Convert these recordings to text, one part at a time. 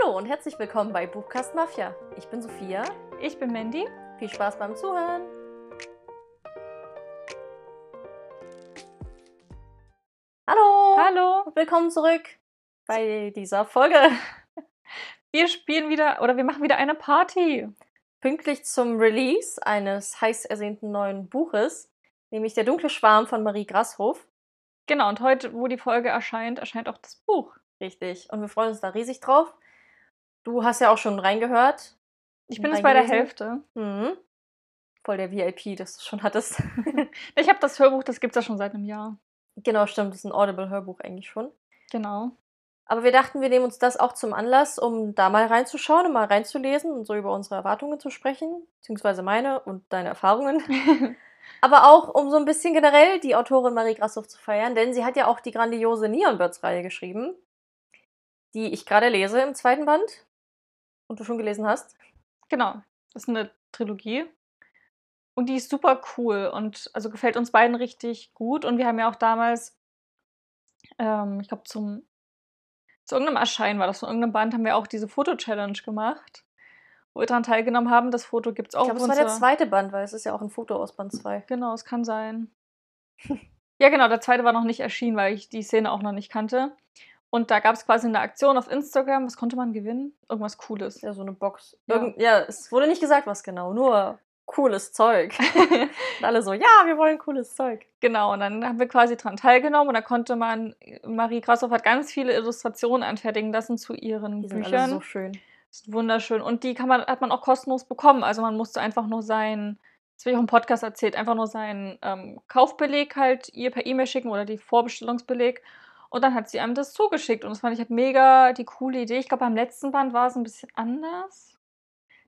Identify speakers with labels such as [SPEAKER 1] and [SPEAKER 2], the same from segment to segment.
[SPEAKER 1] Hallo und herzlich willkommen bei Buchkast Mafia. Ich bin Sophia.
[SPEAKER 2] Ich bin Mandy.
[SPEAKER 1] Viel Spaß beim Zuhören. Hallo.
[SPEAKER 2] Hallo.
[SPEAKER 1] Willkommen zurück bei dieser Folge.
[SPEAKER 2] Wir spielen wieder oder wir machen wieder eine Party.
[SPEAKER 1] Pünktlich zum Release eines heiß ersehnten neuen Buches, nämlich Der dunkle Schwarm von Marie Grashof.
[SPEAKER 2] Genau, und heute, wo die Folge erscheint, erscheint auch das Buch.
[SPEAKER 1] Richtig. Und wir freuen uns da riesig drauf. Du hast ja auch schon reingehört.
[SPEAKER 2] Ich bin jetzt bei der Hälfte.
[SPEAKER 1] Mhm. Voll der VIP, dass du schon hattest.
[SPEAKER 2] ich habe das Hörbuch, das gibt es ja schon seit einem Jahr.
[SPEAKER 1] Genau, stimmt. Das ist ein Audible-Hörbuch eigentlich schon.
[SPEAKER 2] Genau.
[SPEAKER 1] Aber wir dachten, wir nehmen uns das auch zum Anlass, um da mal reinzuschauen und mal reinzulesen und so über unsere Erwartungen zu sprechen, beziehungsweise meine und deine Erfahrungen. Aber auch, um so ein bisschen generell die Autorin Marie Grashoff zu feiern, denn sie hat ja auch die grandiose Neon Birds-Reihe geschrieben, die ich gerade lese im zweiten Band und du schon gelesen hast.
[SPEAKER 2] Genau, das ist eine Trilogie. Und die ist super cool und also gefällt uns beiden richtig gut. Und wir haben ja auch damals, ähm, ich glaube, zum zu irgendeinem Erscheinen war das, von irgendeinem Band haben wir auch diese Foto-Challenge gemacht, wo wir daran teilgenommen haben. Das Foto gibt es auch.
[SPEAKER 1] Ich glaube, es war der zweite Band, weil es ist ja auch ein Foto aus Band 2.
[SPEAKER 2] Genau, es kann sein. ja, genau, der zweite war noch nicht erschienen, weil ich die Szene auch noch nicht kannte. Und da gab es quasi eine Aktion auf Instagram. Was konnte man gewinnen? Irgendwas Cooles.
[SPEAKER 1] Ja, so eine Box. Irgend ja. ja, es wurde nicht gesagt, was genau. Nur cooles Zeug. und alle so, ja, wir wollen cooles Zeug.
[SPEAKER 2] Genau, und dann haben wir quasi daran teilgenommen und da konnte man, Marie Grashoff hat ganz viele Illustrationen anfertigen lassen zu ihren
[SPEAKER 1] die
[SPEAKER 2] Büchern.
[SPEAKER 1] Sind alle so schön.
[SPEAKER 2] Das ist wunderschön. Und die kann man, hat man auch kostenlos bekommen. Also man musste einfach nur sein, das habe ich auch im Podcast erzählt, einfach nur seinen ähm, Kaufbeleg halt ihr per E-Mail schicken oder die Vorbestellungsbeleg. Und dann hat sie einem das zugeschickt. Und das fand ich halt mega die coole Idee. Ich glaube, beim letzten Band war es ein bisschen anders.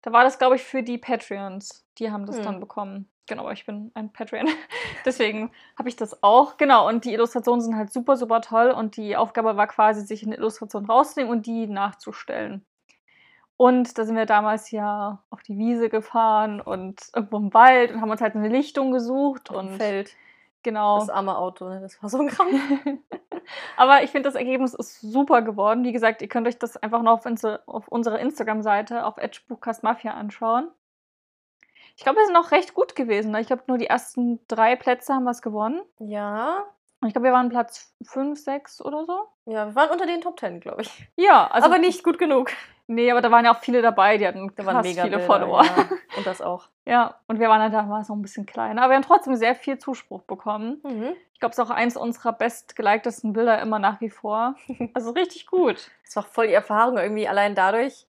[SPEAKER 2] Da war das, glaube ich, für die Patreons. Die haben das hm. dann bekommen. Genau, ich bin ein Patreon. Deswegen habe ich das auch. Genau, und die Illustrationen sind halt super, super toll. Und die Aufgabe war quasi, sich eine Illustration rauszunehmen und die nachzustellen. Und da sind wir damals ja auf die Wiese gefahren und irgendwo im Wald und haben uns halt eine Lichtung gesucht. und
[SPEAKER 1] Feld.
[SPEAKER 2] Genau.
[SPEAKER 1] Das arme Auto, ne? das war so ein Kram.
[SPEAKER 2] Aber ich finde, das Ergebnis ist super geworden. Wie gesagt, ihr könnt euch das einfach noch auf, unsere, auf unserer Instagram-Seite auf Mafia anschauen. Ich glaube, wir sind auch recht gut gewesen. Ne? Ich glaube, nur die ersten drei Plätze haben wir gewonnen.
[SPEAKER 1] Ja.
[SPEAKER 2] Ich glaube, wir waren Platz 5, 6 oder so.
[SPEAKER 1] Ja, wir waren unter den Top 10, glaube ich.
[SPEAKER 2] Ja, also.
[SPEAKER 1] Aber nicht gut genug.
[SPEAKER 2] Nee, aber da waren ja auch viele dabei, die hatten da mega viele Bilder, Follower.
[SPEAKER 1] Ja. Und das auch.
[SPEAKER 2] ja, und wir waren ja damals noch ein bisschen kleiner. Aber wir haben trotzdem sehr viel Zuspruch bekommen. Mhm. Ich glaube, es ist auch eins unserer bestgeliktesten Bilder immer nach wie vor. Also richtig gut.
[SPEAKER 1] Das war voll die Erfahrung irgendwie. Allein dadurch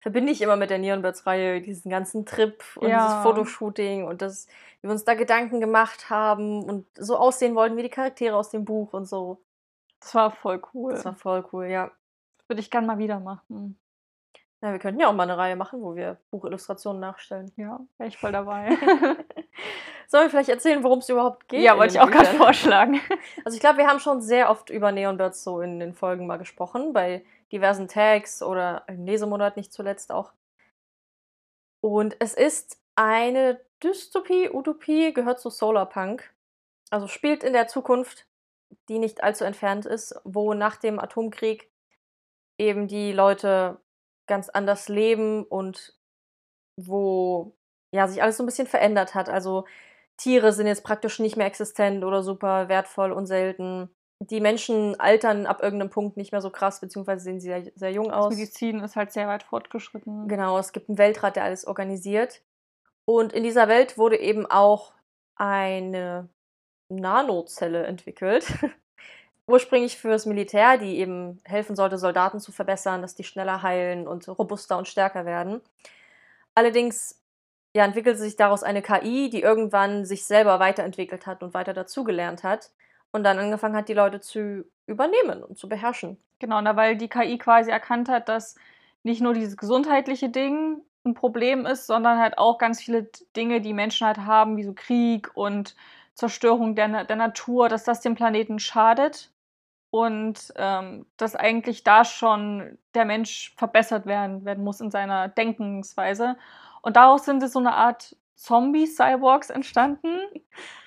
[SPEAKER 1] verbinde ich immer mit der Neon Birds Reihe diesen ganzen Trip und ja. dieses Fotoshooting und das, wie wir uns da Gedanken gemacht haben und so aussehen wollten wie die Charaktere aus dem Buch und so.
[SPEAKER 2] Das war voll cool.
[SPEAKER 1] Das war voll cool, ja.
[SPEAKER 2] Würde ich gerne mal wieder machen.
[SPEAKER 1] Ja, wir könnten ja auch mal eine Reihe machen, wo wir Buchillustrationen nachstellen.
[SPEAKER 2] Ja, wäre ich voll dabei.
[SPEAKER 1] Sollen wir vielleicht erzählen, worum es überhaupt geht?
[SPEAKER 2] Ja, wollte ich auch gerade vorschlagen.
[SPEAKER 1] Also ich glaube, wir haben schon sehr oft über Neon Birds so in den Folgen mal gesprochen, bei diversen Tags oder im Lesemonat nicht zuletzt auch. Und es ist eine Dystopie, Utopie, gehört zu Solarpunk. Also spielt in der Zukunft, die nicht allzu entfernt ist, wo nach dem Atomkrieg eben die Leute ganz anders leben und wo ja sich alles so ein bisschen verändert hat. Also Tiere sind jetzt praktisch nicht mehr existent oder super wertvoll und selten. Die Menschen altern ab irgendeinem Punkt nicht mehr so krass, beziehungsweise sehen sie sehr, sehr jung aus.
[SPEAKER 2] Das Medizin ist halt sehr weit fortgeschritten.
[SPEAKER 1] Genau, es gibt einen Weltrat, der alles organisiert. Und in dieser Welt wurde eben auch eine Nanozelle entwickelt, ursprünglich fürs Militär, die eben helfen sollte, Soldaten zu verbessern, dass die schneller heilen und robuster und stärker werden. Allerdings ja, entwickelte sich daraus eine KI, die irgendwann sich selber weiterentwickelt hat und weiter dazugelernt hat und dann angefangen hat, die Leute zu übernehmen und zu beherrschen.
[SPEAKER 2] Genau, na, weil die KI quasi erkannt hat, dass nicht nur dieses gesundheitliche Ding ein Problem ist, sondern halt auch ganz viele Dinge, die Menschen halt haben, wie so Krieg und Zerstörung der, der Natur, dass das dem Planeten schadet und ähm, dass eigentlich da schon der Mensch verbessert werden, werden muss in seiner Denkensweise. Und daraus sind so eine Art Zombie-Cyborgs entstanden.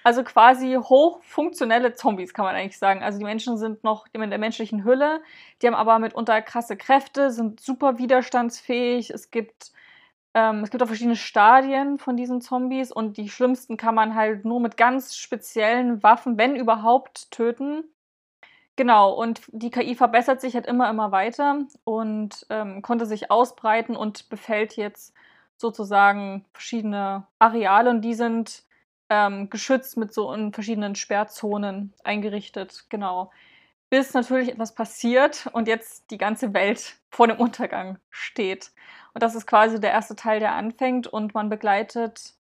[SPEAKER 2] Also quasi hochfunktionelle Zombies, kann man eigentlich sagen. Also die Menschen sind noch in der menschlichen Hülle, die haben aber mitunter krasse Kräfte, sind super widerstandsfähig. Es gibt, ähm, es gibt auch verschiedene Stadien von diesen Zombies und die schlimmsten kann man halt nur mit ganz speziellen Waffen, wenn überhaupt, töten. Genau, und die KI verbessert sich halt immer, immer weiter und ähm, konnte sich ausbreiten und befällt jetzt sozusagen verschiedene Areale und die sind ähm, geschützt mit so in verschiedenen Sperrzonen eingerichtet. Genau. Bis natürlich etwas passiert und jetzt die ganze Welt vor dem Untergang steht. Und das ist quasi der erste Teil, der anfängt und man begleitet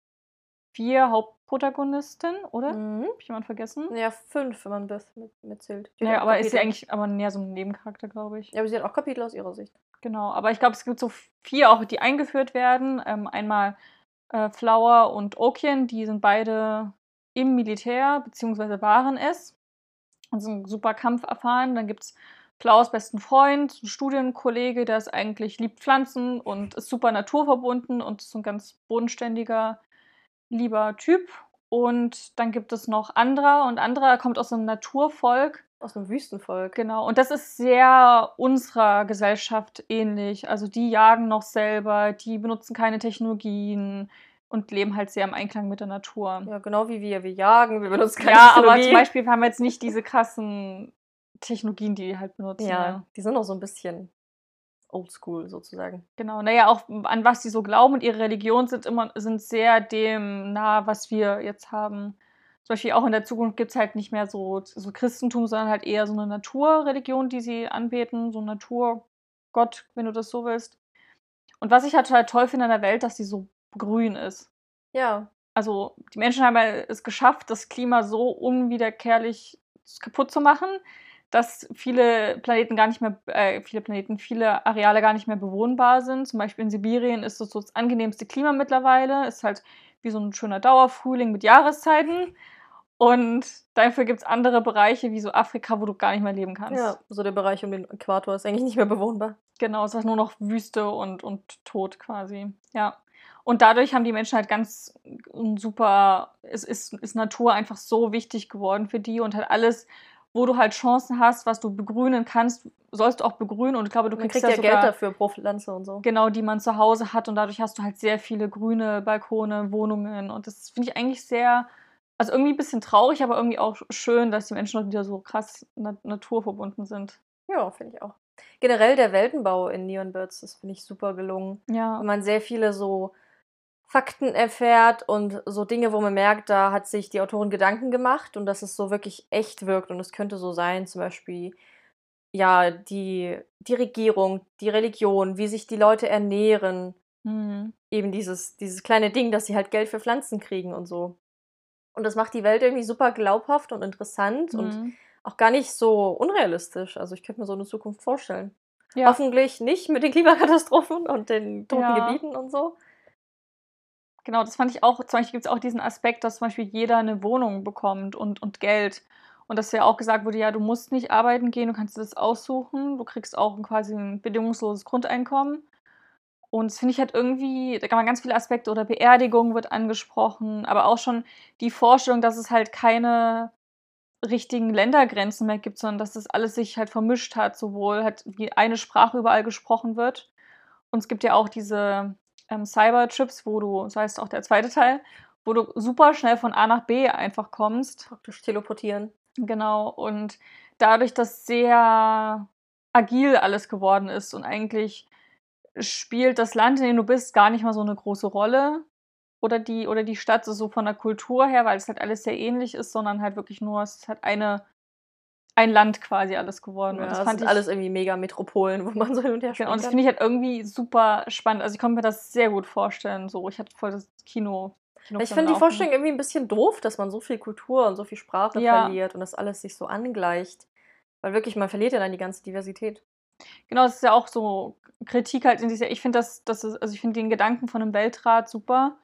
[SPEAKER 2] vier Hauptprotagonisten, oder?
[SPEAKER 1] Mhm.
[SPEAKER 2] Hab ich jemand vergessen?
[SPEAKER 1] Ja, fünf, wenn man mit, mitzählt. Hat
[SPEAKER 2] Ja, aber ist ja
[SPEAKER 1] Kapitel.
[SPEAKER 2] eigentlich aber näher so ein Nebencharakter, glaube ich.
[SPEAKER 1] Ja, aber sie hat auch Kapitel aus ihrer Sicht.
[SPEAKER 2] Genau, aber ich glaube, es gibt so vier auch, die eingeführt werden. Ähm, einmal äh, Flower und Okien, die sind beide im Militär, beziehungsweise waren es und sind super kampferfahren. Dann gibt es Flowers besten Freund, ein Studienkollege, der ist eigentlich liebt Pflanzen und ist super naturverbunden und ist so ein ganz bodenständiger, lieber Typ. Und dann gibt es noch Andra und Andra kommt aus einem Naturvolk.
[SPEAKER 1] Aus einem Wüstenvolk.
[SPEAKER 2] Genau, und das ist sehr unserer Gesellschaft ähnlich. Also die jagen noch selber, die benutzen keine Technologien und leben halt sehr im Einklang mit der Natur.
[SPEAKER 1] Ja, genau wie wir. Wir jagen, wir benutzen keine
[SPEAKER 2] Ja, aber
[SPEAKER 1] Technologie.
[SPEAKER 2] zum Beispiel wir haben jetzt nicht diese krassen Technologien, die die halt benutzen.
[SPEAKER 1] Ja,
[SPEAKER 2] Ja.
[SPEAKER 1] die sind noch so ein bisschen oldschool sozusagen.
[SPEAKER 2] Genau, naja, auch an was sie so glauben und ihre Religion sind immer sind sehr dem nah, was wir jetzt haben. Zum Beispiel auch in der Zukunft gibt es halt nicht mehr so, so Christentum, sondern halt eher so eine Naturreligion, die sie anbeten, so ein Naturgott, wenn du das so willst. Und was ich halt total toll finde an der Welt, dass sie so grün ist.
[SPEAKER 1] Ja,
[SPEAKER 2] Also die Menschen haben ja es geschafft, das Klima so unwiederkehrlich kaputt zu machen, dass viele Planeten gar nicht mehr, äh, viele Planeten, viele Areale gar nicht mehr bewohnbar sind. Zum Beispiel in Sibirien ist das so das angenehmste Klima mittlerweile. Ist halt wie so ein schöner Dauerfrühling mit Jahreszeiten. Und dafür gibt es andere Bereiche wie so Afrika, wo du gar nicht mehr leben kannst.
[SPEAKER 1] ja, so der Bereich um den Äquator ist eigentlich nicht mehr bewohnbar.
[SPEAKER 2] Genau, es ist nur noch Wüste und, und Tod quasi. Ja. Und dadurch haben die Menschen halt ganz super, es ist, ist Natur einfach so wichtig geworden für die und halt alles, wo du halt Chancen hast, was du begrünen kannst, sollst du auch begrünen. Und ich glaube, du
[SPEAKER 1] Man
[SPEAKER 2] kriegst
[SPEAKER 1] ja
[SPEAKER 2] sogar
[SPEAKER 1] Geld dafür pro Pflanze und so.
[SPEAKER 2] genau, die man zu Hause hat und dadurch hast du halt sehr viele grüne Balkone, Wohnungen und das finde ich eigentlich sehr, also irgendwie ein bisschen traurig, aber irgendwie auch schön, dass die Menschen wieder so krass na naturverbunden sind.
[SPEAKER 1] Ja, finde ich auch. Generell der Weltenbau in Neon Birds, das finde ich super gelungen.
[SPEAKER 2] Ja.
[SPEAKER 1] Wenn man sehr viele so Fakten erfährt und so Dinge, wo man merkt, da hat sich die Autorin Gedanken gemacht und dass es so wirklich echt wirkt und es könnte so sein, zum Beispiel, ja, die, die Regierung, die Religion, wie sich die Leute ernähren,
[SPEAKER 2] Mhm.
[SPEAKER 1] eben dieses, dieses kleine Ding, dass sie halt Geld für Pflanzen kriegen und so. Und das macht die Welt irgendwie super glaubhaft und interessant und
[SPEAKER 2] Mhm.
[SPEAKER 1] auch gar nicht so unrealistisch. Also ich könnte mir so eine Zukunft vorstellen.
[SPEAKER 2] Ja.
[SPEAKER 1] Hoffentlich nicht mit den Klimakatastrophen und den toten
[SPEAKER 2] Ja.
[SPEAKER 1] Gebieten und so.
[SPEAKER 2] Genau, das fand ich auch, zum Beispiel gibt es auch diesen Aspekt, dass zum Beispiel jeder eine Wohnung bekommt und, und Geld. Und dass ja auch gesagt wurde, ja, du musst nicht arbeiten gehen, du kannst dir das aussuchen, du kriegst auch quasi ein bedingungsloses Grundeinkommen. Und das finde ich halt irgendwie, da kann man ganz viele Aspekte oder Beerdigung wird angesprochen, aber auch schon die Vorstellung, dass es halt keine richtigen Ländergrenzen mehr gibt, sondern dass das alles sich halt vermischt hat, sowohl halt wie eine Sprache überall gesprochen wird. Und es gibt ja auch diese ähm, Cyber-Chips, wo du, so heißt auch der zweite Teil, wo du super schnell von A nach B einfach kommst.
[SPEAKER 1] Praktisch teleportieren.
[SPEAKER 2] Genau. Und dadurch, dass sehr agil alles geworden ist und eigentlich spielt das Land, in dem du bist, gar nicht mal so eine große Rolle. Oder die, oder die Stadt so von der Kultur her, weil es halt alles sehr ähnlich ist, sondern halt wirklich nur, es ist halt eine, ein Land quasi alles geworden.
[SPEAKER 1] Ja,
[SPEAKER 2] und das
[SPEAKER 1] das
[SPEAKER 2] fand
[SPEAKER 1] sind
[SPEAKER 2] ich,
[SPEAKER 1] alles irgendwie mega Metropolen, wo man so hin und her
[SPEAKER 2] Genau, und das finde ich halt irgendwie super spannend. Also ich konnte mir das sehr gut vorstellen. So, ich hatte voll das Kino. Kino
[SPEAKER 1] Ich finde die Vorstellung irgendwie ein bisschen doof, dass man so viel Kultur und so viel Sprache
[SPEAKER 2] Ja.
[SPEAKER 1] verliert und das alles sich so angleicht. Weil wirklich, man verliert ja dann die ganze Diversität.
[SPEAKER 2] Genau, das ist ja auch so Kritik halt in dieser. Ich finde das, das ist, also ich finde den Gedanken von einem Weltrat super,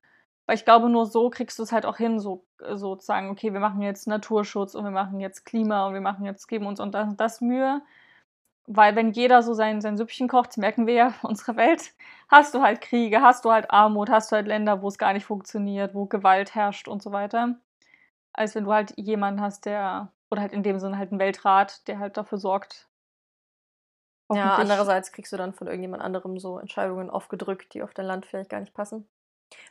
[SPEAKER 2] weil ich glaube, nur so kriegst du es halt auch hin, so sozusagen, okay, wir machen jetzt Naturschutz und wir machen jetzt Klima und wir machen jetzt, geben uns und das, das Mühe. weil wenn jeder so sein, sein Süppchen kocht, merken wir ja in unserer Welt, hast du halt Kriege, hast du halt Armut, hast du halt Länder, wo es gar nicht funktioniert, wo Gewalt herrscht und so weiter. Als wenn du halt jemanden hast, der, oder halt in dem Sinne halt einen Weltrat, der halt dafür sorgt.
[SPEAKER 1] Ja, andererseits kriegst du dann von irgendjemand anderem so Entscheidungen aufgedrückt, die auf dein Land vielleicht gar nicht passen.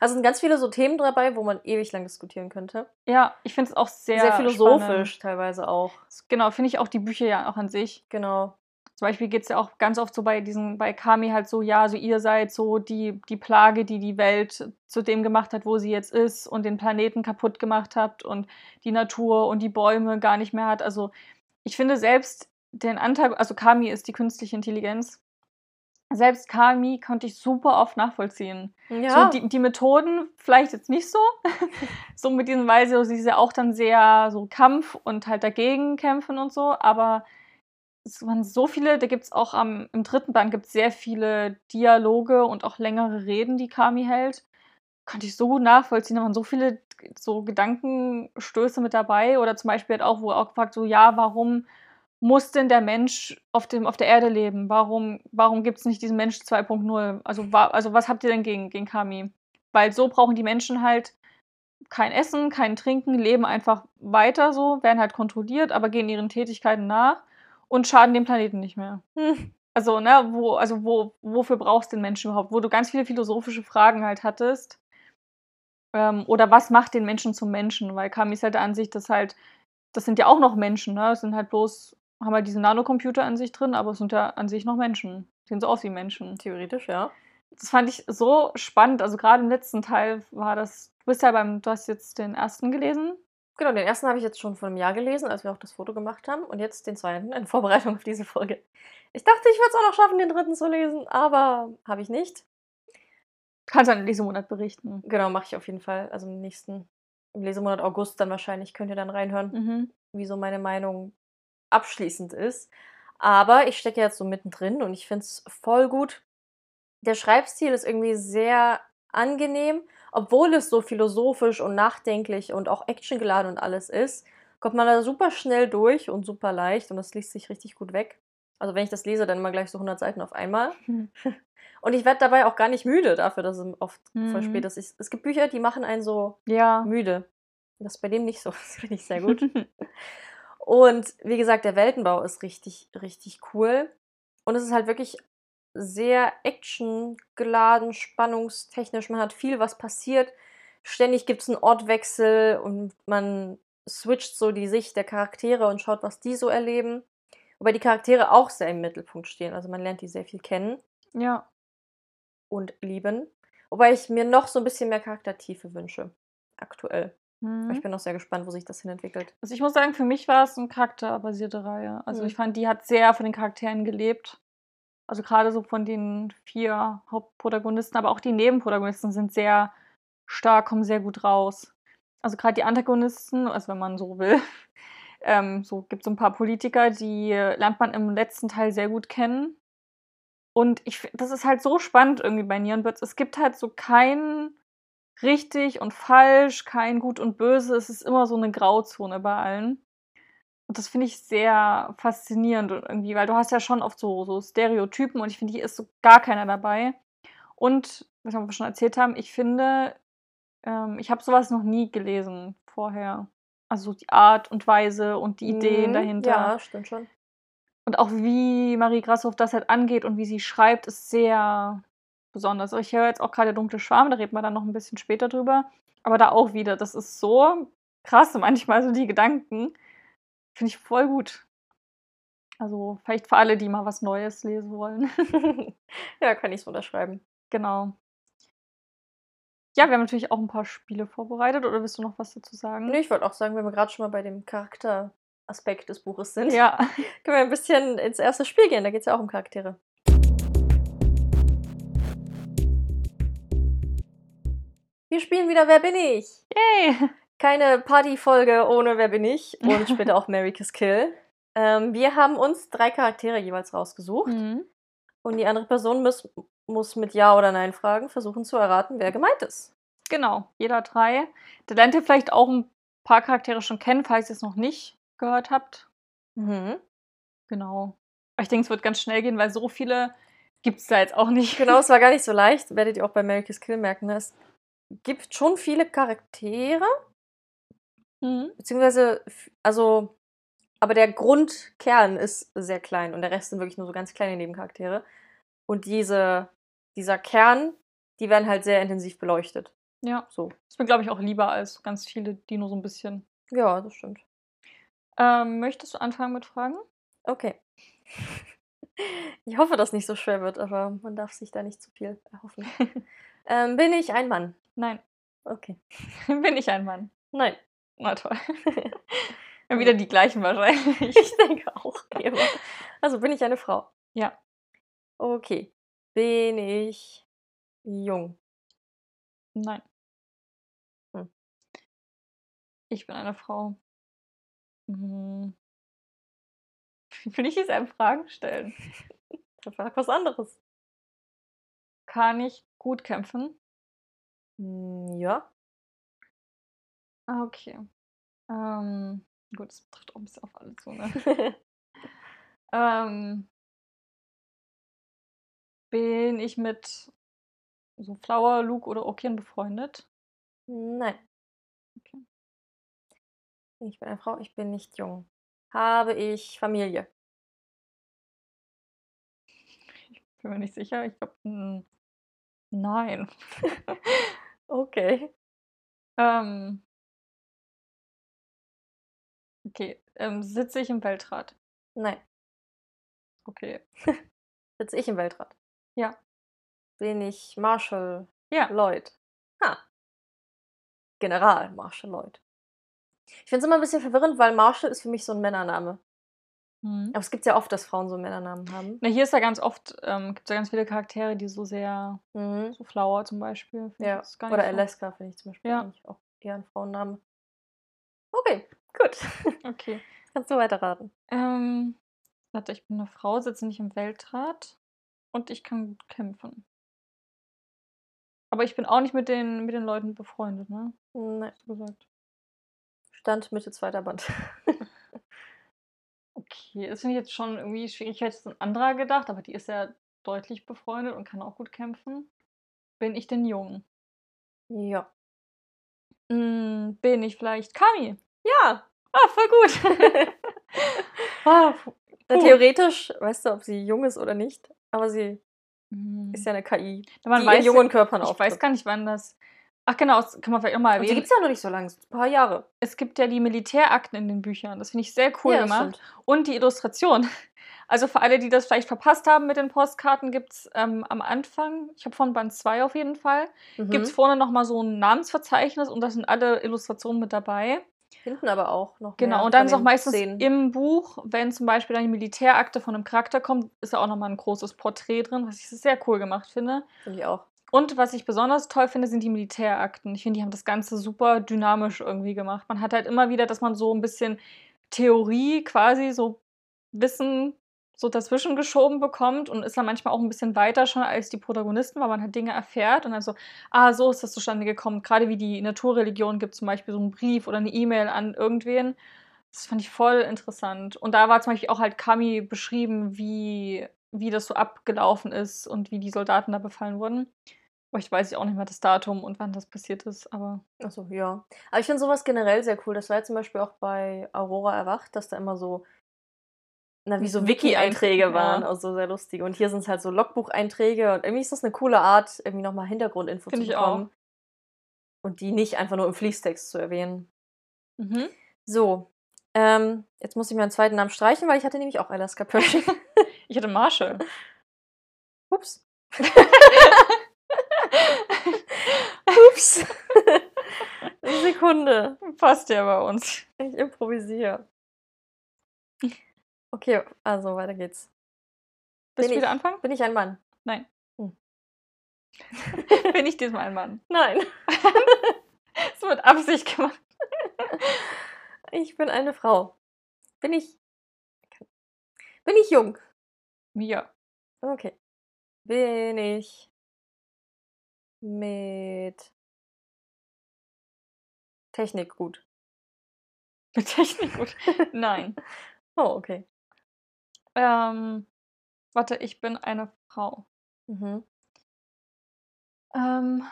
[SPEAKER 1] Also sind ganz viele so Themen dabei, wo man ewig lang diskutieren könnte.
[SPEAKER 2] Ja, ich finde es auch sehr,
[SPEAKER 1] Sehr, philosophisch
[SPEAKER 2] Spannend.
[SPEAKER 1] teilweise auch.
[SPEAKER 2] Genau, finde ich auch die Bücher ja auch an sich.
[SPEAKER 1] Genau.
[SPEAKER 2] Zum Beispiel geht es ja auch ganz oft so bei diesen, bei Kami halt so, ja, so ihr seid so die, die Plage, die die Welt zu dem gemacht hat, wo sie jetzt ist und den Planeten kaputt gemacht habt und die Natur und die Bäume gar nicht mehr hat. Also ich finde selbst den Anteil, also Kami ist die künstliche Intelligenz. Selbst Kami konnte ich super oft nachvollziehen.
[SPEAKER 1] Ja,
[SPEAKER 2] So die, die Methoden vielleicht jetzt nicht so. so mit diesen Weise, sie ist ja auch dann sehr so Kampf und halt dagegen kämpfen und so, aber es waren so viele, da gibt es auch am, im dritten Band gibt sehr viele Dialoge und auch längere Reden, die Kami hält. Konnte ich so gut nachvollziehen, da waren so viele so Gedankenstöße mit dabei. Oder zum Beispiel hat auch, wo er auch gefragt, so, ja, warum muss denn der Mensch auf, dem, auf der Erde leben? Warum, warum gibt es nicht diesen Mensch 2.0? Also, wa, also was habt ihr denn gegen, gegen Kami? Weil so brauchen die Menschen halt kein Essen, kein Trinken, leben einfach weiter so, werden halt kontrolliert, aber gehen ihren Tätigkeiten nach und schaden dem Planeten nicht mehr.
[SPEAKER 1] Hm.
[SPEAKER 2] Also, ne, wo, also wo, wofür brauchst du den Menschen überhaupt? Wo du ganz viele philosophische Fragen halt hattest. Ähm, oder was macht den Menschen zum Menschen? Weil Kami ist halt der Ansicht, dass halt, das sind ja auch noch Menschen, ne? Es sind halt bloß, haben halt diese Nanocomputer an sich drin, aber es sind ja an sich noch Menschen. Sehen so aus wie Menschen.
[SPEAKER 1] theoretisch, ja.
[SPEAKER 2] Das fand ich so spannend. Also gerade im letzten Teil war das. Du bist ja beim, du hast jetzt den ersten gelesen.
[SPEAKER 1] Genau, den ersten habe ich jetzt schon vor einem Jahr gelesen, als wir auch das Foto gemacht haben. Und jetzt den zweiten in Vorbereitung auf diese Folge. Ich dachte, ich würde es auch noch schaffen, den dritten zu lesen, aber habe ich nicht.
[SPEAKER 2] Kannst du an diesem Monat berichten.
[SPEAKER 1] Genau, mache ich auf jeden Fall. Also im nächsten, im Lesemonat August dann wahrscheinlich, könnt ihr dann reinhören,
[SPEAKER 2] Mhm.
[SPEAKER 1] wie so meine Meinung abschließend ist. Aber ich stecke jetzt so mittendrin und ich finde es voll gut. Der Schreibstil ist irgendwie sehr angenehm, obwohl es so philosophisch und nachdenklich und auch actiongeladen und alles ist, kommt man da super schnell durch und super leicht und das liest sich richtig gut weg. Also wenn ich das lese, dann immer gleich so 100 Seiten auf einmal.
[SPEAKER 2] Mhm.
[SPEAKER 1] Und ich werde dabei auch gar nicht müde dafür, dass es oft voll
[SPEAKER 2] Mhm.
[SPEAKER 1] spät ist. Ich, es gibt Bücher, die machen einen so
[SPEAKER 2] Ja.
[SPEAKER 1] müde. Das ist bei dem nicht so. Das finde ich sehr gut. Und wie gesagt, der Weltenbau ist richtig, richtig cool. Und es ist halt wirklich sehr actiongeladen, spannungstechnisch. Man hat viel, was passiert. Ständig gibt es einen Ortwechsel und man switcht so die Sicht der Charaktere und schaut, was die so erleben. Wobei die Charaktere auch sehr im Mittelpunkt stehen. Also man lernt die sehr viel kennen
[SPEAKER 2] ja.
[SPEAKER 1] und lieben. Wobei ich mir noch so ein bisschen mehr Charaktertiefe wünsche. Aktuell.
[SPEAKER 2] Mhm.
[SPEAKER 1] Ich bin auch sehr gespannt, wo sich das hin entwickelt.
[SPEAKER 2] Also ich muss sagen, für mich war es eine charakterbasierte Reihe. Also
[SPEAKER 1] Mhm.
[SPEAKER 2] ich fand, die hat sehr von den Charakteren gelebt. Also gerade so von den vier Hauptprotagonisten, aber auch die Nebenprotagonisten sind sehr stark, kommen sehr gut raus. Also gerade die Antagonisten, also wenn man so will, ähm, so gibt es so ein paar Politiker, die lernt man im letzten Teil sehr gut kennen. Und ich, das ist halt so spannend irgendwie bei Neon Birds. Es gibt halt so kein richtig und falsch, kein gut und böse. Es ist immer so eine Grauzone bei allen. Und das finde ich sehr faszinierend und irgendwie, weil du hast ja schon oft so, so Stereotypen und ich finde, hier ist so gar keiner dabei. Und, was wir schon erzählt haben, ich finde, ähm, ich habe sowas noch nie gelesen vorher. Also die Art und Weise und die Ideen
[SPEAKER 1] Mhm,
[SPEAKER 2] dahinter.
[SPEAKER 1] Ja, stimmt schon.
[SPEAKER 2] Und auch wie Marie Grashoff das halt angeht und wie sie schreibt, ist sehr besonders. Aber Ich höre jetzt auch gerade Dunkle Schwarm, da reden wir dann noch ein bisschen später drüber. Aber da auch wieder, das ist so krass manchmal, so die Gedanken. Finde ich voll gut. Also vielleicht für alle, die mal was Neues lesen wollen.
[SPEAKER 1] ja, kann ich so unterschreiben.
[SPEAKER 2] genau. Ja, wir haben natürlich auch ein paar Spiele vorbereitet. Oder willst du noch was dazu sagen?
[SPEAKER 1] Nee, ich wollte auch sagen, wenn wir gerade schon mal bei dem Charakteraspekt des Buches sind,
[SPEAKER 2] Ja.
[SPEAKER 1] können wir ein bisschen ins erste Spiel gehen. Da geht es ja auch um Charaktere. Wir spielen wieder Wer bin ich?
[SPEAKER 2] Yay!
[SPEAKER 1] Keine Partyfolge ohne Wer bin ich und später auch Mary Kiss Kill. Ähm, wir haben uns drei Charaktere jeweils rausgesucht
[SPEAKER 2] Mhm.
[SPEAKER 1] und die andere Person muss, muss mit Ja oder Nein fragen versuchen zu erraten, wer gemeint ist.
[SPEAKER 2] Genau, jeder drei. Da lernt ihr vielleicht auch ein paar Charaktere schon kennen, falls ihr es noch nicht gehört habt.
[SPEAKER 1] Mhm.
[SPEAKER 2] Genau. Aber ich denke, es wird ganz schnell gehen, weil so viele gibt es da jetzt auch nicht.
[SPEAKER 1] Genau, es war gar nicht so leicht, werdet ihr auch bei America's Kill merken. Ne? Es gibt schon viele Charaktere,
[SPEAKER 2] Mhm.
[SPEAKER 1] beziehungsweise, also, aber der Grundkern ist sehr klein und der Rest sind wirklich nur so ganz kleine Nebencharaktere. Und diese, dieser Kern, die werden halt sehr intensiv beleuchtet.
[SPEAKER 2] Ja,
[SPEAKER 1] So.
[SPEAKER 2] ist mir, glaube ich, auch lieber als ganz viele, die nur so ein bisschen.
[SPEAKER 1] Ja, das stimmt.
[SPEAKER 2] Ähm, möchtest du anfangen mit Fragen?
[SPEAKER 1] Okay. Ich hoffe, dass nicht so schwer wird, aber man darf sich da nicht zu viel erhoffen. ähm, bin ich ein Mann?
[SPEAKER 2] Nein.
[SPEAKER 1] Okay.
[SPEAKER 2] Bin ich ein Mann?
[SPEAKER 1] Nein.
[SPEAKER 2] Na toll. Wieder die gleichen wahrscheinlich.
[SPEAKER 1] Ich denke auch. Immer. Also bin ich eine Frau?
[SPEAKER 2] Ja.
[SPEAKER 1] Okay. Bin ich jung?
[SPEAKER 2] Nein.
[SPEAKER 1] Hm.
[SPEAKER 2] Ich bin eine Frau. Hm. Will ich jetzt einem Fragen stellen?
[SPEAKER 1] Frag was anderes.
[SPEAKER 2] Kann ich gut kämpfen?
[SPEAKER 1] Hm, Ja.
[SPEAKER 2] Ah, okay. Ähm, gut, das trifft auch ein bisschen auf alle zu, ne? ähm, bin ich mit so Flower, Luke oder Okian befreundet?
[SPEAKER 1] Nein.
[SPEAKER 2] Okay.
[SPEAKER 1] Ich bin eine Frau, ich bin nicht jung. Habe ich Familie?
[SPEAKER 2] Bin mir nicht sicher. Ich glaube, nein.
[SPEAKER 1] Okay.
[SPEAKER 2] ähm, okay. Ähm, sitze ich im Weltrat?
[SPEAKER 1] Nein.
[SPEAKER 2] Okay.
[SPEAKER 1] Sitze ich im Weltrat?
[SPEAKER 2] Ja.
[SPEAKER 1] Bin ich Marshall
[SPEAKER 2] Ja.
[SPEAKER 1] Lloyd? Ha. General Marshall Lloyd. Ich finde es immer ein bisschen verwirrend, weil Marshall ist für mich so ein Männername.
[SPEAKER 2] Mhm.
[SPEAKER 1] Aber es gibt ja oft, dass Frauen so Männernamen haben.
[SPEAKER 2] Na, hier ist ja ganz oft, ähm, gibt es ja ganz viele Charaktere, die so sehr,
[SPEAKER 1] Mhm.
[SPEAKER 2] so Flower zum Beispiel.
[SPEAKER 1] Ja. Oder
[SPEAKER 2] so-
[SPEAKER 1] Alaska finde ich zum Beispiel
[SPEAKER 2] Ja.
[SPEAKER 1] eigentlich auch eher ein Frauenname. Okay, gut.
[SPEAKER 2] Okay.
[SPEAKER 1] Kannst du weiterraten.
[SPEAKER 2] Ähm, warte, ich bin eine Frau, sitze nicht im Weltrat und ich kann gut kämpfen. Aber ich bin auch nicht mit den, mit den Leuten befreundet, ne?
[SPEAKER 1] Nein.
[SPEAKER 2] Hast du gesagt.
[SPEAKER 1] Stand Mitte zweiter Band.
[SPEAKER 2] Okay, das finde ich jetzt schon irgendwie schwierig. Ich hätte jetzt ein anderer gedacht, aber die ist ja deutlich befreundet und kann auch gut kämpfen. Bin ich denn jung?
[SPEAKER 1] ja.
[SPEAKER 2] Mm, bin ich vielleicht Kami?
[SPEAKER 1] Ja.
[SPEAKER 2] Ah, voll gut. ah, Puh.
[SPEAKER 1] Theoretisch, weißt du, ob sie jung ist oder nicht, aber sie
[SPEAKER 2] Mm.
[SPEAKER 1] ist ja eine KI,
[SPEAKER 2] Man
[SPEAKER 1] die
[SPEAKER 2] weiß
[SPEAKER 1] in jungen Körpern
[SPEAKER 2] Ich
[SPEAKER 1] auftritt.
[SPEAKER 2] weiß gar nicht, wann das. Ach genau, das kann man vielleicht auch mal
[SPEAKER 1] Und sie
[SPEAKER 2] erwähnen.
[SPEAKER 1] gibt es ja noch nicht so lange, ein paar Jahre.
[SPEAKER 2] Es gibt ja die Militärakten in den Büchern. Das finde ich sehr cool
[SPEAKER 1] ja,
[SPEAKER 2] gemacht.
[SPEAKER 1] stimmt.
[SPEAKER 2] Und die Illustration. Also für alle, die das vielleicht verpasst haben mit den Postkarten, gibt es ähm, am Anfang, ich habe von Band 2 auf jeden Fall,
[SPEAKER 1] Mhm.
[SPEAKER 2] gibt es vorne nochmal so ein Namensverzeichnis und da sind alle Illustrationen mit dabei.
[SPEAKER 1] Hinten aber auch noch.
[SPEAKER 2] Genau, und dann ist auch meistens
[SPEAKER 1] Szenen.
[SPEAKER 2] im Buch, wenn zum Beispiel dann die Militärakte von einem Charakter kommt, ist ja auch nochmal ein großes Porträt drin, was ich sehr cool gemacht finde.
[SPEAKER 1] Finde ich auch.
[SPEAKER 2] Und was ich besonders toll finde, sind die Militärakten. Ich finde, die haben das Ganze super dynamisch irgendwie gemacht. Man hat halt immer wieder, dass man so ein bisschen Theorie quasi, so Wissen so dazwischen geschoben bekommt und ist dann manchmal auch ein bisschen weiter schon als die Protagonisten, weil man halt Dinge erfährt und dann so, ah, so ist das zustande gekommen. Gerade wie die Naturreligion gibt zum Beispiel so einen Brief oder eine E-Mail an irgendwen. Das fand ich voll interessant. Und da war zum Beispiel auch halt Kami beschrieben, wie, wie das so abgelaufen ist und wie die Soldaten da befallen wurden. Aber ich weiß ja auch nicht mehr das Datum und wann das passiert ist, aber
[SPEAKER 1] Achso, ja. Aber ich finde sowas generell sehr cool. Das war ja zum Beispiel auch bei Aurora Erwacht, dass da immer so, na, wie so
[SPEAKER 2] Wiki-
[SPEAKER 1] Wiki-Einträge
[SPEAKER 2] ja.
[SPEAKER 1] waren, also sehr lustig. Und hier sind es halt so Logbucheinträge und irgendwie ist das eine coole Art, irgendwie nochmal Hintergrundinfo zu
[SPEAKER 2] Finde ich auch.
[SPEAKER 1] bekommen. Und die nicht einfach nur im Fließtext zu erwähnen.
[SPEAKER 2] mhm.
[SPEAKER 1] So, ähm, jetzt muss ich meinen zweiten Namen streichen, weil ich hatte nämlich auch Alaska Pershing.
[SPEAKER 2] ich hatte Marshall.
[SPEAKER 1] Ups. Ups. Eine Sekunde.
[SPEAKER 2] Passt ja bei uns.
[SPEAKER 1] Ich improvisiere. Okay, also weiter geht's. Bin
[SPEAKER 2] du wieder anfangen?
[SPEAKER 1] Bin ich ein Mann?
[SPEAKER 2] Bin ich diesmal ein Mann?
[SPEAKER 1] Nein.
[SPEAKER 2] Das wird Absicht gemacht.
[SPEAKER 1] Ich bin eine Frau. Bin ich. Bin ich jung?
[SPEAKER 2] Ja.
[SPEAKER 1] Okay. Bin ich mit Technik gut?
[SPEAKER 2] Mit Technik gut. Nein.
[SPEAKER 1] Oh, okay.
[SPEAKER 2] Ähm, warte, ich bin eine Frau.
[SPEAKER 1] Mhm.
[SPEAKER 2] Ähm.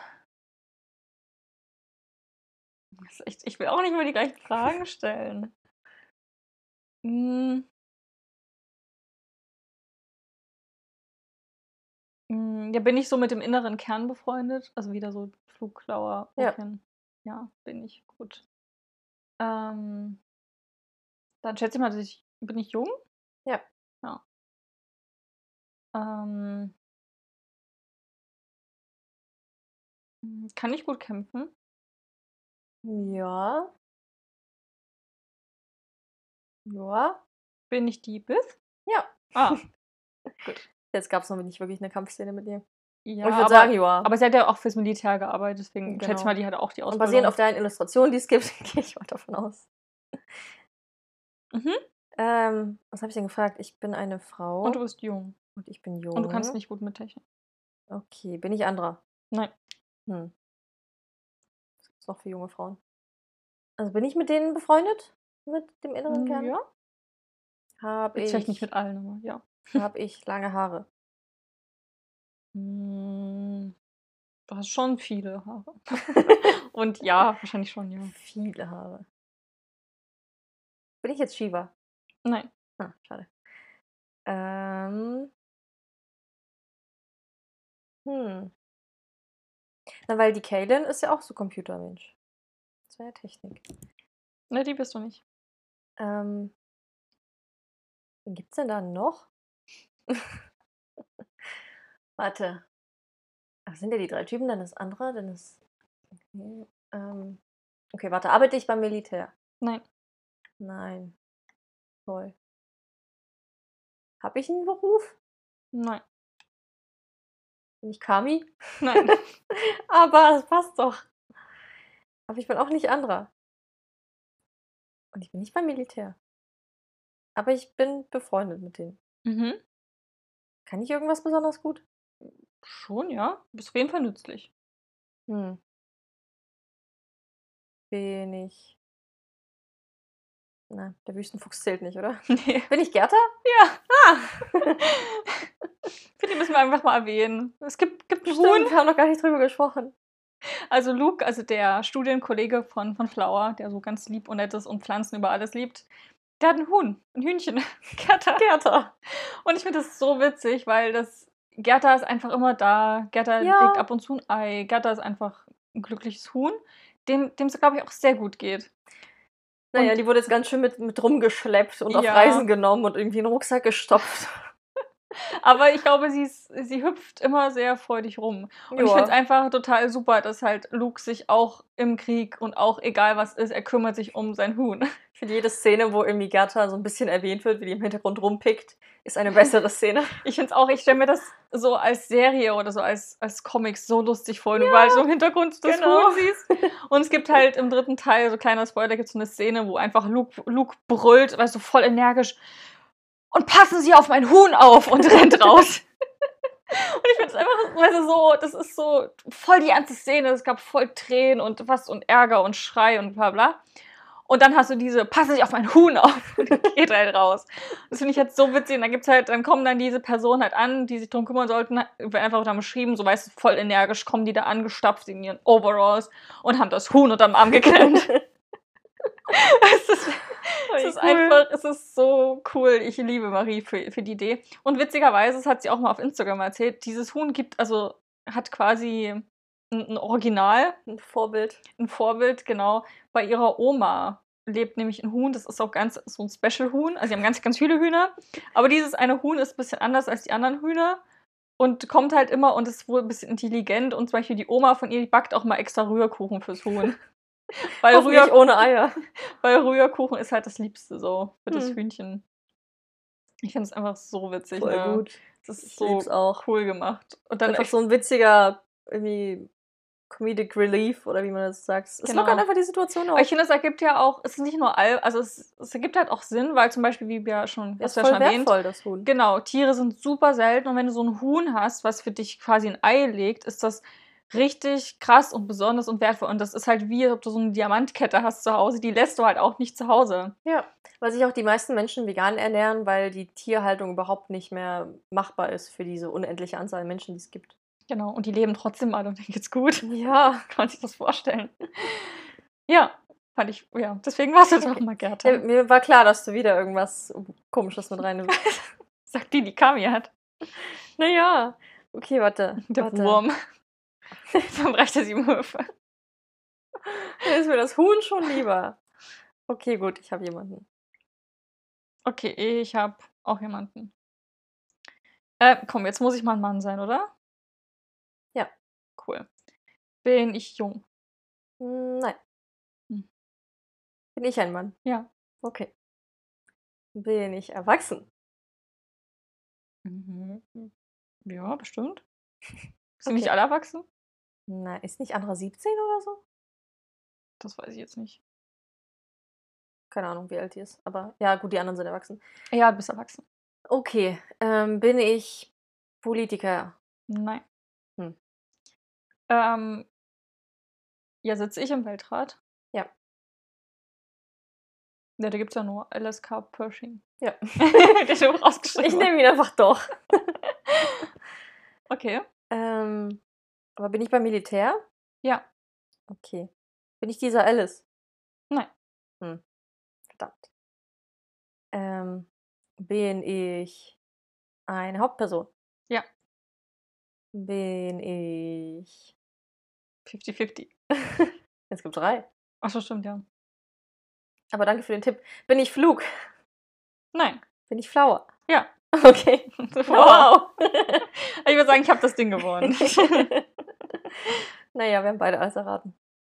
[SPEAKER 2] Ich will auch nicht mehr die gleichen Fragen stellen. Hm. Ja, bin ich so mit dem inneren Kern befreundet? Also wieder so Fluglauer.
[SPEAKER 1] Ja.
[SPEAKER 2] Ja, bin ich. Gut. Ähm, dann schätze ich mal, dass ich. Bin ich jung?
[SPEAKER 1] Ja.
[SPEAKER 2] Ja. Ähm, hm, kann ich gut kämpfen?
[SPEAKER 1] Ja. Ja.
[SPEAKER 2] Bin ich die Bith?
[SPEAKER 1] Ja.
[SPEAKER 2] Ah, gut.
[SPEAKER 1] Jetzt gab es noch nicht wirklich eine Kampfszene mit ihr.
[SPEAKER 2] Ja,
[SPEAKER 1] Und ich würde
[SPEAKER 2] aber,
[SPEAKER 1] sagen, ja.
[SPEAKER 2] aber sie hat ja auch fürs Militär gearbeitet, deswegen schätze ich
[SPEAKER 1] Genau.
[SPEAKER 2] mal, die hatte auch die
[SPEAKER 1] Und
[SPEAKER 2] Ausbildung.
[SPEAKER 1] basierend auf deinen Illustrationen, die es gibt, gehe ich mal davon aus.
[SPEAKER 2] Mhm.
[SPEAKER 1] Ähm, was habe ich denn gefragt? Ich bin eine Frau
[SPEAKER 2] Und du bist jung.
[SPEAKER 1] und ich bin jung.
[SPEAKER 2] Und du kannst nicht gut mit Technik.
[SPEAKER 1] Okay, bin ich Andra?
[SPEAKER 2] Nein.
[SPEAKER 1] Hm. Was gibt's noch für junge Frauen? Also bin ich mit denen befreundet? Mit dem inneren
[SPEAKER 2] Hm,
[SPEAKER 1] Kern?
[SPEAKER 2] Ja.
[SPEAKER 1] Habe ich,
[SPEAKER 2] vielleicht nicht mit allen, aber ja.
[SPEAKER 1] Hab ich lange Haare?
[SPEAKER 2] Hm, Du hast schon viele Haare. Und ja, wahrscheinlich schon, ja.
[SPEAKER 1] Viele Haare. Bin ich jetzt Shiva?
[SPEAKER 2] Nein.
[SPEAKER 1] Ah, schade. Ähm. Hm. Na, weil die Kaylin ist ja auch so Computermensch. Das wäre ja Technik.
[SPEAKER 2] Ne, die bist du nicht.
[SPEAKER 1] Ähm. Wen gibt's denn da noch? Warte. Ach, sind ja die drei Typen, dann das andere, dann ist. Okay, ähm. okay, warte, arbeite ich beim Militär?
[SPEAKER 2] Nein.
[SPEAKER 1] Nein. Toll. Habe ich einen Beruf?
[SPEAKER 2] Nein.
[SPEAKER 1] Bin ich Kami?
[SPEAKER 2] Nein.
[SPEAKER 1] Aber das passt doch. Aber ich bin auch nicht anderer. Und ich bin nicht beim Militär. Aber ich bin befreundet mit denen.
[SPEAKER 2] mhm.
[SPEAKER 1] Kann ich irgendwas besonders gut?
[SPEAKER 2] Schon, ja. Du bist auf jeden Fall nützlich.
[SPEAKER 1] Hm. Bin ich. Na, der Wüstenfuchs zählt nicht, oder?
[SPEAKER 2] Nee.
[SPEAKER 1] Bin ich Gerda?
[SPEAKER 2] Ja.
[SPEAKER 1] Ah!
[SPEAKER 2] Für die müssen wir einfach mal erwähnen. Es gibt, gibt einen
[SPEAKER 1] Stimmt,
[SPEAKER 2] Huhn.
[SPEAKER 1] wir haben noch gar nicht drüber gesprochen.
[SPEAKER 2] Also Luke, also der Studienkollege von, von Flower, der so ganz lieb und nett ist und Pflanzen über alles liebt, der hat ein Huhn, ein Hühnchen, Gerda.
[SPEAKER 1] Gerda.
[SPEAKER 2] Und ich finde das so witzig, weil das Gerda ist einfach immer da. Gerda
[SPEAKER 1] Ja.
[SPEAKER 2] legt ab und zu ein Ei. Gerda ist einfach ein glückliches Huhn, dem es, glaube ich, auch sehr gut geht.
[SPEAKER 1] Naja,
[SPEAKER 2] Und-
[SPEAKER 1] die wurde jetzt ganz schön mit, mit rumgeschleppt und auf
[SPEAKER 2] Ja.
[SPEAKER 1] Reisen genommen und irgendwie in den Rucksack gestopft.
[SPEAKER 2] Aber ich glaube, sie, ist, sie hüpft immer sehr freudig rum. Und ich
[SPEAKER 1] Joa.
[SPEAKER 2] finde es einfach total super, dass halt Luke sich auch im Krieg und auch egal was ist, er kümmert sich um sein Huhn.
[SPEAKER 1] Für jede Szene, wo irgendwie Gerda so ein bisschen erwähnt wird, wie die im Hintergrund rumpickt, ist eine bessere Szene.
[SPEAKER 2] Ich finde es auch, ich stelle mir das so als Serie oder so als, als Comics so lustig vor, wenn du überall so im Hintergrund das
[SPEAKER 1] genau.
[SPEAKER 2] Huhn siehst. Und es gibt halt im dritten Teil, so kleiner Spoiler, gibt es so eine Szene, wo einfach Luke, Luke brüllt, weißt du, voll energisch. Und passen Sie auf mein Huhn auf und rennt raus. Und ich finde es einfach, weißt du, so, das ist so voll die ernste Szene. Es gab voll Tränen und was und Ärger und Schrei und bla bla. Und dann hast du diese, passen Sie auf mein Huhn auf und geht halt raus. Das finde ich jetzt so witzig. Und dann gibt's halt, dann kommen dann diese Personen halt an, die sich drum kümmern sollten, einfach da beschrieben, so weißt du, voll energisch, kommen die da angestapft in ihren Overalls und haben das Huhn unterm Arm geklemmt. es ist, es ist
[SPEAKER 1] cool.
[SPEAKER 2] einfach, es ist so cool. Ich liebe Marie für, für die Idee. Und witzigerweise, das hat sie auch mal auf Instagram erzählt, dieses Huhn gibt, also hat quasi ein, ein Original,
[SPEAKER 1] Ein Vorbild.
[SPEAKER 2] ein Vorbild, genau, bei ihrer Oma lebt nämlich ein Huhn, das ist auch ganz so ein Special-Huhn. Also sie haben ganz, ganz viele Hühner. Aber dieses eine Huhn ist ein bisschen anders als die anderen Hühner und kommt halt immer und ist wohl ein bisschen intelligent. Und zum Beispiel die Oma von ihr, die backt auch mal extra Rührkuchen fürs Huhn. Weil,
[SPEAKER 1] Hoffentlich
[SPEAKER 2] Rühr,
[SPEAKER 1] ohne Eier.
[SPEAKER 2] weil Rührkuchen ist halt das Liebste so für das
[SPEAKER 1] Hm.
[SPEAKER 2] Hühnchen. Ich finde es einfach so witzig.
[SPEAKER 1] Voll
[SPEAKER 2] ne?
[SPEAKER 1] gut.
[SPEAKER 2] Das ist
[SPEAKER 1] Ich
[SPEAKER 2] so
[SPEAKER 1] auch.
[SPEAKER 2] cool gemacht. Und dann
[SPEAKER 1] Einfach so ein witziger, irgendwie Comedic Relief oder wie man das sagt. Es
[SPEAKER 2] Genau.
[SPEAKER 1] lockert einfach die Situation auf.
[SPEAKER 2] Ich finde, es ergibt ja auch, es ist nicht nur all, also es, es ergibt halt auch Sinn, weil zum Beispiel, wie wir ja schon,
[SPEAKER 1] Das ist
[SPEAKER 2] ja
[SPEAKER 1] voll
[SPEAKER 2] schon erwähnt,
[SPEAKER 1] wertvoll, das Huhn.
[SPEAKER 2] genau, Tiere sind super selten und wenn du so ein Huhn hast, was für dich quasi ein Ei legt, ist das richtig krass und besonders und wertvoll. Und das ist halt wie, ob du so eine Diamantkette hast zu Hause, die lässt du halt auch nicht zu Hause.
[SPEAKER 1] Ja, weil sich auch die meisten Menschen vegan ernähren, weil die Tierhaltung überhaupt nicht mehr machbar ist für diese unendliche Anzahl Menschen, die es gibt.
[SPEAKER 2] Genau, und die leben trotzdem alle und denen geht's gut.
[SPEAKER 1] Ja.
[SPEAKER 2] Kann man sich das vorstellen. Ja, fand ich, ja, deswegen warst du doch mal Gerda.
[SPEAKER 1] ja. Mir war klar, dass du wieder irgendwas Komisches mit reinnimmst.
[SPEAKER 2] Sagt die, die Kami hat.
[SPEAKER 1] naja. Okay, warte.
[SPEAKER 2] Der
[SPEAKER 1] warte.
[SPEAKER 2] Wurm. Vom Reich der sieben Höfe.
[SPEAKER 1] Dann ist mir das Huhn schon lieber. Okay, gut, ich habe jemanden.
[SPEAKER 2] Okay, ich habe auch jemanden. Äh, komm, jetzt muss ich mal ein Mann sein, oder?
[SPEAKER 1] Ja.
[SPEAKER 2] Cool. Bin ich jung?
[SPEAKER 1] Hm, Nein.
[SPEAKER 2] Hm.
[SPEAKER 1] Bin ich ein Mann?
[SPEAKER 2] Ja.
[SPEAKER 1] Okay. Bin ich erwachsen?
[SPEAKER 2] Mhm. Ja, bestimmt. Sind
[SPEAKER 1] Okay.
[SPEAKER 2] nicht alle erwachsen?
[SPEAKER 1] Nein, ist nicht Andra 17 oder so?
[SPEAKER 2] Das weiß ich jetzt nicht.
[SPEAKER 1] Keine Ahnung, wie alt die ist. Aber ja, gut, die anderen sind erwachsen.
[SPEAKER 2] Ja, du bist erwachsen.
[SPEAKER 1] Okay, ähm, bin ich Politiker?
[SPEAKER 2] Nein.
[SPEAKER 1] Hm.
[SPEAKER 2] Ähm, ja, sitze ich im Weltrat?
[SPEAKER 1] Ja.
[SPEAKER 2] Ja, da gibt es ja nur LSK Pershing.
[SPEAKER 1] Ja.
[SPEAKER 2] Der ist auch rausgeschrieben.
[SPEAKER 1] Ich nehme ihn einfach doch.
[SPEAKER 2] Okay.
[SPEAKER 1] Ähm, aber bin ich beim Militär?
[SPEAKER 2] Ja.
[SPEAKER 1] Okay. Bin ich dieser Alice?
[SPEAKER 2] Nein.
[SPEAKER 1] Hm. Verdammt. Ähm, bin ich eine Hauptperson?
[SPEAKER 2] Ja.
[SPEAKER 1] Bin ich.
[SPEAKER 2] 50-50.
[SPEAKER 1] Es gibt drei.
[SPEAKER 2] Achso, stimmt, ja.
[SPEAKER 1] Aber danke für den Tipp. Bin ich Flug?
[SPEAKER 2] Nein.
[SPEAKER 1] Bin ich Flower?
[SPEAKER 2] Ja.
[SPEAKER 1] Okay.
[SPEAKER 2] Wow. ich würde sagen, ich habe das Ding gewonnen.
[SPEAKER 1] naja, wir haben beide alles erraten.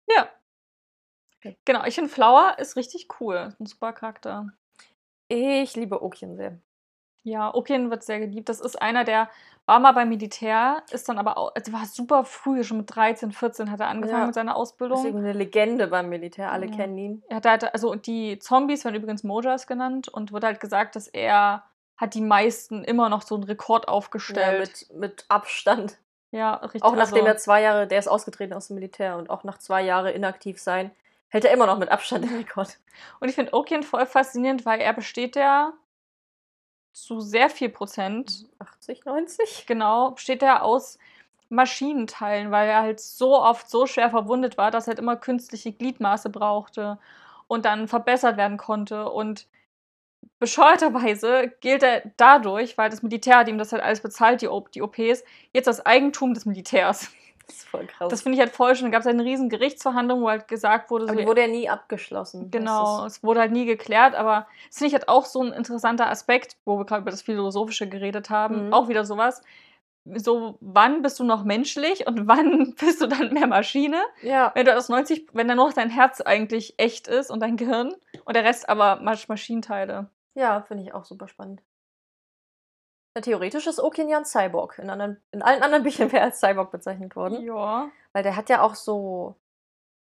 [SPEAKER 2] ja. Genau, ich finde Flower ist richtig cool. Ist Ein super Charakter.
[SPEAKER 1] Ich liebe Okien sehr.
[SPEAKER 2] Ja, Okin wird sehr geliebt. Das ist einer, der war mal beim Militär, ist dann aber auch, also war super früh, schon mit 13, 14 hat er angefangen
[SPEAKER 1] Ja.
[SPEAKER 2] mit seiner
[SPEAKER 1] Das ist
[SPEAKER 2] Ausbildung.
[SPEAKER 1] irgendwie eine Legende beim Militär. Alle
[SPEAKER 2] Ja.
[SPEAKER 1] kennen ihn.
[SPEAKER 2] Er hat halt, also die Zombies werden übrigens Mojas genannt und wird halt gesagt, dass er hat die meisten immer noch so einen Rekord
[SPEAKER 1] Ja,
[SPEAKER 2] aufgestellt.
[SPEAKER 1] mit, mit Abstand.
[SPEAKER 2] Ja, richtig.
[SPEAKER 1] Auch nachdem
[SPEAKER 2] also,
[SPEAKER 1] er zwei Jahre, der ist ausgetreten aus dem Militär und auch nach zwei Jahren inaktiv sein, hält er immer noch mit Abstand den Rekord.
[SPEAKER 2] Und ich finde Okin voll faszinierend, weil er besteht ja zu sehr viel Prozent
[SPEAKER 1] 80, 90?
[SPEAKER 2] genau, besteht er aus Maschinenteilen, weil er halt so oft so schwer verwundet war, dass er halt immer künstliche Gliedmaße brauchte und dann verbessert werden konnte. Und bescheuerterweise gilt er dadurch, weil das Militär ihm das halt alles bezahlt, die, die OPs, jetzt das Eigentum des Militärs.
[SPEAKER 1] Das ist voll krass.
[SPEAKER 2] Das finde ich halt voll schön. Da gab es eine riesen Gerichtsverhandlung, wo halt gesagt wurde,
[SPEAKER 1] aber
[SPEAKER 2] so,
[SPEAKER 1] die wurde ja nie abgeschlossen.
[SPEAKER 2] Genau, es wurde halt nie geklärt, aber das finde ich halt auch so ein interessanter Aspekt, wo wir gerade über das Philosophische geredet haben.
[SPEAKER 1] Mhm.
[SPEAKER 2] Auch wieder sowas. So, wann bist du noch menschlich und wann bist du dann mehr Maschine?
[SPEAKER 1] ja,
[SPEAKER 2] Wenn du aus 90, wenn dann noch dein Herz eigentlich echt ist und dein Gehirn und der Rest aber Masch Maschinenteile.
[SPEAKER 1] ja finde ich auch super spannend. Ja, theoretisch ist Okin ja ein Cyborg. In, anderen, in allen anderen Büchern wäre er als Cyborg bezeichnet worden.
[SPEAKER 2] Ja.
[SPEAKER 1] Weil der hat ja auch so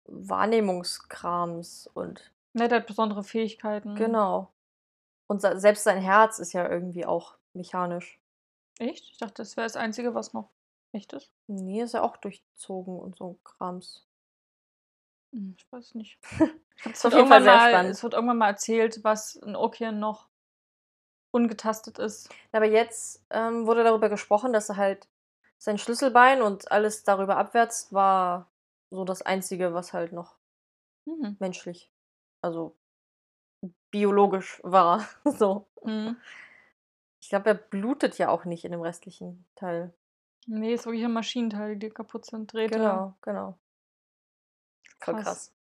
[SPEAKER 1] Wahrnehmungskrams und
[SPEAKER 2] Ne, der hat besondere Fähigkeiten.
[SPEAKER 1] genau. Und se- selbst sein Herz ist ja irgendwie auch mechanisch.
[SPEAKER 2] Echt? Ich dachte, das wäre das Einzige, was noch echt ist.
[SPEAKER 1] Nee, ist ja auch durchzogen und so Krams.
[SPEAKER 2] Hm, Ich weiß nicht.
[SPEAKER 1] Jeden Fall sehr
[SPEAKER 2] mal. Es wird irgendwann mal erzählt, was in Okian noch ungetastet ist.
[SPEAKER 1] Aber jetzt ähm, wurde darüber gesprochen, dass er halt sein Schlüsselbein und alles darüber abwärts war so das Einzige, was halt noch
[SPEAKER 2] Mhm.
[SPEAKER 1] menschlich, also biologisch war. so.
[SPEAKER 2] Mhm.
[SPEAKER 1] Ich glaube, er blutet ja auch nicht in dem restlichen Teil.
[SPEAKER 2] Nee, ist wirklich ein Maschinenteil, die kaputt sind, Drähte.
[SPEAKER 1] Genau, genau. Voll
[SPEAKER 2] Krass.
[SPEAKER 1] krass.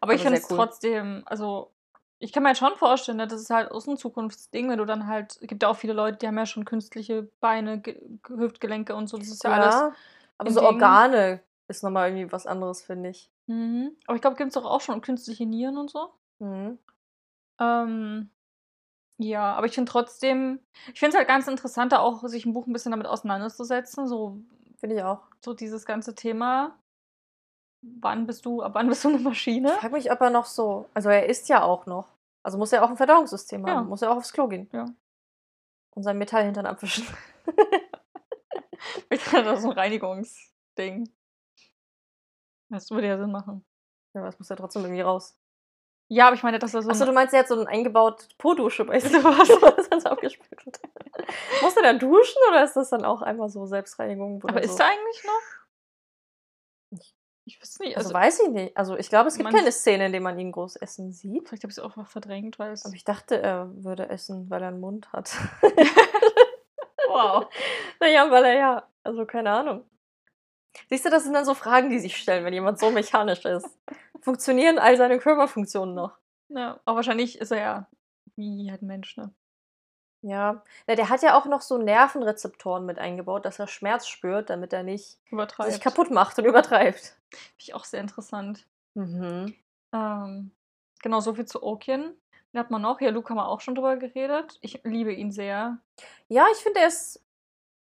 [SPEAKER 2] Aber ich
[SPEAKER 1] Aber
[SPEAKER 2] finde
[SPEAKER 1] sehr
[SPEAKER 2] es
[SPEAKER 1] cool.
[SPEAKER 2] trotzdem, also ich kann mir halt schon vorstellen, ne, das ist halt aus ein Zukunftsding, wenn du dann halt, es gibt ja auch viele Leute, die haben ja schon künstliche Beine, Ge Hüftgelenke und so, das ist ja, alles.
[SPEAKER 1] aber so
[SPEAKER 2] Ding.
[SPEAKER 1] Organe ist nochmal irgendwie was anderes, finde ich.
[SPEAKER 2] Mhm. Aber ich glaube, gibt es doch auch schon künstliche Nieren und so.
[SPEAKER 1] Mhm.
[SPEAKER 2] Ähm, ja, aber ich finde trotzdem, ich finde es halt ganz interessant, da auch sich ein Buch ein bisschen damit auseinanderzusetzen, so,
[SPEAKER 1] Finde ich auch.
[SPEAKER 2] so dieses ganze Thema. Wann bist du, ab wann bist du eine Maschine?
[SPEAKER 1] Ich frage mich, ob er noch so. Also, er isst ja auch noch. Also, muss er auch ein Verdauungssystem
[SPEAKER 2] Ja.
[SPEAKER 1] haben. Muss er auch aufs Klo gehen.
[SPEAKER 2] Ja.
[SPEAKER 1] Und sein Metall hintern abwischen.
[SPEAKER 2] Ich ist so ein Reinigungsding. Das würde ja Sinn machen.
[SPEAKER 1] Ja, aber es muss ja trotzdem irgendwie raus.
[SPEAKER 2] Ja, aber ich meine, dass er so
[SPEAKER 1] Achso, du meinst, er hat so 'n eingebaute Po-Dusche bei wo das dann so abgespült wird. Muss er dann duschen oder ist das dann auch einmal so Selbstreinigung
[SPEAKER 2] Aber
[SPEAKER 1] oder
[SPEAKER 2] ist
[SPEAKER 1] so?
[SPEAKER 2] er eigentlich noch?
[SPEAKER 1] Ich
[SPEAKER 2] Ich wüsste nicht,
[SPEAKER 1] also,
[SPEAKER 2] also
[SPEAKER 1] weiß ich nicht. Also, ich glaube, es gibt keine Szene, in der man ihn groß essen sieht.
[SPEAKER 2] vielleicht habe ich's auch einfach verdrängt, weil es
[SPEAKER 1] Aber ich dachte, er würde essen, weil er 'n Mund hat.
[SPEAKER 2] Wow.
[SPEAKER 1] Na ja, weil er ja also, keine Ahnung. Siehst du, das sind dann so Fragen, die sich stellen, wenn jemand so mechanisch ist. Funktionieren all seine Körperfunktionen noch?
[SPEAKER 2] Ja, aber wahrscheinlich ist er ja wie halt 'n Mensch, ne?
[SPEAKER 1] Ja. Ja, der hat ja auch noch so Nervenrezeptoren mit eingebaut, dass er Schmerz spürt, damit er nicht sich
[SPEAKER 2] Übertreibt.
[SPEAKER 1] kaputt macht und übertreibt.
[SPEAKER 2] Finde ich auch sehr interessant.
[SPEAKER 1] Mhm.
[SPEAKER 2] Ähm, genau, so viel zu Oakien. Wen hat man noch? Ja, Luke haben wir auch schon drüber geredet. Ich liebe ihn sehr.
[SPEAKER 1] Ja, ich finde, er ist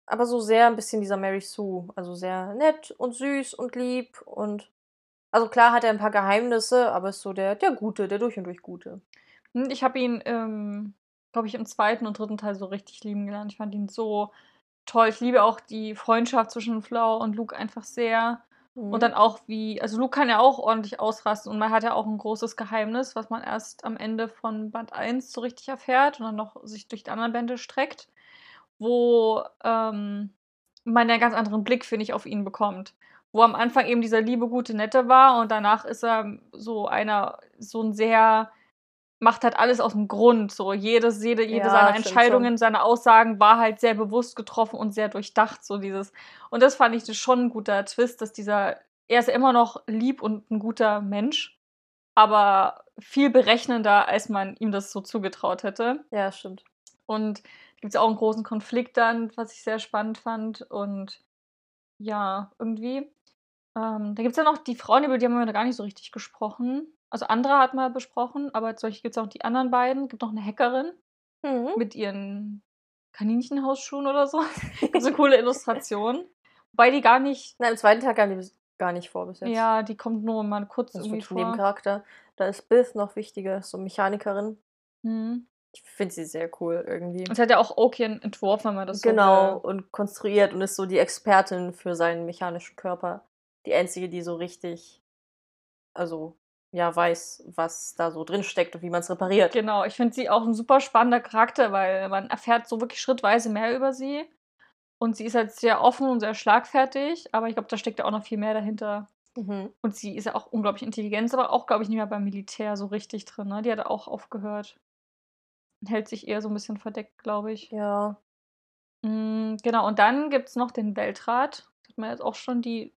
[SPEAKER 1] aber so sehr 'n bisschen dieser Mary Sue. Also, sehr nett und süß und lieb und also, klar hat er 'n paar Geheimnisse, aber ist so der der Gute, der durch und durch Gute.
[SPEAKER 2] Hm, ich habe ihn, ähm, glaube ich, im 2. und 3. Teil so richtig lieben gelernt. Ich fand ihn so toll. Ich liebe auch die Freundschaft zwischen Flower und Luke einfach sehr. Und
[SPEAKER 1] Mhm.
[SPEAKER 2] dann auch wie also, Luke kann ja auch ordentlich ausrasten und man hat ja auch 'n großes Geheimnis, was man erst am Ende von Band 1 so richtig erfährt und dann noch sich durch die anderen Bände streckt, wo, ähm, man ja 'n ganz anderen Blick, finde ich, auf ihn bekommt. Wo am Anfang eben dieser liebe, gute, nette war und danach ist er so einer so 'n sehr macht halt alles aus'm Grund, so jedes jede jede
[SPEAKER 1] Ja,
[SPEAKER 2] seiner Entscheidungen,
[SPEAKER 1] schon.
[SPEAKER 2] seine Aussagen war halt sehr bewusst getroffen und sehr durchdacht, so dieses und das fand ich das schon 'n guter Twist, dass dieser er ist immer noch lieb und 'n guter Mensch, aber viel berechnender, als man ihm das so zugetraut hätte.
[SPEAKER 1] Ja, stimmt.
[SPEAKER 2] Und gibt's ja auch 'n großen Konflikt dann, was ich sehr spannend fand und ja, irgendwie. Ähm, da gibt's ja noch die Frauen, über die haben wir noch gar nicht so richtig gesprochen. Also, Andra hatten wir besprochen, aber zum Beispiel gibt's auch die anderen beiden. Gibt noch 'ne Hackerin
[SPEAKER 1] Mhm.
[SPEAKER 2] mit ihren Kaninchenhausschuhen oder so. Gibt's 'ne coole Illustration. Wobei die gar nicht
[SPEAKER 1] Nein, im 2. Teil kam die gar nicht vor bis jetzt.
[SPEAKER 2] ja, die kommt nur mal kurz
[SPEAKER 1] Das
[SPEAKER 2] irgendwie vor.
[SPEAKER 1] Nebencharakter. Da ist Bith noch wichtiger, so Mechanikerin.
[SPEAKER 2] Mhm.
[SPEAKER 1] Ich finde sie sehr cool irgendwie.
[SPEAKER 2] Das hat ja auch Oakien entworfen, wenn man das so
[SPEAKER 1] Genau, und konstruiert und ist so die Expertin für seinen mechanischen Körper. Die Einzige, die so richtig also, ja, weiß, was da so drinsteckt und wie man's repariert.
[SPEAKER 2] Genau, ich finde sie auch 'n super spannender Charakter, weil man erfährt so wirklich schrittweise mehr über sie. Und sie ist halt sehr offen und sehr schlagfertig, aber ich glaube, da steckt ja auch noch viel mehr dahinter.
[SPEAKER 1] Mhm.
[SPEAKER 2] Und sie ist ja auch unglaublich intelligent, aber auch, glaube ich, nicht mehr beim Militär so richtig drin, ne? Die hat auch aufgehört. Hält sich eher so 'n bisschen verdeckt, glaube ich.
[SPEAKER 1] Ja.
[SPEAKER 2] Hm, genau, und dann gibt's noch den Weltrat. Hat man jetzt auch schon die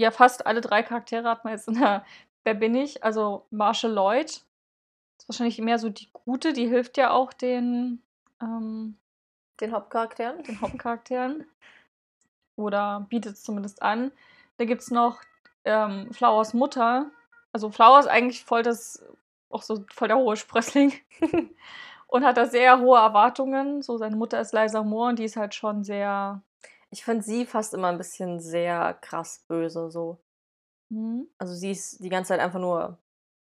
[SPEAKER 2] ja, fast alle 3 Charaktere hat man jetzt in der Wer bin ich? Also, Marshall Lloyd ist wahrscheinlich mehr so die Gute, die hilft ja auch den, ähm
[SPEAKER 1] Den Hauptcharakteren?
[SPEAKER 2] den Hauptcharakteren. Oder bietet's zumindest an. Da gibt's noch, ähm, Flowers Mutter. Also, Flower ist eigentlich voll das auch so voll der hohe Sprössling und hat da sehr hohe Erwartungen. So, seine Mutter ist Liza Moore und die ist halt schon sehr
[SPEAKER 1] Ich finde sie fast immer 'n bisschen sehr krass böse so.
[SPEAKER 2] Mhm.
[SPEAKER 1] Also, sie ist die ganze Zeit einfach nur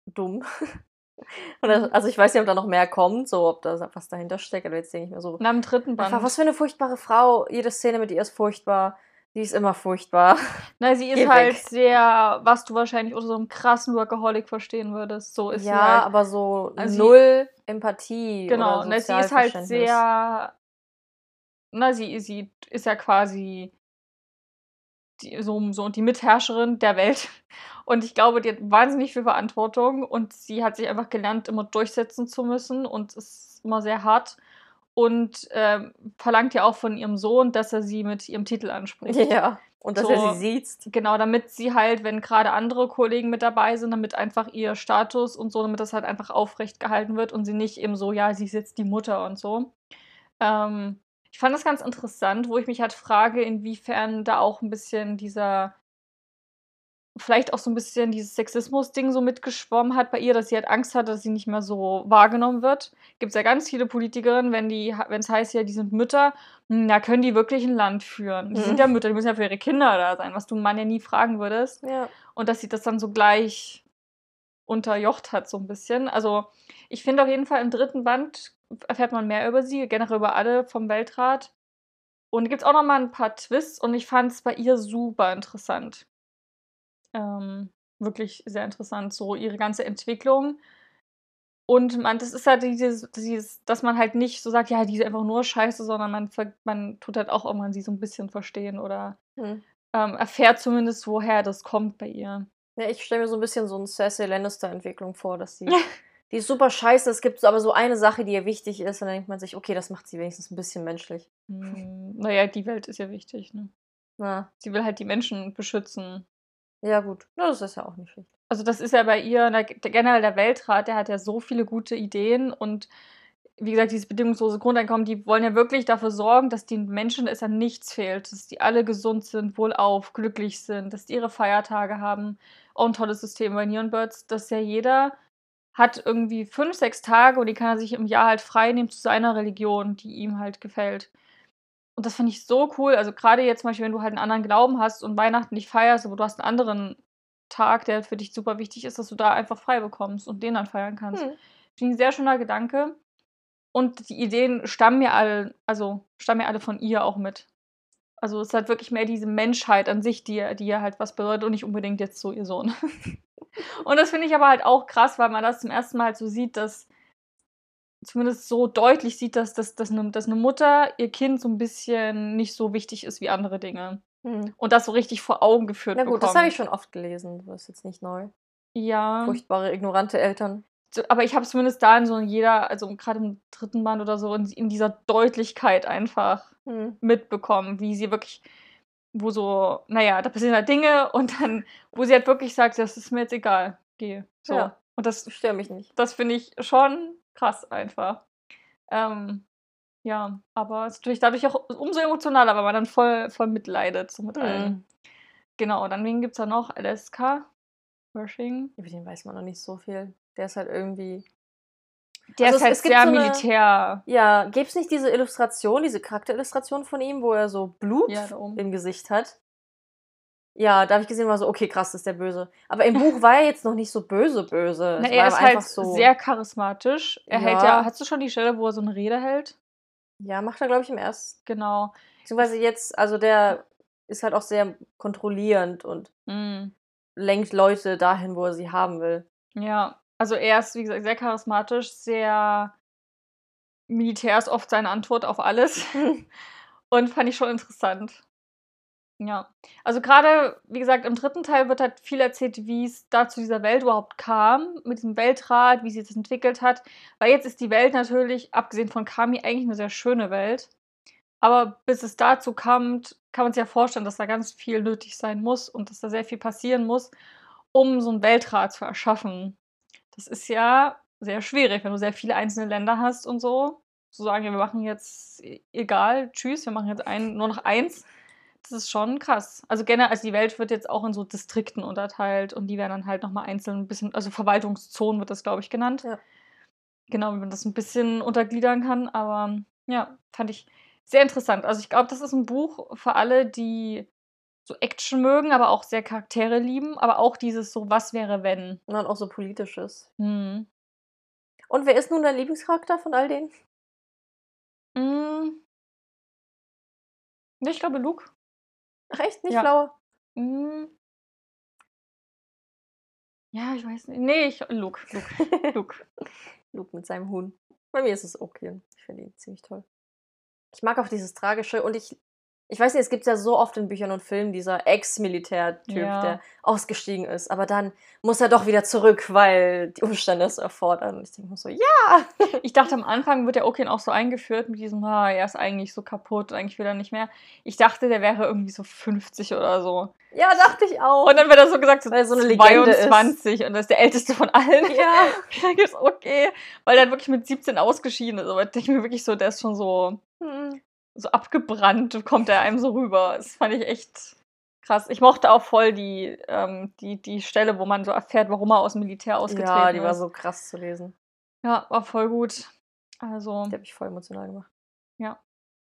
[SPEAKER 1] dumm. Oder
[SPEAKER 2] Mhm.
[SPEAKER 1] also, ich weiß nicht, ob da noch mehr kommt, so ob da was dahinter steckt, aber jetzt denke ich mir so
[SPEAKER 2] am 3.
[SPEAKER 1] einfach:
[SPEAKER 2] Band
[SPEAKER 1] „Was für 'ne furchtbare Frau. Jede Szene mit ihr ist furchtbar. Sie ist immer furchtbar.“
[SPEAKER 2] Na, sie ist
[SPEAKER 1] Geh
[SPEAKER 2] halt
[SPEAKER 1] weg.
[SPEAKER 2] sehr was du wahrscheinlich unter so 'nem krassen Workaholic verstehen würdest. So ist sie
[SPEAKER 1] Ja,
[SPEAKER 2] halt.
[SPEAKER 1] aber so
[SPEAKER 2] Also, sie
[SPEAKER 1] null Empathie
[SPEAKER 2] Genau,
[SPEAKER 1] oder
[SPEAKER 2] ne, sie ist halt sehr ne, sie sie ist ja quasi die so so die Mitherrscherin der Welt. Und ich glaube, die hat wahnsinnig viel Verantwortung und sie hat sich einfach gelernt, immer durchsetzen zu müssen und ist immer sehr hart und, ähm, verlangt ja auch von ihrem Sohn, dass er sie mit ihrem Titel anspricht.
[SPEAKER 1] Ja, und dass er
[SPEAKER 2] So
[SPEAKER 1] sie siezt.
[SPEAKER 2] genau, damit sie halt, wenn grade andere Kollegen mit dabei sind, damit einfach ihr Status und so damit das halt einfach aufrecht gehalten wird und sie nicht eben so: „Ja, sie ist jetzt die Mutter“ und so. Ähm, ich fand das ganz interessant, wo ich mich halt frage, inwiefern da auch 'n bisschen dieser vielleicht auch so 'n bisschen dieses Sexismus-Ding so mitgeschwommen hat bei ihr, dass sie halt Angst hatte, dass sie nicht mehr so wahrgenommen wird. Gibt's ja ganz viele Politikerinnen, wenn die ha wenn's heißt, ja, die sind Mütter, hm, ja, können die wirklich 'n Land führen? Die sind
[SPEAKER 1] Mhm.
[SPEAKER 2] ja Mütter, die müssen ja für ihre Kinder da sein, was du 'n Mann ja nie fragen würdest.
[SPEAKER 1] Ja.
[SPEAKER 2] Und dass sie das dann so gleich unterjocht hat so 'n bisschen. Also, ich finde auf jeden Fall im 3. Band erfährt man mehr über sie, generell über alle vom Weltrat. Und gibt's auch noch mal 'n paar Twists und ich fand's bei ihr super interessant. Ähm, wirklich sehr interessant, so ihre ganze Entwicklung. Und man, das ist halt dieses, dieses, dass man halt nicht so sagt, ja, die ist einfach nur scheiße, sondern man, man tut halt auch irgendwann sie so ein bisschen verstehen oder hm. ähm, erfährt zumindest, woher das kommt bei ihr.
[SPEAKER 1] Ja, ich stelle mir so ein bisschen so eine Cersei Lannister-Entwicklung vor, dass sie. die ist super scheiße, es gibt aber so eine Sache, die ihr wichtig ist, und dann denkt man sich, okay, das macht sie wenigstens ein bisschen menschlich.
[SPEAKER 2] Hm, naja, die Welt ist ja wichtig, ne?
[SPEAKER 1] Na.
[SPEAKER 2] Sie will halt die Menschen beschützen.
[SPEAKER 1] Ja, gut. Na, das ist ja auch nicht schlecht.
[SPEAKER 2] Also, das ist ja bei ihr, der, generell der Weltrat, der hat ja so viele gute Ideen und wie gesagt, dieses bedingungslose Grundeinkommen, die wollen ja wirklich dafür sorgen, dass den Menschen es an nichts fehlt, dass die alle gesund sind, wohlauf, glücklich sind, dass die ihre Feiertage haben. Auch ein tolles System bei Neon Birds, dass ja jeder hat irgendwie fünf, sechs Tage und die kann er sich im Jahr halt frei nehmen zu seiner Religion, die ihm halt gefällt. Und das finde ich so cool. Also gerade jetzt zum Beispiel, wenn du halt einen anderen Glauben hast und Weihnachten nicht feierst, aber du hast einen anderen Tag, der für dich super wichtig ist, dass du da einfach frei bekommst und den dann feiern kannst. Hm. Finde ich ein sehr schöner Gedanke. Und die Ideen stammen mir alle, also stammen mir alle von ihr auch mit. Also es ist halt wirklich mehr diese Menschheit an sich, die, die ihr halt was bedeutet und nicht unbedingt jetzt so ihr Sohn. und das finde ich aber halt auch krass, weil man das zum ersten Mal halt so sieht, dass zumindest so deutlich sieht, dass, dass, dass, eine, dass eine Mutter ihr Kind so ein bisschen nicht so wichtig ist wie andere Dinge. Hm. Und das so richtig vor Augen geführt
[SPEAKER 1] Na gut, bekommt. das habe ich schon oft gelesen. Das ist jetzt nicht neu.
[SPEAKER 2] Ja.
[SPEAKER 1] Furchtbare, ignorante Eltern
[SPEAKER 2] aber ich habe zumindest da in so jeder, also gerade im dritten Band oder so, in, in dieser Deutlichkeit einfach hm. mitbekommen, wie sie wirklich, wo so, naja, da passieren halt Dinge und dann, wo sie halt wirklich sagt, das ist mir jetzt egal, geh. So.
[SPEAKER 1] Ja,
[SPEAKER 2] und das
[SPEAKER 1] stört mich nicht.
[SPEAKER 2] Das finde ich schon krass einfach. Ähm, ja, aber es ist natürlich dadurch auch umso emotionaler, weil man dann voll, voll mitleidet, so mit hm. allen. Genau, dann wen gibt es da noch? LSK? Rushing.
[SPEAKER 1] Über den weiß man noch nicht so viel. Der ist halt irgendwie.
[SPEAKER 2] Der also ist halt sehr so eine, Militär.
[SPEAKER 1] Ja, gäbe es nicht diese Illustration, diese Charakterillustration von ihm, wo er so Blut
[SPEAKER 2] ja,
[SPEAKER 1] im Gesicht hat? Ja, da habe ich gesehen, war so, okay, krass, das ist der Böse. Aber im Buch war er jetzt noch nicht so böse, böse.
[SPEAKER 2] Na, er ist halt so sehr charismatisch. Er ja. hält ja, hast du schon die Stelle, wo er so eine Rede hält?
[SPEAKER 1] Ja, macht er, glaube ich, im ersten.
[SPEAKER 2] Genau.
[SPEAKER 1] Beziehungsweise jetzt, also der ist halt auch sehr kontrollierend und
[SPEAKER 2] mm.
[SPEAKER 1] lenkt Leute dahin, wo er sie haben will.
[SPEAKER 2] Ja, also er ist, wie gesagt, sehr charismatisch, sehr Militär ist oft seine Antwort auf alles. Und fand ich schon interessant. Ja. Also gerade, wie gesagt, im dritten Teil wird halt viel erzählt, wie es da zu dieser Welt überhaupt kam, mit diesem Weltrat, wie sie das entwickelt hat. Weil jetzt ist die Welt natürlich, abgesehen von Kami, eigentlich eine sehr schöne Welt. Aber bis es dazu kam, kann man sich ja vorstellen, dass da ganz viel nötig sein muss und dass da sehr viel passieren muss, um so einen Weltrat zu erschaffen. Das ist ja sehr schwierig, wenn du sehr viele einzelne Länder hast und so. Zu sagen, ja, wir machen jetzt e, egal, tschüss, wir machen jetzt ein, nur noch eins. Das ist schon krass. Also generell, also die Welt wird jetzt auch in so Distrikten unterteilt und die werden dann halt nochmal einzeln ein bisschen, also Verwaltungszonen wird das, glaube ich, genannt.
[SPEAKER 1] Ja.
[SPEAKER 2] Genau, wie man das ein bisschen untergliedern kann. Aber ja, fand ich sehr interessant. Also ich glaube, das ist ein Buch für alle, die so Action mögen, aber auch sehr Charaktere lieben, aber auch dieses so, was wäre wenn?
[SPEAKER 1] Und dann auch so politisches.
[SPEAKER 2] Hm.
[SPEAKER 1] Und wer ist nun dein Lieblingscharakter von all denen?
[SPEAKER 2] Hm. Ich glaube Luke.
[SPEAKER 1] Ach echt? Nicht ja. Flower?
[SPEAKER 2] Hm. Ja, ich weiß nicht. Nee, ich, Luke. Luke. Luke.
[SPEAKER 1] Luke mit seinem Huhn. Bei mir ist es okay. Ich finde ihn ziemlich toll. Ich mag auch dieses Tragische und ich ich weiß nicht, es gibt ja so oft in Büchern und Filmen dieser Ex-Militär-Typ, ja. der ausgestiegen ist, aber dann muss er doch wieder zurück, weil die Umstände es erfordern. Und ich denke mir so, ja!
[SPEAKER 2] Ich dachte am Anfang wird der Okin auch so eingeführt mit diesem, ah, er ist eigentlich so kaputt, eigentlich will er nicht mehr. Ich dachte, der wäre irgendwie so 50 oder so.
[SPEAKER 1] Ja, dachte ich auch.
[SPEAKER 2] Und dann wird er so gesagt, so,
[SPEAKER 1] weil so eine Legende 22
[SPEAKER 2] ist. und das ist der älteste von allen.
[SPEAKER 1] Ja.
[SPEAKER 2] dann ist okay, weil er wirklich mit 17 ausgeschieden ist. Aber ich denke mir wirklich so, der ist schon so. Hm so abgebrannt kommt er einem so rüber. Das fand ich echt krass. Ich mochte auch voll die, ähm, die, die Stelle, wo man so erfährt, warum er aus dem Militär ausgetreten ist.
[SPEAKER 1] Ja, die ist. war so krass zu lesen.
[SPEAKER 2] Ja, war voll gut. Also.
[SPEAKER 1] Die habe ich voll emotional gemacht.
[SPEAKER 2] Ja.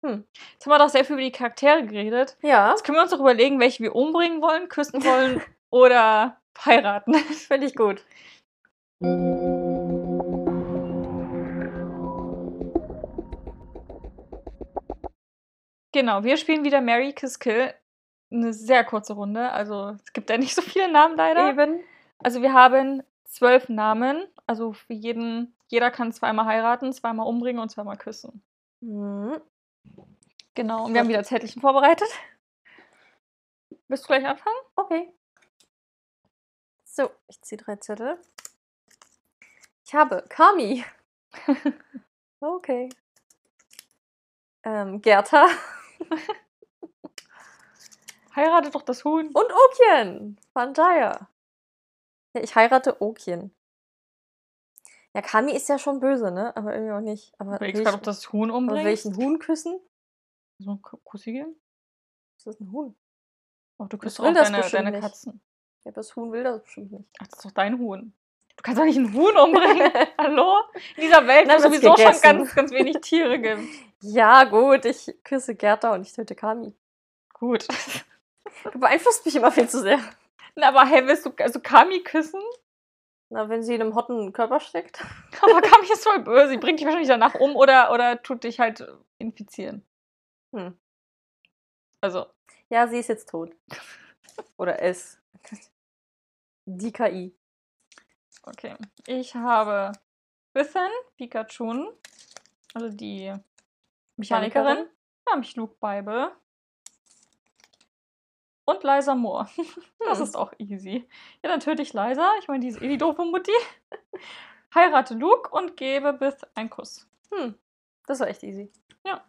[SPEAKER 2] Hm. Jetzt haben wir doch sehr viel über die Charaktere geredet.
[SPEAKER 1] Ja.
[SPEAKER 2] Jetzt können wir uns doch überlegen, welche wir umbringen wollen, küssen wollen oder heiraten.
[SPEAKER 1] Finde ich gut.
[SPEAKER 2] Genau, wir spielen wieder Mary Kiss Kill. eine sehr kurze Runde. Also es gibt ja nicht so viele Namen leider.
[SPEAKER 1] Eben.
[SPEAKER 2] Also wir haben zwölf Namen. Also für jeden, jeder kann zweimal heiraten, zweimal umbringen und zweimal küssen.
[SPEAKER 1] Mhm.
[SPEAKER 2] Genau. Und wir haben wieder Zettelchen vorbereitet. Willst du gleich anfangen?
[SPEAKER 1] Okay. So, ich ziehe drei Zettel. Ich habe Kami. okay. Ähm, Gerta
[SPEAKER 2] Heirate doch das Huhn.
[SPEAKER 1] und Okien. Pantaya. Ja, ich heirate Okien. Ja, Kami ist ja schon böse, ne? Aber irgendwie auch nicht. Aber,
[SPEAKER 2] Überlegst
[SPEAKER 1] ich,
[SPEAKER 2] gerade, ob das Huhn umbringt.
[SPEAKER 1] will ich ein Huhn küssen?
[SPEAKER 2] So ein Ku- Kussi geben?
[SPEAKER 1] Das ist ein Huhn.
[SPEAKER 2] Oh, du küsst auch
[SPEAKER 1] das
[SPEAKER 2] deine, deine
[SPEAKER 1] nicht.
[SPEAKER 2] Katzen.
[SPEAKER 1] Ja, das Huhn will das bestimmt nicht.
[SPEAKER 2] Ach, das ist doch dein Huhn. Du kannst doch nicht ein Huhn umbringen. Hallo? In dieser Welt, wo es sowieso schon
[SPEAKER 1] gegessen.
[SPEAKER 2] ganz, ganz wenig Tiere gibt.
[SPEAKER 1] Ja, gut, ich küsse Gerta und ich töte Kami.
[SPEAKER 2] Gut.
[SPEAKER 1] Du beeinflusst mich immer viel zu sehr.
[SPEAKER 2] Na, aber hey, willst du also Kami küssen?
[SPEAKER 1] Na, wenn sie in einem hotten Körper steckt.
[SPEAKER 2] Aber Kami ist voll böse. Sie bringt dich wahrscheinlich danach um oder, oder tut dich halt infizieren.
[SPEAKER 1] Hm.
[SPEAKER 2] Also,
[SPEAKER 1] Ja, sie ist jetzt tot. Oder es. Die KI.
[SPEAKER 2] Okay. Ich habe Bithan, Pikachu, also die Mechanikerin. Dann habe ich Luke Bible. Und Liza Moore. Das
[SPEAKER 1] Hm.
[SPEAKER 2] ist auch easy. Ja, dann töte ich Liza. Ich meine, die ist eh die doofe Mutti. Heirate Luke und gebe Bith einen Kuss.
[SPEAKER 1] Hm. Das war echt easy.
[SPEAKER 2] Ja.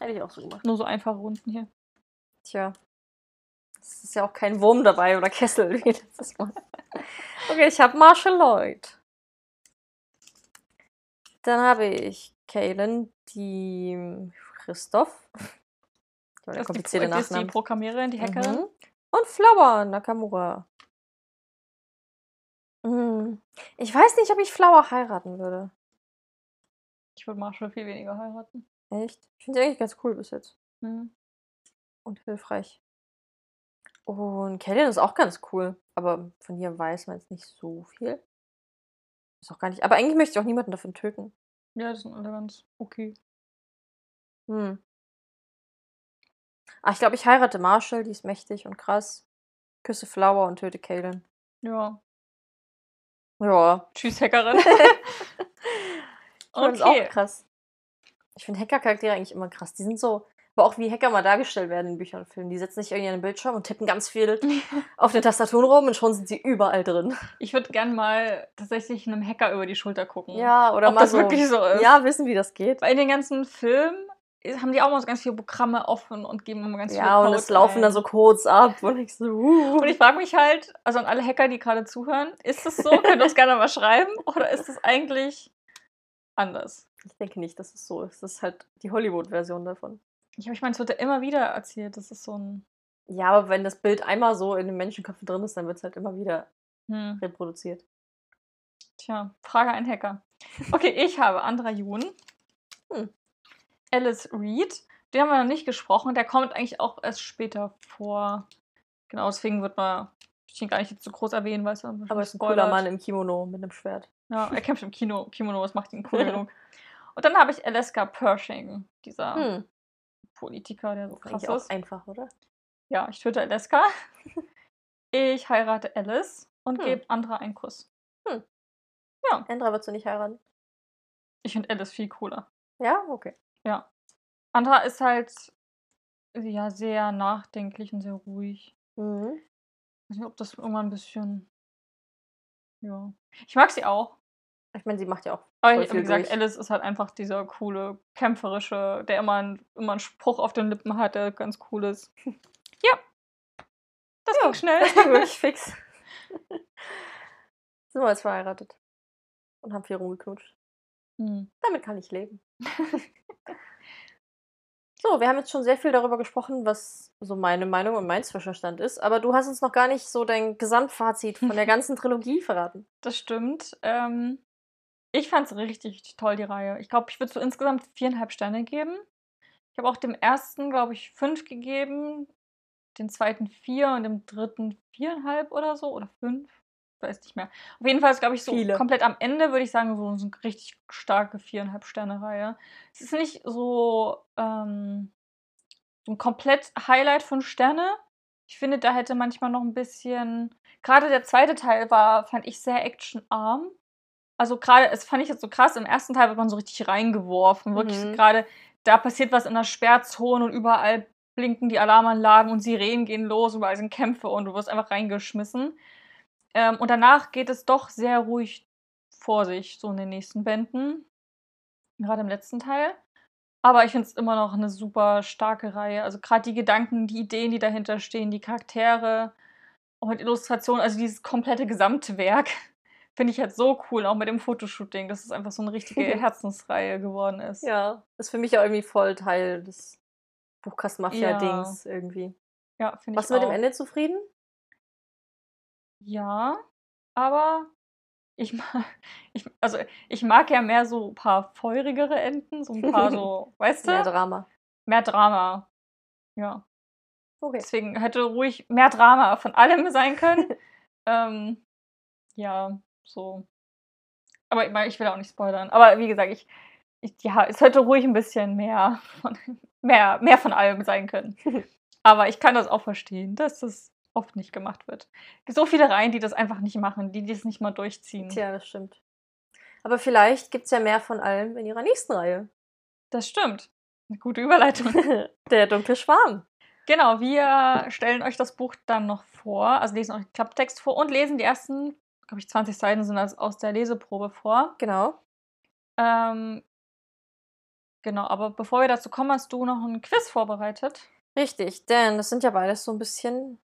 [SPEAKER 1] Hätte ich auch so gemacht.
[SPEAKER 2] Nur so einfache Runden hier.
[SPEAKER 1] Tja. Es ist ja auch kein Wurm dabei oder Kessel wie letztes Mal. Okay, ich habe Marshall Lloyd. Dann habe ich Kaylin, die Christoph. Das
[SPEAKER 2] ist die,
[SPEAKER 1] komplizierte
[SPEAKER 2] das ist die. Programmiererin, die Hackerin.
[SPEAKER 1] Mhm. Und Flower Nakamura. Mhm. Ich weiß nicht, ob ich Flower heiraten würde.
[SPEAKER 2] Ich würde Marshall viel weniger heiraten.
[SPEAKER 1] Echt? Ich finde sie eigentlich ganz cool bis jetzt.
[SPEAKER 2] Mhm.
[SPEAKER 1] Und hilfreich. Und Kellyan ist auch ganz cool. Aber von hier weiß man jetzt nicht so viel. Ist auch gar nicht. Aber eigentlich möchte ich auch niemanden davon töten.
[SPEAKER 2] Ja, das sind alle ganz okay.
[SPEAKER 1] Hm. Ah, ich glaube, ich heirate Marshall, die ist mächtig und krass. Küsse Flower und töte Kaylin.
[SPEAKER 2] Ja.
[SPEAKER 1] Ja.
[SPEAKER 2] Tschüss, Hackerin.
[SPEAKER 1] Ich
[SPEAKER 2] Okay.
[SPEAKER 1] auch krass. Ich finde Hacker-Charaktere eigentlich immer krass. Die sind so, aber auch wie Hacker mal dargestellt werden in Büchern und Filmen. Die setzen sich irgendwie an den Bildschirm und tippen ganz viel auf den Tastaturen rum und schon sind sie überall drin.
[SPEAKER 2] Ich würde gern mal tatsächlich einem Hacker über die Schulter gucken.
[SPEAKER 1] Ja, oder
[SPEAKER 2] Ob
[SPEAKER 1] mal
[SPEAKER 2] das
[SPEAKER 1] so.
[SPEAKER 2] wirklich so ist.
[SPEAKER 1] Ja, wissen, wie das geht.
[SPEAKER 2] Weil in den ganzen Filmen haben die auch mal so ganz viele Programme offen und geben immer ganz
[SPEAKER 1] Ja,
[SPEAKER 2] viele
[SPEAKER 1] und
[SPEAKER 2] Codes
[SPEAKER 1] es laufen
[SPEAKER 2] ein.
[SPEAKER 1] dann so Codes ab und ich so, uh.
[SPEAKER 2] Und ich frage mich halt, also an alle Hacker, die gerade zuhören, ist das so? Könnt ihr uns gerne mal schreiben? Oder ist das eigentlich anders?
[SPEAKER 1] Ich denke nicht, dass es so ist. Das ist halt die Hollywood-Version davon.
[SPEAKER 2] Ich, ich meine, es wird ja immer wieder erzählt, das ist so ein.
[SPEAKER 1] Ja, aber wenn das Bild einmal so in den Menschenköpfen drin ist, dann wird es halt immer wieder
[SPEAKER 2] Hm,
[SPEAKER 1] reproduziert.
[SPEAKER 2] tja, Frage ein Hacker. Okay, ich habe Andra Jun.
[SPEAKER 1] Hm.
[SPEAKER 2] Alice Reed. Den haben wir noch nicht gesprochen. Der kommt eigentlich auch erst später vor. Genau, deswegen wird man ich ihn gar nicht jetzt so groß erwähnen, weil es dann
[SPEAKER 1] Aber es ist ein cooler Mann im Kimono mit einem Schwert.
[SPEAKER 2] Ja, er kämpft im Kino, Kimono, was macht ihn cool genug. Und dann habe ich Alaska Pershing, dieser
[SPEAKER 1] Hm.
[SPEAKER 2] Politiker, der so krass
[SPEAKER 1] auch
[SPEAKER 2] ist.
[SPEAKER 1] einfach, oder?
[SPEAKER 2] Ja, ich töte Alaska. Ich heirate Alice und
[SPEAKER 1] Hm.
[SPEAKER 2] gebe Andra einen Kuss.
[SPEAKER 1] Endra würdest du nicht heiraten.
[SPEAKER 2] Ich finde Alice viel cooler.
[SPEAKER 1] Ja, okay.
[SPEAKER 2] Ja. Andra ist halt ja sehr nachdenklich und sehr ruhig.
[SPEAKER 1] Mhm.
[SPEAKER 2] Ich weiß nicht, ob das irgendwann ein bisschen. Ja. Ich mag sie auch.
[SPEAKER 1] Ich meine, sie macht ja auch
[SPEAKER 2] Aber ich,
[SPEAKER 1] viel
[SPEAKER 2] gesagt,
[SPEAKER 1] durch.
[SPEAKER 2] Alice ist halt einfach dieser coole, kämpferische, der immer, ein, immer einen Spruch auf den Lippen hat, der ganz cool ist. Ja. Das
[SPEAKER 1] Ja,
[SPEAKER 2] ging schnell.
[SPEAKER 1] Das ging wirklich fix. Sind wir jetzt verheiratet. Und haben viel rumgeknutscht.
[SPEAKER 2] Hm.
[SPEAKER 1] Damit kann ich leben. so, wir haben jetzt schon sehr viel darüber gesprochen, was so meine Meinung und mein Zwischenstand ist. Aber du hast uns noch gar nicht so dein Gesamtfazit von der ganzen Trilogie verraten.
[SPEAKER 2] Das stimmt. Ähm, ich fand es richtig, richtig toll, die Reihe. Ich glaube, ich würde so insgesamt viereinhalb Sterne geben. Ich habe auch dem ersten, glaube ich, fünf gegeben, den zweiten vier und dem dritten viereinhalb oder so oder fünf. Ich weiß nicht mehr. Auf jeden Fall ist, glaube ich, so
[SPEAKER 1] Viele.
[SPEAKER 2] komplett am Ende würde ich sagen, so, eine richtig starke viereinhalb Sterne Reihe. Es ist nicht so, ähm, so ein komplett Highlight von Sterne. Ich finde, da hätte manchmal noch ein bisschen. Gerade der zweite Teil war, fand ich, sehr actionarm. Also gerade, es fand ich jetzt so krass, im ersten Teil wird man so richtig reingeworfen. Wirklich
[SPEAKER 1] Mhm.
[SPEAKER 2] gerade, da passiert was in der Sperrzone und überall blinken die Alarmanlagen und Sirenen gehen los, überall sind Kämpfe und du wirst einfach reingeschmissen. Ähm, und danach geht es doch sehr ruhig vor sich, so in den nächsten Bänden. Gerade im letzten Teil. Aber ich finde es immer noch eine super starke Reihe. Also gerade die Gedanken, die Ideen, die dahinter stehen, die Charaktere, auch mit Illustrationen, also dieses komplette Gesamtwerk, finde ich halt so cool, auch mit dem Fotoshooting, dass es einfach so eine richtige Herzensreihe geworden ist.
[SPEAKER 1] Ja, ist für mich auch irgendwie voll Teil des Buchkastenmafia-Dings irgendwie.
[SPEAKER 2] Ja, finde ich
[SPEAKER 1] Warst du mit dem. Ende zufrieden?
[SPEAKER 2] Ja, aber ich mag, ich, also ich mag ja mehr so ein paar feurigere Enden, so ein paar so, weißt du?
[SPEAKER 1] Mehr Drama.
[SPEAKER 2] Mehr Drama. Ja.
[SPEAKER 1] Okay.
[SPEAKER 2] Deswegen hätte ruhig mehr Drama von allem sein können. ähm, ja, so. Aber ich, meine, ich will auch nicht spoilern. Aber wie gesagt, ich, ich, ja, es hätte ruhig ein bisschen mehr von, mehr, mehr von allem sein können. Aber ich kann das auch verstehen, dass das oft nicht gemacht wird. So viele Reihen, die das einfach nicht machen, die das nicht mal durchziehen.
[SPEAKER 1] Tja, das stimmt. Aber vielleicht gibt es ja mehr von allem in ihrer nächsten Reihe.
[SPEAKER 2] Das stimmt. Eine gute Überleitung.
[SPEAKER 1] Der dunkle Schwarm.
[SPEAKER 2] Genau, wir stellen euch das Buch dann noch vor, also lesen euch den Klapptext vor und lesen die ersten, glaube ich, 20 Seiten sind das aus der Leseprobe vor.
[SPEAKER 1] Genau.
[SPEAKER 2] Ähm, genau, aber bevor wir dazu kommen, hast du noch ein Quiz vorbereitet.
[SPEAKER 1] Richtig, denn das sind ja beides so ein bisschen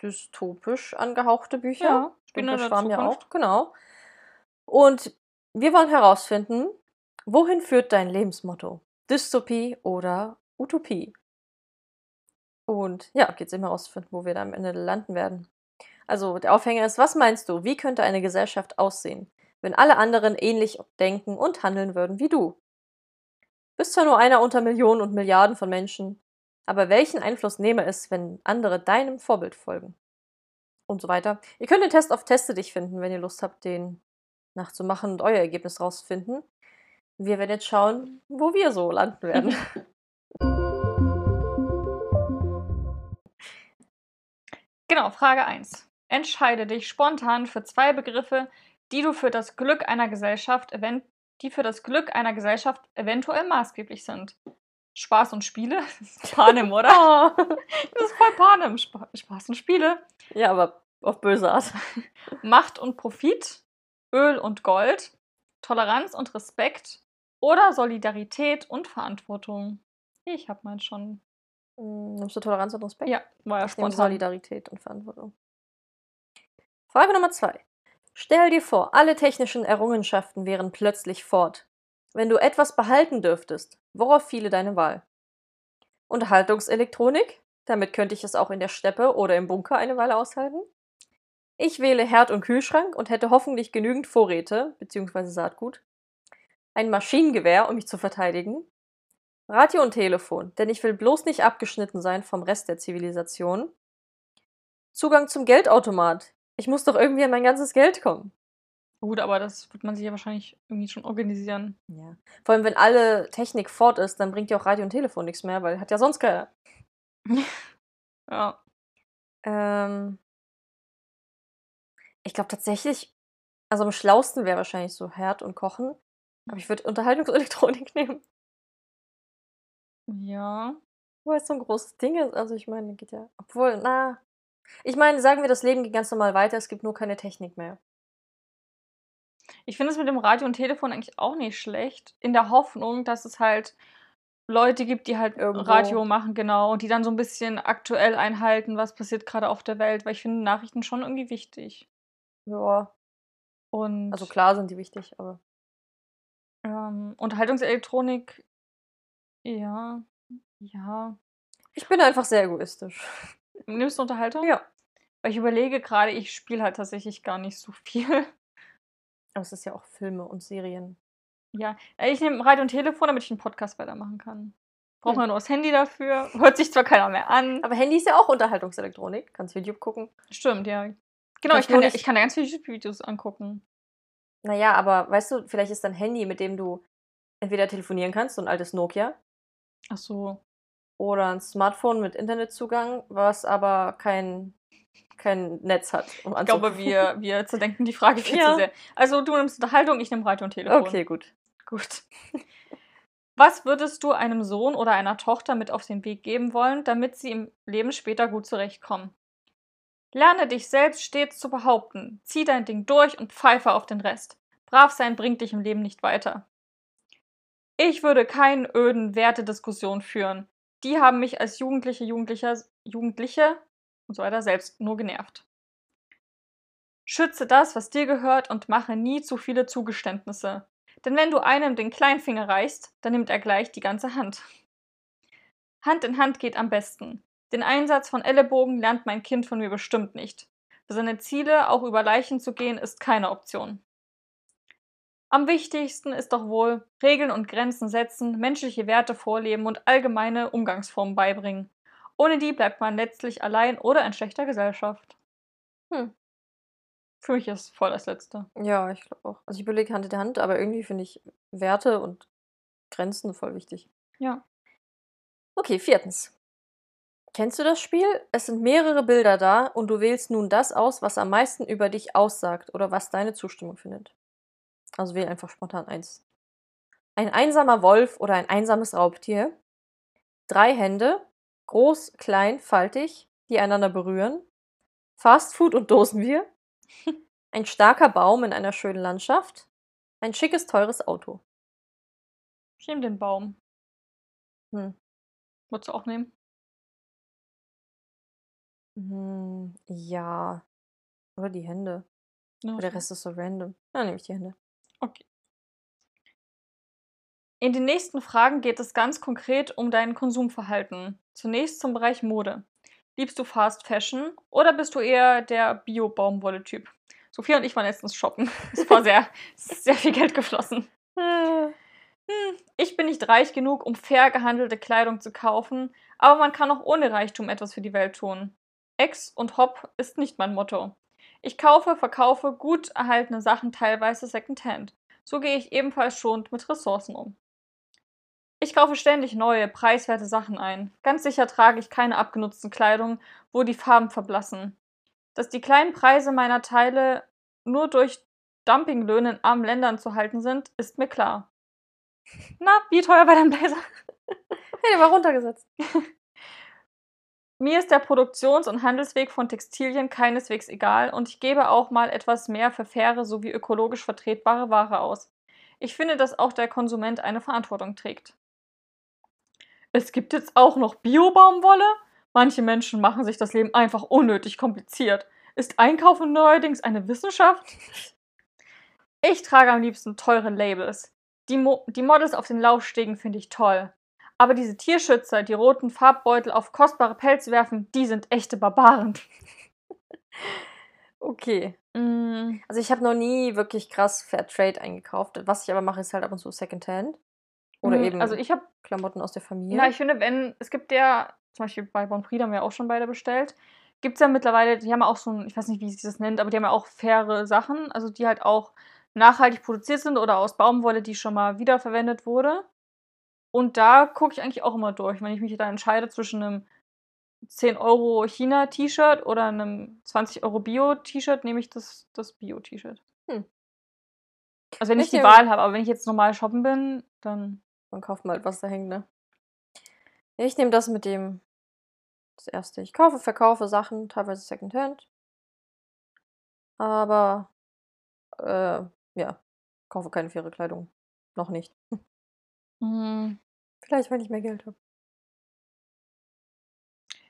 [SPEAKER 1] dystopisch angehauchte Bücher. Dunkler
[SPEAKER 2] in der
[SPEAKER 1] Schwarm ja auch, genau. Und wir wollen herausfinden, wohin führt dein Lebensmotto? Dystopie oder Utopie? Und ja, geht's eben herausfinden, wo wir da am Ende landen werden. Also, der Aufhänger ist, was meinst du, wie könnte eine Gesellschaft aussehen, wenn alle anderen ähnlich denken und handeln würden wie du? Bist zwar nur einer unter Millionen und Milliarden von Menschen, aber welchen Einfluss nehme es, wenn andere deinem Vorbild folgen? Und so weiter. Ihr könnt den Test auf Teste dich finden, wenn ihr Lust habt, den nachzumachen und euer Ergebnis rauszufinden. Wir werden jetzt schauen, wo wir so landen werden.
[SPEAKER 2] Genau, Frage 1. Entscheide dich spontan für zwei Begriffe, die du für das Glück einer Gesellschaft event die für das Glück einer Gesellschaft eventuell maßgeblich sind. Spaß und Spiele? Das ist Panem, oder?
[SPEAKER 1] Oh.
[SPEAKER 2] Das ist voll Panem. Spa Spaß und Spiele.
[SPEAKER 1] ja, aber auf böse Art.
[SPEAKER 2] Macht und Profit, Öl und Gold, Toleranz und Respekt oder Solidarität und Verantwortung. Ich habe meinen schon.
[SPEAKER 1] Hm, Nimmst du Toleranz und Respekt?
[SPEAKER 2] Ja, war ja spontan.
[SPEAKER 1] Solidarität und Verantwortung. Frage Nummer zwei. Stell dir vor, alle technischen Errungenschaften wären plötzlich fort. Wenn du etwas behalten dürftest, worauf fiele deine Wahl? Unterhaltungselektronik? Damit könnte ich es auch in der Steppe oder im Bunker eine Weile aushalten. Ich wähle Herd und Kühlschrank und hätte hoffentlich genügend Vorräte bzw. Saatgut. Ein Maschinengewehr, um mich zu verteidigen. Radio und Telefon, denn ich will bloß nicht abgeschnitten sein vom Rest der Zivilisation. Zugang zum Geldautomat. Ich muss doch irgendwie an mein ganzes Geld kommen.
[SPEAKER 2] Gut, aber das wird man sich ja wahrscheinlich irgendwie schon organisieren.
[SPEAKER 1] Ja. Vor allem, wenn alle Technik fort ist, dann bringt ja auch Radio und Telefon nichts mehr, weil hat ja sonst keiner.
[SPEAKER 2] Ja.
[SPEAKER 1] Ähm, ich glaube tatsächlich, also am schlausten wäre wahrscheinlich so Herd und Kochen. Aber ich würde Unterhaltungselektronik nehmen,
[SPEAKER 2] Ja.
[SPEAKER 1] weil es so ein großes Ding ist. Also ich meine, geht ja. Obwohl, na. Ich meine, sagen wir, das Leben geht ganz normal weiter, es gibt nur keine Technik mehr.
[SPEAKER 2] Ich finde es mit dem Radio und Telefon eigentlich auch nicht schlecht. In der Hoffnung, dass es halt Leute gibt, die halt
[SPEAKER 1] Irgendwo.
[SPEAKER 2] Radio machen, genau, und die dann so ein bisschen aktuell einhalten, was passiert gerade auf der Welt, weil ich finde Nachrichten schon irgendwie wichtig.
[SPEAKER 1] Ja.
[SPEAKER 2] Und
[SPEAKER 1] Also klar sind die wichtig, aber.
[SPEAKER 2] ähm, Unterhaltungselektronik, ja, ja.
[SPEAKER 1] Ich bin einfach sehr egoistisch.
[SPEAKER 2] Nimmst du Unterhaltung?
[SPEAKER 1] Ja.
[SPEAKER 2] Weil ich überlege gerade, ich spiele halt tatsächlich gar nicht so viel.
[SPEAKER 1] Aber es ist ja auch Filme und Serien.
[SPEAKER 2] Ja, äh, ich nehme Radio und Telefon, damit ich einen Podcast weitermachen kann. Braucht man nur das Handy dafür. Hört sich zwar keiner mehr an.
[SPEAKER 1] Aber Handy ist ja auch Unterhaltungselektronik. Kannst YouTube gucken.
[SPEAKER 2] Stimmt, ja. Genau, ich kann, ja, ich kann da ganz viele YouTube-Videos angucken.
[SPEAKER 1] Naja, aber weißt du, vielleicht ist dein Handy, mit dem du entweder telefonieren kannst, so ein altes Nokia,
[SPEAKER 2] Ach so.
[SPEAKER 1] Oder ein Smartphone mit Internetzugang, was aber kein, kein Netz hat. Um
[SPEAKER 2] Ich glaube, wir, wir zerdenken die Frage viel
[SPEAKER 1] Ja.
[SPEAKER 2] zu sehr. Also du nimmst Unterhaltung, ich nehme Radio und Telefon.
[SPEAKER 1] Okay, gut.
[SPEAKER 2] Gut. Was würdest du einem Sohn oder einer Tochter mit auf den Weg geben wollen, damit sie im Leben später gut zurechtkommen? Lerne dich selbst stets zu behaupten. Zieh dein Ding durch und pfeife auf den Rest. Brav sein bringt dich im Leben nicht weiter. Ich würde keinen öden Wertediskussion führen. Die haben mich als Jugendliche, Jugendlicher, Jugendliche und so weiter selbst nur genervt. Schütze das, was dir gehört und mache nie zu viele Zugeständnisse. Denn wenn du einem den Kleinfinger reichst, dann nimmt er gleich die ganze Hand. Hand in Hand geht am besten. Den Einsatz von Ellenbogen lernt mein Kind von mir bestimmt nicht. Für seine Ziele auch über Leichen zu gehen, ist keine Option. Am wichtigsten ist doch wohl Regeln und Grenzen setzen, menschliche Werte vorleben und allgemeine Umgangsformen beibringen. Ohne die bleibt man letztlich allein oder in schlechter Gesellschaft.
[SPEAKER 1] Hm.
[SPEAKER 2] Für mich ist voll das Letzte.
[SPEAKER 1] Ja, ich glaube auch. Also ich überlege Hand in Hand, aber irgendwie finde ich Werte und Grenzen voll wichtig.
[SPEAKER 2] Ja.
[SPEAKER 1] Okay, viertens. Kennst du das Spiel? Es sind mehrere Bilder da und du wählst nun das aus, was am meisten über dich aussagt oder was deine Zustimmung findet. Also wähl einfach spontan eins. Ein einsamer Wolf oder ein einsames Raubtier. Drei Hände, groß, klein, faltig, die einander berühren. Fastfood und Dosenbier. Ein starker Baum in einer schönen Landschaft. Ein schickes, teures Auto.
[SPEAKER 2] Ich nehme den Baum.
[SPEAKER 1] Hm.
[SPEAKER 2] Würdest du auch nehmen?
[SPEAKER 1] Hm, ja. Oder die Hände.
[SPEAKER 2] Ja,
[SPEAKER 1] Aber der
[SPEAKER 2] okay.
[SPEAKER 1] Rest ist so random. Dann nehme ich die Hände.
[SPEAKER 2] Okay. In den nächsten Fragen geht es ganz konkret um dein Konsumverhalten. Zunächst zum Bereich Mode. Liebst du Fast Fashion oder bist du eher der Bio-Baumwolle-Typ? Sophia und ich waren letztens shoppen. Es war sehr, sehr viel Geld geflossen. Hm, ich bin nicht reich genug, um fair gehandelte Kleidung zu kaufen, aber man kann auch ohne Reichtum etwas für die Welt tun. Ex und Hop ist nicht mein Motto. Ich kaufe, verkaufe gut erhaltene Sachen teilweise Secondhand. So gehe ich ebenfalls schonend mit Ressourcen um. Ich kaufe ständig neue, preiswerte Sachen ein. Ganz sicher trage ich keine abgenutzten Kleidung, wo die Farben verblassen. Dass die kleinen Preise meiner Teile nur durch Dumpinglöhne in armen Ländern zu halten sind, ist mir klar. Na, wie teuer war dein Blazer?
[SPEAKER 1] Hey, der war runtergesetzt.
[SPEAKER 2] Mir ist der Produktions- und Handelsweg von Textilien keineswegs egal und ich gebe auch mal etwas mehr für faire sowie ökologisch vertretbare Ware aus. Ich finde, dass auch der Konsument eine Verantwortung trägt. Es gibt jetzt auch noch Bio-Baumwolle? Manche Menschen machen sich das Leben einfach unnötig kompliziert. Ist Einkaufen neuerdings eine Wissenschaft? Ich trage am liebsten teure Labels. Die, Mo die Models auf den Laufstegen finde ich toll. Aber diese Tierschützer, die roten Farbbeutel auf kostbare Pelze werfen, die sind echte Barbaren.
[SPEAKER 1] Okay.
[SPEAKER 2] Mm,
[SPEAKER 1] Also ich habe noch nie wirklich krass Fairtrade eingekauft. Was ich aber mache, ist halt ab und zu Secondhand. Oder
[SPEAKER 2] mm,
[SPEAKER 1] eben
[SPEAKER 2] Also ich habe,
[SPEAKER 1] Klamotten aus der Familie.
[SPEAKER 2] na, ich finde, wenn, es gibt ja, zum Beispiel bei Bonprix haben wir auch schon beide bestellt, gibt es ja mittlerweile, die haben ja auch so ein, ich weiß nicht, wie sich das nennt, aber die haben ja auch faire Sachen, also die halt auch nachhaltig produziert sind oder aus Baumwolle, die schon mal wiederverwendet wurde. Und da gucke ich eigentlich auch immer durch, wenn ich mich da entscheide zwischen einem 10 Euro China-T-Shirt oder einem 20 Euro Bio-T-Shirt, nehme ich das, das Bio-T-Shirt.
[SPEAKER 1] Hm.
[SPEAKER 2] Also wenn ich
[SPEAKER 1] Ich
[SPEAKER 2] die Wahl habe, aber wenn ich jetzt normal shoppen bin, dann
[SPEAKER 1] Man kauft mal halt, was da hängt, ne? Ich nehme das mit dem. Das erste. Ich kaufe, verkaufe Sachen, teilweise Secondhand. Aber, äh, ja, kaufe keine faire Kleidung. Noch nicht.
[SPEAKER 2] mm,
[SPEAKER 1] Vielleicht, wenn ich mehr Geld habe.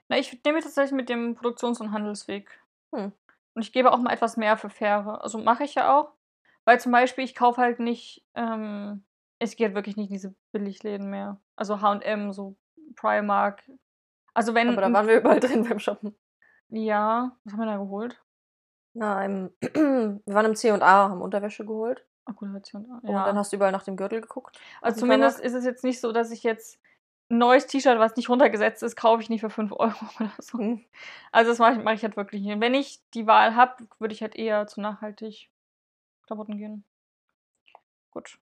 [SPEAKER 2] Na, ich nehme tatsächlich mit dem Produktions- und Handelsweg.
[SPEAKER 1] Hm.
[SPEAKER 2] Und ich gebe auch mal etwas mehr für faire. Also mache ich ja auch. Weil zum Beispiel, ich kaufe halt nicht, ähm, es geht wirklich nicht in diese Billigläden mehr. Also HM, so Primark. Also wenn.
[SPEAKER 1] Aber da waren wir überall drin beim Shoppen.
[SPEAKER 2] ja, was haben wir da geholt?
[SPEAKER 1] Na, im, wir waren im C&A, haben Unterwäsche geholt.
[SPEAKER 2] Ach gut, Hölzchen.
[SPEAKER 1] Und
[SPEAKER 2] Ja.
[SPEAKER 1] dann hast du überall nach dem Gürtel geguckt.
[SPEAKER 2] also zumindest ist es jetzt nicht so, dass ich jetzt ein neues T-Shirt, was nicht runtergesetzt ist, kaufe ich nicht für 5 Euro oder so.
[SPEAKER 1] Hm.
[SPEAKER 2] Also das mache ich, mach ich halt wirklich nicht. Wenn ich die Wahl habe, würde ich halt eher zu nachhaltig Klamotten gehen. Gut.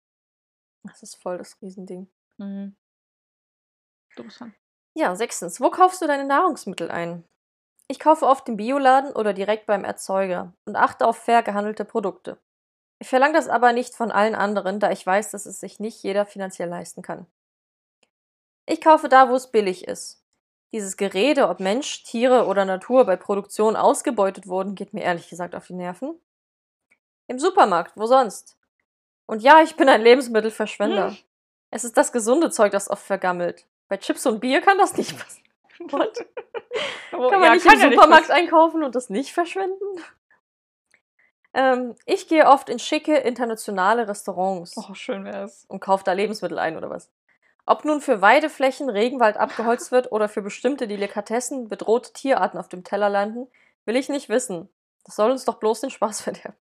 [SPEAKER 1] Das ist voll das Riesending.
[SPEAKER 2] Mhm. Du bist dran.
[SPEAKER 1] Ja, sechstens. Wo kaufst du deine Nahrungsmittel ein? Ich kaufe oft im Bioladen oder direkt beim Erzeuger und achte auf fair gehandelte Produkte. Ich verlange das aber nicht von allen anderen, da ich weiß, dass es sich nicht jeder finanziell leisten kann. Ich kaufe da, wo es billig ist. Dieses Gerede, ob Mensch, Tiere oder Natur bei Produktion ausgebeutet wurden, geht mir ehrlich gesagt auf die Nerven. Im Supermarkt, wo sonst? Und ja, ich bin ein Lebensmittelverschwender. Hm. Es ist das gesunde Zeug, das oft vergammelt. Bei Chips und Bier kann das nicht passieren. kann man ja, nicht kann im Supermarkt nicht einkaufen und das nicht verschwenden? Ähm, ich gehe oft in schicke internationale Restaurants.
[SPEAKER 2] Oh, schön wär's.
[SPEAKER 1] Und kaufe da Lebensmittel ein oder was. Ob nun für Weideflächen Regenwald abgeholzt wird oder für bestimmte Delikatessen bedrohte Tierarten auf dem Teller landen, will ich nicht wissen. Das soll uns doch bloß den Spaß verderben.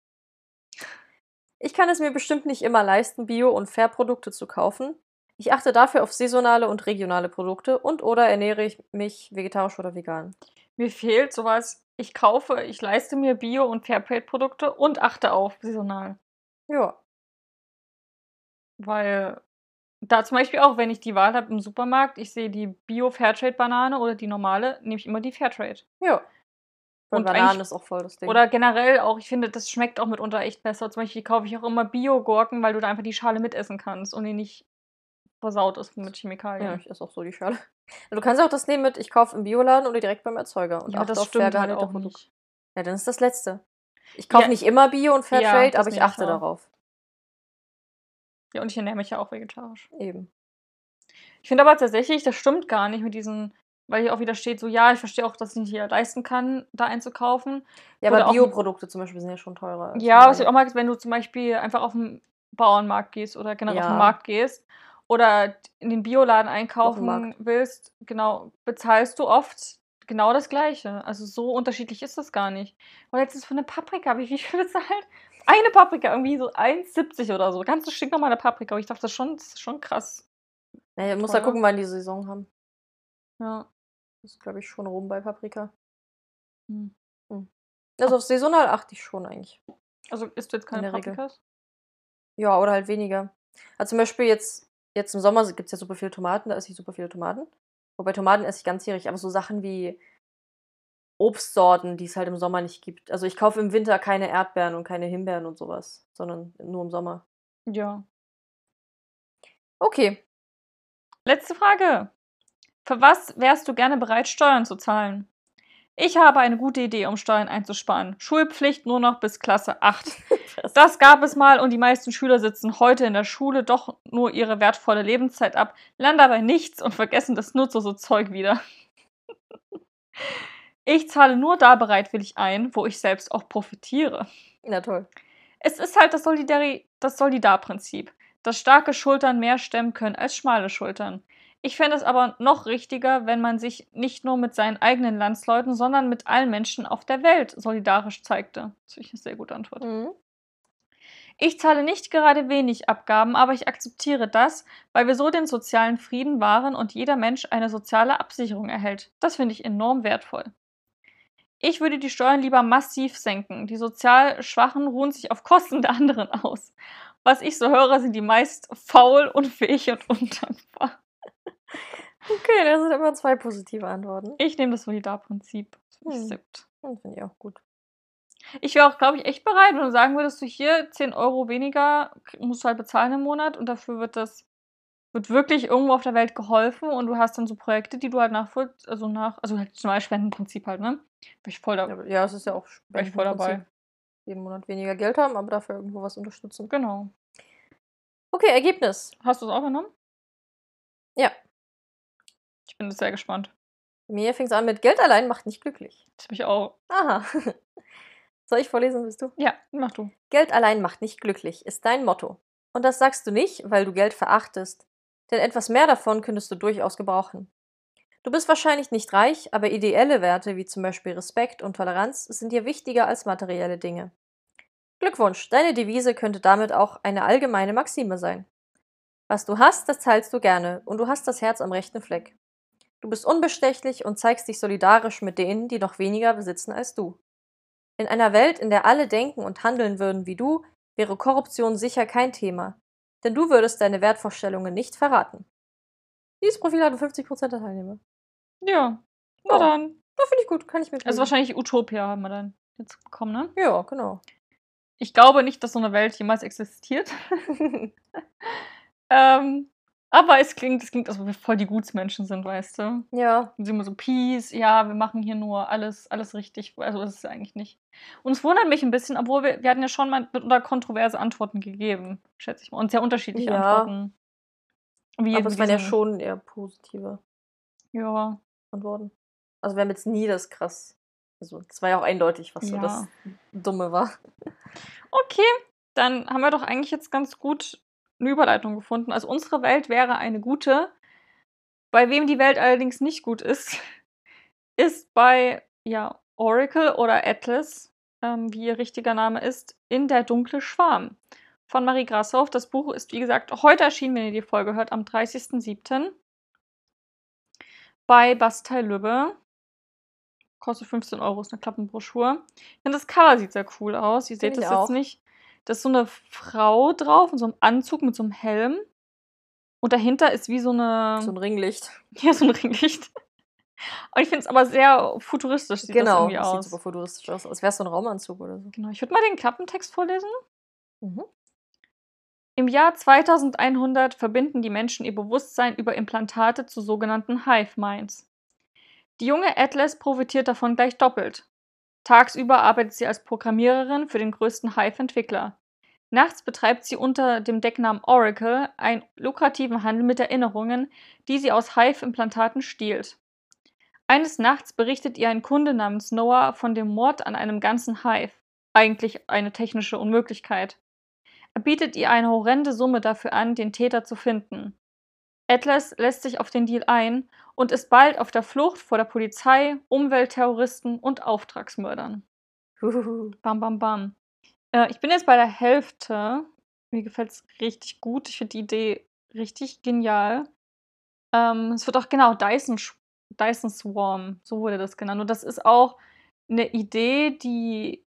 [SPEAKER 1] Ich kann es mir bestimmt nicht immer leisten, Bio- und Fairprodukte zu kaufen. Ich achte dafür auf saisonale und regionale Produkte und oder ernähre ich mich vegetarisch oder vegan.
[SPEAKER 2] Mir fehlt sowas, ich kaufe, ich leiste mir Bio- und Fairtrade-Produkte und achte auf saisonal.
[SPEAKER 1] Ja.
[SPEAKER 2] Weil da zum Beispiel auch, wenn ich die Wahl habe im Supermarkt, ich sehe die Bio-Fairtrade-Banane oder die normale, nehme ich immer die Fairtrade.
[SPEAKER 1] Ja. Und Bananen ist auch voll das Ding.
[SPEAKER 2] Oder generell auch, ich finde, das schmeckt auch mitunter echt besser. Zum Beispiel kaufe ich auch immer Bio-Gurken, weil du da einfach die Schale mitessen kannst und die nicht versaut ist mit Chemikalien.
[SPEAKER 1] Ja, ich esse auch so die Schale. Du kannst auch das nehmen mit, ich kaufe im Bioladen oder direkt beim Erzeuger.
[SPEAKER 2] Und ja, das stimmt halt auch nicht.
[SPEAKER 1] Ja, dann ist das Letzte. Ich kaufe ja. nicht immer Bio und Fairtrade, ja, aber ich achte darauf.
[SPEAKER 2] Ja, und ich ernähre mich ja auch vegetarisch.
[SPEAKER 1] Eben.
[SPEAKER 2] Ich finde aber tatsächlich, das stimmt gar nicht mit diesen, weil hier auch wieder steht, so, ja, ich verstehe auch, dass ich nicht hier leisten kann, da einzukaufen.
[SPEAKER 1] Ja, aber Bioprodukte zum Beispiel sind ja schon teurer.
[SPEAKER 2] Ja, was ich auch mag, wenn du zum Beispiel einfach auf den Bauernmarkt gehst oder generell ja. auf den Markt gehst oder in den Bioladen einkaufen willst, genau, bezahlst du oft genau das Gleiche. Also so unterschiedlich ist das gar nicht. Und jetzt ist für eine Paprika, wie viel bezahlt? Eine Paprika, irgendwie so 1,70 oder so. Ganz Stück normale Paprika. Aber ich dachte, das ist schon, das ist schon krass.
[SPEAKER 1] Naja, muss da gucken, wann die Saison haben.
[SPEAKER 2] Ja.
[SPEAKER 1] Das ist, glaube ich, schon rum bei Paprika. Hm. Hm. Also auf saisonal achte ich schon eigentlich.
[SPEAKER 2] Also isst du jetzt keine Paprikas? Regel.
[SPEAKER 1] Ja, oder halt weniger. Also zum Beispiel jetzt Jetzt im Sommer gibt es ja super viele Tomaten, da esse ich super viele Tomaten. Wobei Tomaten esse ich ganzjährig, aber so Sachen wie Obstsorten, die es halt im Sommer nicht gibt. Also ich kaufe im Winter keine Erdbeeren und keine Himbeeren und sowas, sondern nur im Sommer.
[SPEAKER 2] Ja.
[SPEAKER 1] Okay.
[SPEAKER 2] Letzte Frage. Für was wärst du gerne bereit, Steuern zu zahlen? Ich habe eine gute Idee, um Steuern einzusparen. Schulpflicht nur noch bis Klasse 8. Das gab es mal und die meisten Schüler sitzen heute in der Schule doch nur ihre wertvolle Lebenszeit ab, lernen dabei nichts und vergessen das nutzlose Zeug wieder. Ich zahle nur da bereitwillig ein, wo ich selbst auch profitiere.
[SPEAKER 1] Na toll.
[SPEAKER 2] Es ist halt das, Solidari das Solidarprinzip, dass starke Schultern mehr stemmen können als schmale Schultern. Ich fände es aber noch richtiger, wenn man sich nicht nur mit seinen eigenen Landsleuten, sondern mit allen Menschen auf der Welt solidarisch zeigte. Das ist eine sehr gute Antwort. Mhm. Ich zahle nicht gerade wenig Abgaben, aber ich akzeptiere das, weil wir so den sozialen Frieden wahren und jeder Mensch eine soziale Absicherung erhält. Das finde ich enorm wertvoll. Ich würde die Steuern lieber massiv senken. Die sozial Schwachen ruhen sich auf Kosten der anderen aus. Was ich so höre, sind die meist faul, unfähig und undankbar.
[SPEAKER 1] Okay, das sind immer zwei positive Antworten.
[SPEAKER 2] Ich nehme das Solidarprinzip.
[SPEAKER 1] Das hm. Das finde ich auch gut.
[SPEAKER 2] Ich wäre auch, glaube ich, echt bereit, wenn du sagen würdest, du hier 10 Euro weniger musst du halt bezahlen im Monat und dafür wird das wird wirklich irgendwo auf der Welt geholfen und du hast dann so Projekte, die du halt nachvoll also nach also halt zum Beispiel Spendenprinzip halt, ne?
[SPEAKER 1] Bin ich voll dabei. Ja, es ist ja auch
[SPEAKER 2] Bin ich voll dabei.
[SPEAKER 1] Jeden Monat weniger Geld haben, aber dafür irgendwo was unterstützen.
[SPEAKER 2] Genau.
[SPEAKER 1] Okay, Ergebnis.
[SPEAKER 2] Hast du es auch genommen?
[SPEAKER 1] Ja.
[SPEAKER 2] Ich bin sehr gespannt.
[SPEAKER 1] Mir fing es an mit Geld allein macht nicht glücklich.
[SPEAKER 2] Das ich auch.
[SPEAKER 1] Aha. Soll ich vorlesen, bist du?
[SPEAKER 2] Ja, mach du.
[SPEAKER 1] Geld allein macht nicht glücklich, ist dein Motto. Und das sagst du nicht, weil du Geld verachtest, denn etwas mehr davon könntest du durchaus gebrauchen. Du bist wahrscheinlich nicht reich, aber ideelle Werte wie zum Beispiel Respekt und Toleranz sind dir wichtiger als materielle Dinge. Glückwunsch, deine Devise könnte damit auch eine allgemeine Maxime sein. Was du hast, das teilst du gerne, und du hast das Herz am rechten Fleck. Du bist unbestechlich und zeigst dich solidarisch mit denen, die noch weniger besitzen als du. In einer Welt, in der alle denken und handeln würden wie du, wäre Korruption sicher kein Thema, denn du würdest deine Wertvorstellungen nicht verraten. Dieses Profil hatte 50% der Teilnehmer.
[SPEAKER 2] Ja. Na
[SPEAKER 1] Ja.
[SPEAKER 2] dann.
[SPEAKER 1] Ja, finde ich gut, kann ich mir
[SPEAKER 2] Also wahrscheinlich Utopia haben wir dann jetzt bekommen, ne?
[SPEAKER 1] Ja, genau.
[SPEAKER 2] Ich glaube nicht, dass so eine Welt jemals existiert. ähm, aber es klingt, es klingt, als ob wir voll die Gutsmenschen sind, weißt du?
[SPEAKER 1] ja.
[SPEAKER 2] Und sie immer so, Peace, ja, wir machen hier nur alles, alles richtig. Also das ist es eigentlich nicht. Und es wundert mich ein bisschen, obwohl wir, wir hatten ja schon mal mitunter kontroverse Antworten gegeben, schätze ich mal. Und sehr unterschiedliche
[SPEAKER 1] Ja.
[SPEAKER 2] Antworten. Wie
[SPEAKER 1] Aber es waren ja schon eher positive
[SPEAKER 2] Ja,
[SPEAKER 1] Antworten. Also wir haben jetzt nie das krass. Also es war ja auch eindeutig, was so
[SPEAKER 2] Ja.
[SPEAKER 1] das Dumme war.
[SPEAKER 2] Okay, dann haben wir doch eigentlich jetzt ganz gut eine Überleitung gefunden. Also unsere Welt wäre eine gute. Bei wem die Welt allerdings nicht gut ist, ist bei ja, Oracle oder Atlas, ähm, wie ihr richtiger Name ist, in der dunkle Schwarm von Marie Grashoff. Das Buch ist, wie gesagt, heute erschienen, wenn ihr die Folge hört, am 30.07. bei Bastei Lübbe. Kostet 15 Euro, ist eine Klappenbroschur. Finde, das Cover sieht sehr cool aus. Ihr seht
[SPEAKER 1] ich
[SPEAKER 2] jetzt nicht. Da ist so eine Frau drauf in so einem Anzug mit so einem Helm. Und dahinter ist wie so eine.
[SPEAKER 1] So ein Ringlicht.
[SPEAKER 2] ja, so ein Ringlicht. Und ich finde es aber sehr futuristisch, sieht das
[SPEAKER 1] genau.
[SPEAKER 2] irgendwie
[SPEAKER 1] Das sieht
[SPEAKER 2] aus.
[SPEAKER 1] super futuristisch aus. Als wäre es so ein Raumanzug oder so.
[SPEAKER 2] Genau. Ich würde mal den Klappentext vorlesen.
[SPEAKER 1] Mhm.
[SPEAKER 2] Im Jahr 2100 verbinden die Menschen ihr Bewusstsein über Implantate zu sogenannten Hive Minds. Die junge Atlas profitiert davon gleich doppelt. Tagsüber arbeitet sie als Programmiererin für den größten Hive-Entwickler. Nachts betreibt sie unter dem Decknamen Oracle einen lukrativen Handel mit Erinnerungen, die sie aus Hive-Implantaten stiehlt. Eines Nachts berichtet ihr ein Kunde namens Noah von dem Mord an einem ganzen Hive. Eigentlich eine technische Unmöglichkeit. Er bietet ihr eine horrende Summe dafür an, den Täter zu finden. Atlas lässt sich auf den Deal ein und ist bald auf der Flucht vor der Polizei, Umweltterroristen und Auftragsmördern.
[SPEAKER 1] Huhuhu.
[SPEAKER 2] Bam, bam, bam. Äh, ich bin jetzt bei der Hälfte. Mir gefällt es richtig gut. Ich finde die Idee richtig genial. Ähm, es wird auch genau Dyson, Dyson Swarm, so wurde das genannt. Und das ist auch eine Idee, die,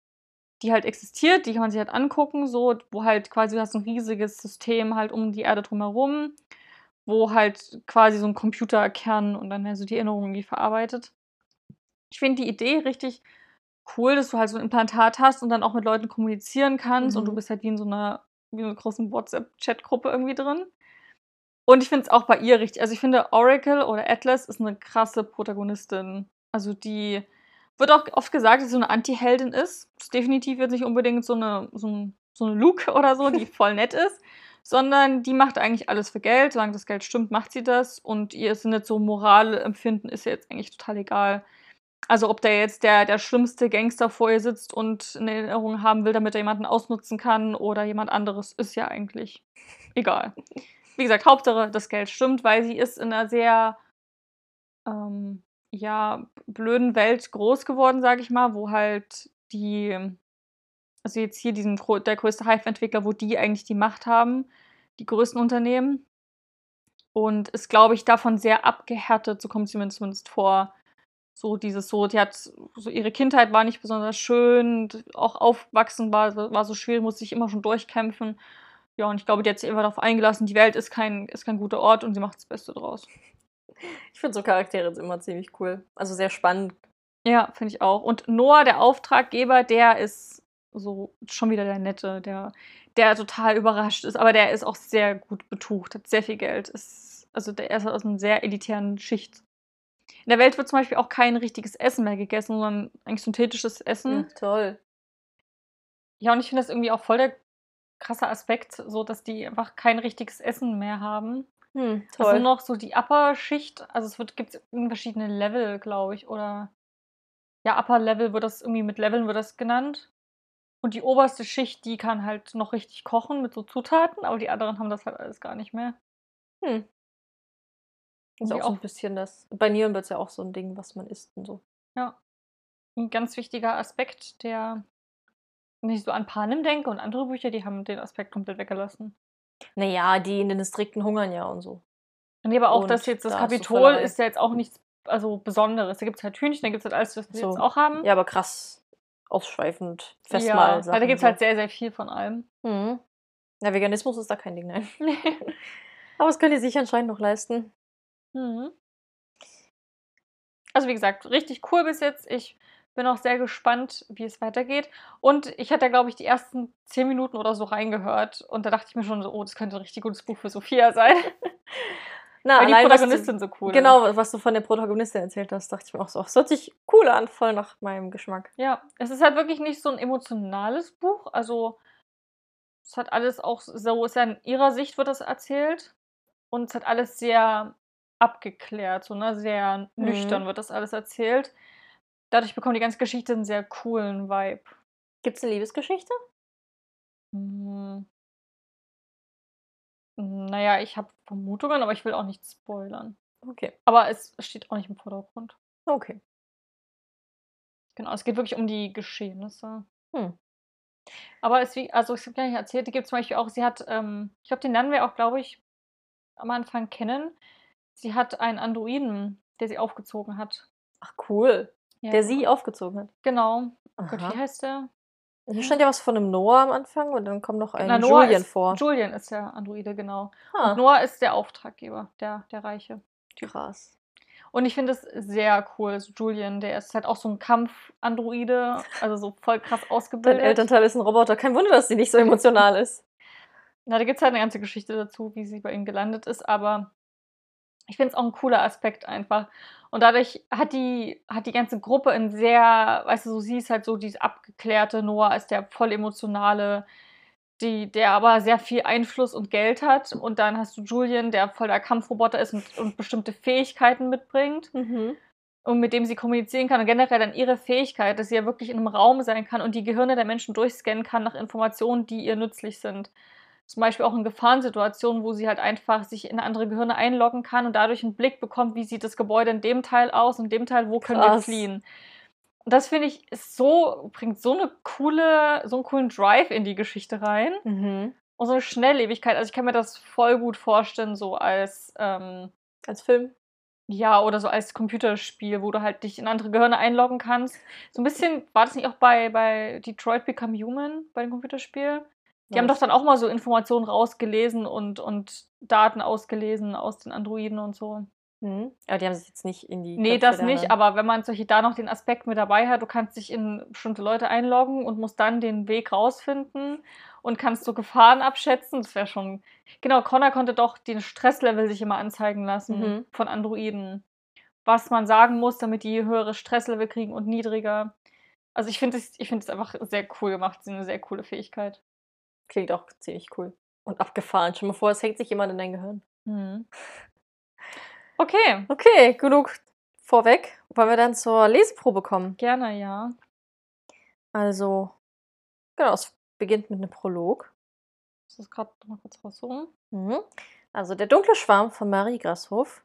[SPEAKER 2] die halt existiert, die kann man sich halt angucken, so, wo halt quasi du hast ein riesiges System halt um die Erde drumherum, wo halt quasi so ein Computerkern und dann also die Erinnerungen irgendwie verarbeitet. Ich finde die Idee richtig cool, dass du halt so ein Implantat hast und dann auch mit Leuten kommunizieren kannst und du
[SPEAKER 1] Mhm.
[SPEAKER 2] bist halt wie in so einer, wie in einer großen WhatsApp-Chat-Gruppe irgendwie drin. Und ich finde es auch bei ihr richtig. Also ich finde, Oracle oder Atlas ist eine krasse Protagonistin. Also die wird auch oft gesagt, dass sie so eine Anti-Heldin ist. Ist definitiv jetzt nicht unbedingt so eine, so, ein, so eine Luke oder so, die voll nett ist. Sondern die macht eigentlich alles für Geld. Solange das Geld stimmt, macht sie das. Und ihr ist nicht so Moralempfinden, ist ihr jetzt eigentlich total egal. Also ob der jetzt der, der schlimmste Gangster vor ihr sitzt und eine Erinnerung haben will, damit er jemanden ausnutzen kann oder jemand anderes, ist ja eigentlich egal. Wie gesagt, Hauptsache das Geld stimmt, weil sie ist in einer sehr ähm, ja, blöden Welt groß geworden, sage ich mal, wo halt die, also jetzt hier diesen, gro- der größte Hive-Entwickler, wo die eigentlich die Macht haben, die größten Unternehmen. Und ist, glaube ich, davon sehr abgehärtet, so kommt sie mir zumindest vor. So dieses so, die hat, so ihre Kindheit war nicht besonders schön, auch aufwachsen war, war so schwierig, musste sich immer schon durchkämpfen. Ja, und ich glaube, die hat sich einfach darauf eingelassen, die Welt ist kein, ist kein guter Ort und sie macht das Beste draus.
[SPEAKER 1] Ich finde so Charaktere jetzt immer ziemlich cool. Also sehr spannend.
[SPEAKER 2] Ja, finde ich auch. Und Noah, der Auftraggeber, der ist so schon wieder der Nette, der, der total überrascht ist, aber der ist auch sehr gut betucht, hat sehr viel Geld. Ist, also der ist aus einer sehr elitären Schicht. In der Welt wird zum Beispiel auch kein richtiges Essen mehr gegessen, sondern eigentlich synthetisches Essen.
[SPEAKER 1] Ja, toll.
[SPEAKER 2] Ja, und ich finde das irgendwie auch voll der krasse Aspekt, so dass die einfach kein richtiges Essen mehr haben.
[SPEAKER 1] Hm,
[SPEAKER 2] Also
[SPEAKER 1] toll.
[SPEAKER 2] noch so die Upper-Schicht, also es wird, gibt verschiedene Level, glaube ich, oder ja, Upper Level wird das irgendwie mit Leveln wird das genannt. Und die oberste Schicht, die kann halt noch richtig kochen mit so Zutaten, aber die anderen haben das halt alles gar nicht mehr.
[SPEAKER 1] Hm. Ist
[SPEAKER 2] Die
[SPEAKER 1] auch so
[SPEAKER 2] auch-
[SPEAKER 1] ein bisschen das. Bei Neon wird es ja auch so ein Ding, was man isst und so.
[SPEAKER 2] Ja. Ein ganz wichtiger Aspekt, der, wenn ich so an Panem denke und andere Bücher, die haben den Aspekt komplett weggelassen.
[SPEAKER 1] Naja, die in den Distrikten hungern ja und so.
[SPEAKER 2] Und aber auch
[SPEAKER 1] Und
[SPEAKER 2] das jetzt, das
[SPEAKER 1] da
[SPEAKER 2] Kapitol ist ja jetzt auch nichts also Besonderes. Da gibt es halt Hühnchen, da gibt es halt alles, was wir
[SPEAKER 1] So.
[SPEAKER 2] jetzt auch haben.
[SPEAKER 1] Ja, aber krass ausschweifend.
[SPEAKER 2] ja,
[SPEAKER 1] Festmahl.
[SPEAKER 2] weil da gibt es halt sehr, sehr viel von allem.
[SPEAKER 1] Mhm. Ja, Veganismus ist da kein Ding, nein. Aber es können die sich anscheinend noch leisten.
[SPEAKER 2] Mhm. Also wie gesagt, richtig cool bis jetzt. Ich bin auch sehr gespannt, wie es weitergeht. Und ich hatte, glaube ich, die ersten zehn Minuten oder so reingehört. Und da dachte ich mir schon so, oh, das könnte ein richtig gutes Buch für Sophia sein.
[SPEAKER 1] Na,
[SPEAKER 2] Weil die
[SPEAKER 1] allein,
[SPEAKER 2] Protagonistin
[SPEAKER 1] du,
[SPEAKER 2] so cool ist.
[SPEAKER 1] Genau, was du von der Protagonistin erzählt hast, dachte ich mir auch so, ach, das hört sich cool an, voll nach meinem Geschmack.
[SPEAKER 2] Ja, es ist halt wirklich nicht so ein emotionales Buch. Also es hat alles auch so, ist ja in ihrer Sicht wird das erzählt. Und es hat alles sehr abgeklärt, so, ne? Sehr nüchtern
[SPEAKER 1] Mhm.
[SPEAKER 2] wird das alles erzählt. Dadurch bekommt die ganze Geschichte einen sehr coolen Vibe.
[SPEAKER 1] Gibt es eine Liebesgeschichte?
[SPEAKER 2] Hm. Naja, ich habe Vermutungen, aber ich will auch nicht spoilern.
[SPEAKER 1] Okay.
[SPEAKER 2] Aber es steht auch nicht im Vordergrund.
[SPEAKER 1] Okay.
[SPEAKER 2] Genau, es geht wirklich um die Geschehnisse.
[SPEAKER 1] Hm.
[SPEAKER 2] Aber es wie, also ich habe gar nicht erzählt, die gibt zum Beispiel auch, sie hat, ähm, ich glaube, den lernen wir auch, glaube ich, am Anfang kennen. Sie hat einen Androiden, der sie aufgezogen hat.
[SPEAKER 1] Ach, cool.
[SPEAKER 2] Ja.
[SPEAKER 1] Der sie aufgezogen hat.
[SPEAKER 2] Genau. Gott,
[SPEAKER 1] Aha.
[SPEAKER 2] wie heißt der?
[SPEAKER 1] Hier stand ja was von einem Noah am Anfang und dann kommt noch ein
[SPEAKER 2] Na,
[SPEAKER 1] Julian
[SPEAKER 2] ist,
[SPEAKER 1] vor.
[SPEAKER 2] Julian ist der Androide, genau. Und Noah ist der Auftraggeber, der, der Reiche.
[SPEAKER 1] krass.
[SPEAKER 2] Und ich finde es sehr cool. So Julian, der ist halt auch so ein Kampf-Androide, also so voll krass
[SPEAKER 1] Dein
[SPEAKER 2] ausgebildet.
[SPEAKER 1] Elternteil ist ein Roboter. Kein Wunder, dass sie nicht so emotional ist.
[SPEAKER 2] Na, da gibt es halt eine ganze Geschichte dazu, wie sie bei ihm gelandet ist, aber ich finde es auch ein cooler Aspekt einfach. Und dadurch hat die, hat die ganze Gruppe ein sehr, weißt du, so sie ist halt so dieses abgeklärte, Noah ist der voll emotionale, die, der aber sehr viel Einfluss und Geld hat. Und dann hast du Julian, der voll der Kampfroboter ist und, und bestimmte Fähigkeiten mitbringt
[SPEAKER 1] Mhm.
[SPEAKER 2] und mit dem sie kommunizieren kann und generell dann ihre Fähigkeit, dass sie ja wirklich in einem Raum sein kann und die Gehirne der Menschen durchscannen kann nach Informationen, die ihr nützlich sind. Zum Beispiel auch in Gefahrensituationen, wo sie halt einfach sich in andere Gehirne einloggen kann und dadurch einen Blick bekommt, wie sieht das Gebäude in dem Teil aus und in dem Teil, wo können wir
[SPEAKER 1] Krass.
[SPEAKER 2] fliehen. Und das finde ich ist so, bringt so eine coole, so einen coolen Drive in die Geschichte rein
[SPEAKER 1] Mhm.
[SPEAKER 2] und so eine Schnelllebigkeit. Also ich kann mir das voll gut vorstellen, so als ähm,
[SPEAKER 1] Als Film.
[SPEAKER 2] ja, oder so als Computerspiel, wo du halt dich in andere Gehirne einloggen kannst. So ein bisschen, war das nicht auch bei, bei Detroit Become Human, bei dem Computerspiel? Die haben doch dann auch mal so Informationen rausgelesen und, und Daten ausgelesen aus den Androiden und so.
[SPEAKER 1] Mhm. Aber die haben sich jetzt nicht in die.
[SPEAKER 2] Nee,
[SPEAKER 1] Köpfe
[SPEAKER 2] das nicht, aber wenn man solche da noch den Aspekt mit dabei hat, du kannst dich in bestimmte Leute einloggen und musst dann den Weg rausfinden und kannst so Gefahren abschätzen. Das wäre schon. Genau, Connor konnte doch den Stresslevel sich immer anzeigen lassen
[SPEAKER 1] Mhm.
[SPEAKER 2] von Androiden. Was man sagen muss, damit die höhere Stresslevel kriegen und niedriger. Also ich finde es find es einfach sehr cool gemacht. Das ist eine sehr coole Fähigkeit.
[SPEAKER 1] Klingt auch ziemlich cool. Und abgefahren. Dir mal vor, es hängt sich jemand in dein Gehirn.
[SPEAKER 2] Mhm. Okay,
[SPEAKER 1] Okay, genug vorweg. Wollen wir dann zur Leseprobe kommen?
[SPEAKER 2] gerne, ja.
[SPEAKER 1] Also, genau, es beginnt mit einem Prolog.
[SPEAKER 2] Ich muss das gerade mal kurz raussuchen.
[SPEAKER 1] Mhm. Also, der dunkle Schwarm von Marie Grashof.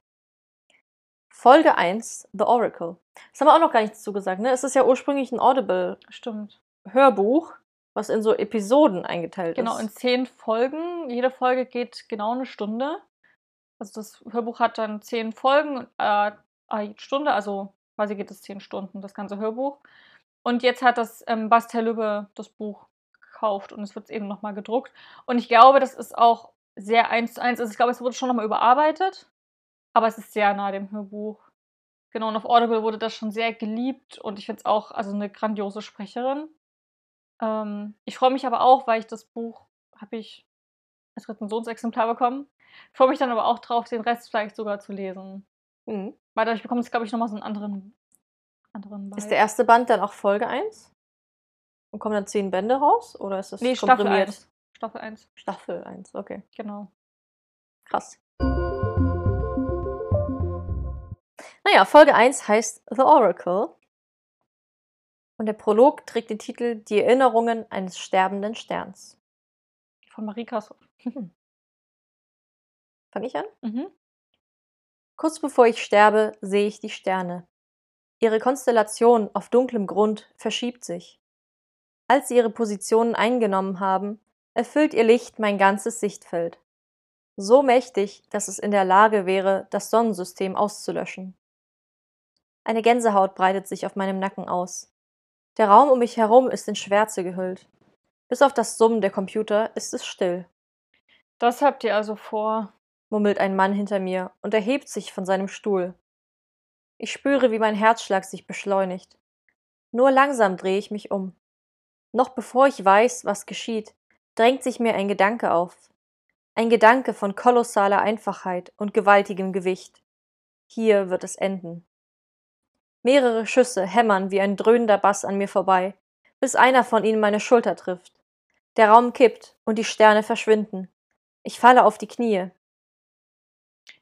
[SPEAKER 1] Folge 1, The Oracle. Das haben wir auch noch gar nichts dazu gesagt, ne? Es ist ja ursprünglich ein Audible-Hörbuch,
[SPEAKER 2] Stimmt.
[SPEAKER 1] Was in so Episoden eingeteilt
[SPEAKER 2] Genau,
[SPEAKER 1] ist.
[SPEAKER 2] in zehn Folgen. Jede Folge geht genau eine Stunde. Also das Hörbuch hat dann zehn Folgen, äh, eine Stunde, also quasi geht es zehn Stunden, das ganze Hörbuch. Und jetzt hat das ähm, Bastel Lübbe das Buch gekauft und es wird eben nochmal gedruckt. Und ich glaube, das ist auch sehr eins zu eins. Also ich glaube, es wurde schon nochmal überarbeitet, aber es ist sehr nah dem Hörbuch. Genau, und auf Audible wurde das schon sehr geliebt und ich finde es auch also eine grandiose Sprecherin. Ähm, ich freue mich aber auch, weil ich das Buch habe ich als Rezensionsexemplar bekommen. Ich freue mich dann aber auch drauf, den Rest vielleicht sogar zu lesen.
[SPEAKER 1] Mhm.
[SPEAKER 2] Weil dadurch bekommt es, glaube ich, nochmal so einen anderen, anderen
[SPEAKER 1] Ist
[SPEAKER 2] Vibe.
[SPEAKER 1] der erste Band dann auch Folge 1? Und kommen dann zehn Bände raus? Oder ist das
[SPEAKER 2] Nee, Staffel
[SPEAKER 1] komprimiert?
[SPEAKER 2] 1. Staffel 1,
[SPEAKER 1] Staffel 1, okay.
[SPEAKER 2] genau.
[SPEAKER 1] Krass. Naja, Folge 1 heißt The Oracle. Und der Prolog trägt den Titel Die Erinnerungen eines sterbenden Sterns.
[SPEAKER 2] Von Marie Kassow.
[SPEAKER 1] Fange ich an?
[SPEAKER 2] Mhm.
[SPEAKER 1] Kurz bevor ich sterbe, sehe ich die Sterne. Ihre Konstellation auf dunklem Grund verschiebt sich. Als sie ihre Positionen eingenommen haben, erfüllt ihr Licht mein ganzes Sichtfeld. So mächtig, dass es in der Lage wäre, das Sonnensystem auszulöschen. Eine Gänsehaut breitet sich auf meinem Nacken aus. Der Raum um mich herum ist in Schwärze gehüllt. Bis auf das Summen der Computer ist es still,
[SPEAKER 2] Das habt ihr also vor.
[SPEAKER 1] murmelt ein Mann hinter mir und erhebt sich von seinem Stuhl. Ich spüre, wie mein Herzschlag sich beschleunigt. Nur langsam drehe ich mich um. Noch bevor ich weiß, was geschieht, drängt sich mir ein Gedanke auf. Ein Gedanke von kolossaler Einfachheit und gewaltigem Gewicht. Hier wird es enden. Mehrere Schüsse hämmern wie ein dröhnender Bass an mir vorbei, bis einer von ihnen meine Schulter trifft. Der Raum kippt und die Sterne verschwinden. Ich falle auf die Knie.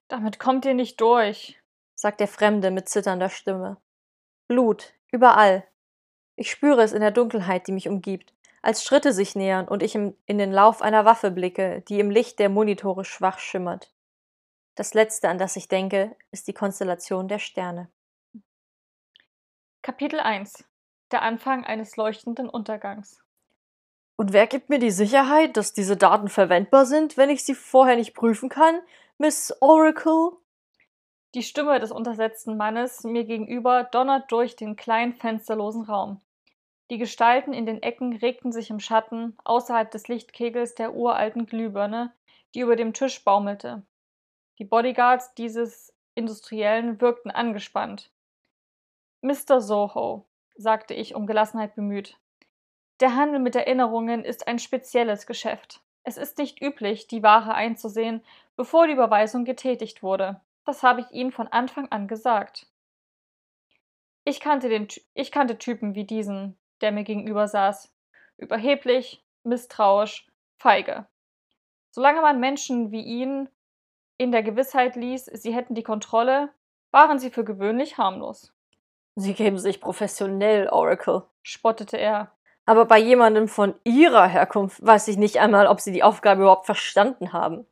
[SPEAKER 2] Damit kommt ihr nicht durch,
[SPEAKER 1] sagt der Fremde mit zitternder Stimme. Blut, überall. Ich spüre es in der Dunkelheit, die mich umgibt, als Schritte sich nähern und ich in den Lauf einer Waffe blicke, die im Licht der Monitore schwach schimmert. Das Letzte, an das ich denke, ist die Konstellation der Sterne.
[SPEAKER 2] Kapitel 1 Der Anfang eines leuchtenden Untergangs
[SPEAKER 1] Und wer gibt mir die Sicherheit, dass diese Daten verwendbar sind, wenn ich sie vorher nicht prüfen kann, Miss Oracle?
[SPEAKER 2] Die Stimme des untersetzten Mannes mir gegenüber donnert durch den kleinen fensterlosen Raum. Die Gestalten in den Ecken regten sich im Schatten außerhalb des Lichtkegels der uralten Glühbirne, die über dem Tisch baumelte. Die Bodyguards dieses Industriellen wirkten angespannt. Mr. Soho, sagte ich, um Gelassenheit bemüht. Der Handel mit Erinnerungen ist ein spezielles Geschäft. Es ist nicht üblich, die Ware einzusehen, bevor die Überweisung getätigt wurde. Das habe ich ihm von Anfang an gesagt. Ich kannte, den, ich kannte Typen wie diesen, der mir gegenüber saß. Überheblich, misstrauisch, feige. Solange man Menschen wie ihn in der Gewissheit ließ, sie hätten die Kontrolle, waren sie für gewöhnlich harmlos.
[SPEAKER 1] Sie geben sich professionell, Oracle,
[SPEAKER 2] spottete er.
[SPEAKER 1] Aber bei jemandem von Ihrer Herkunft weiß ich nicht einmal, ob Sie die Aufgabe überhaupt verstanden haben.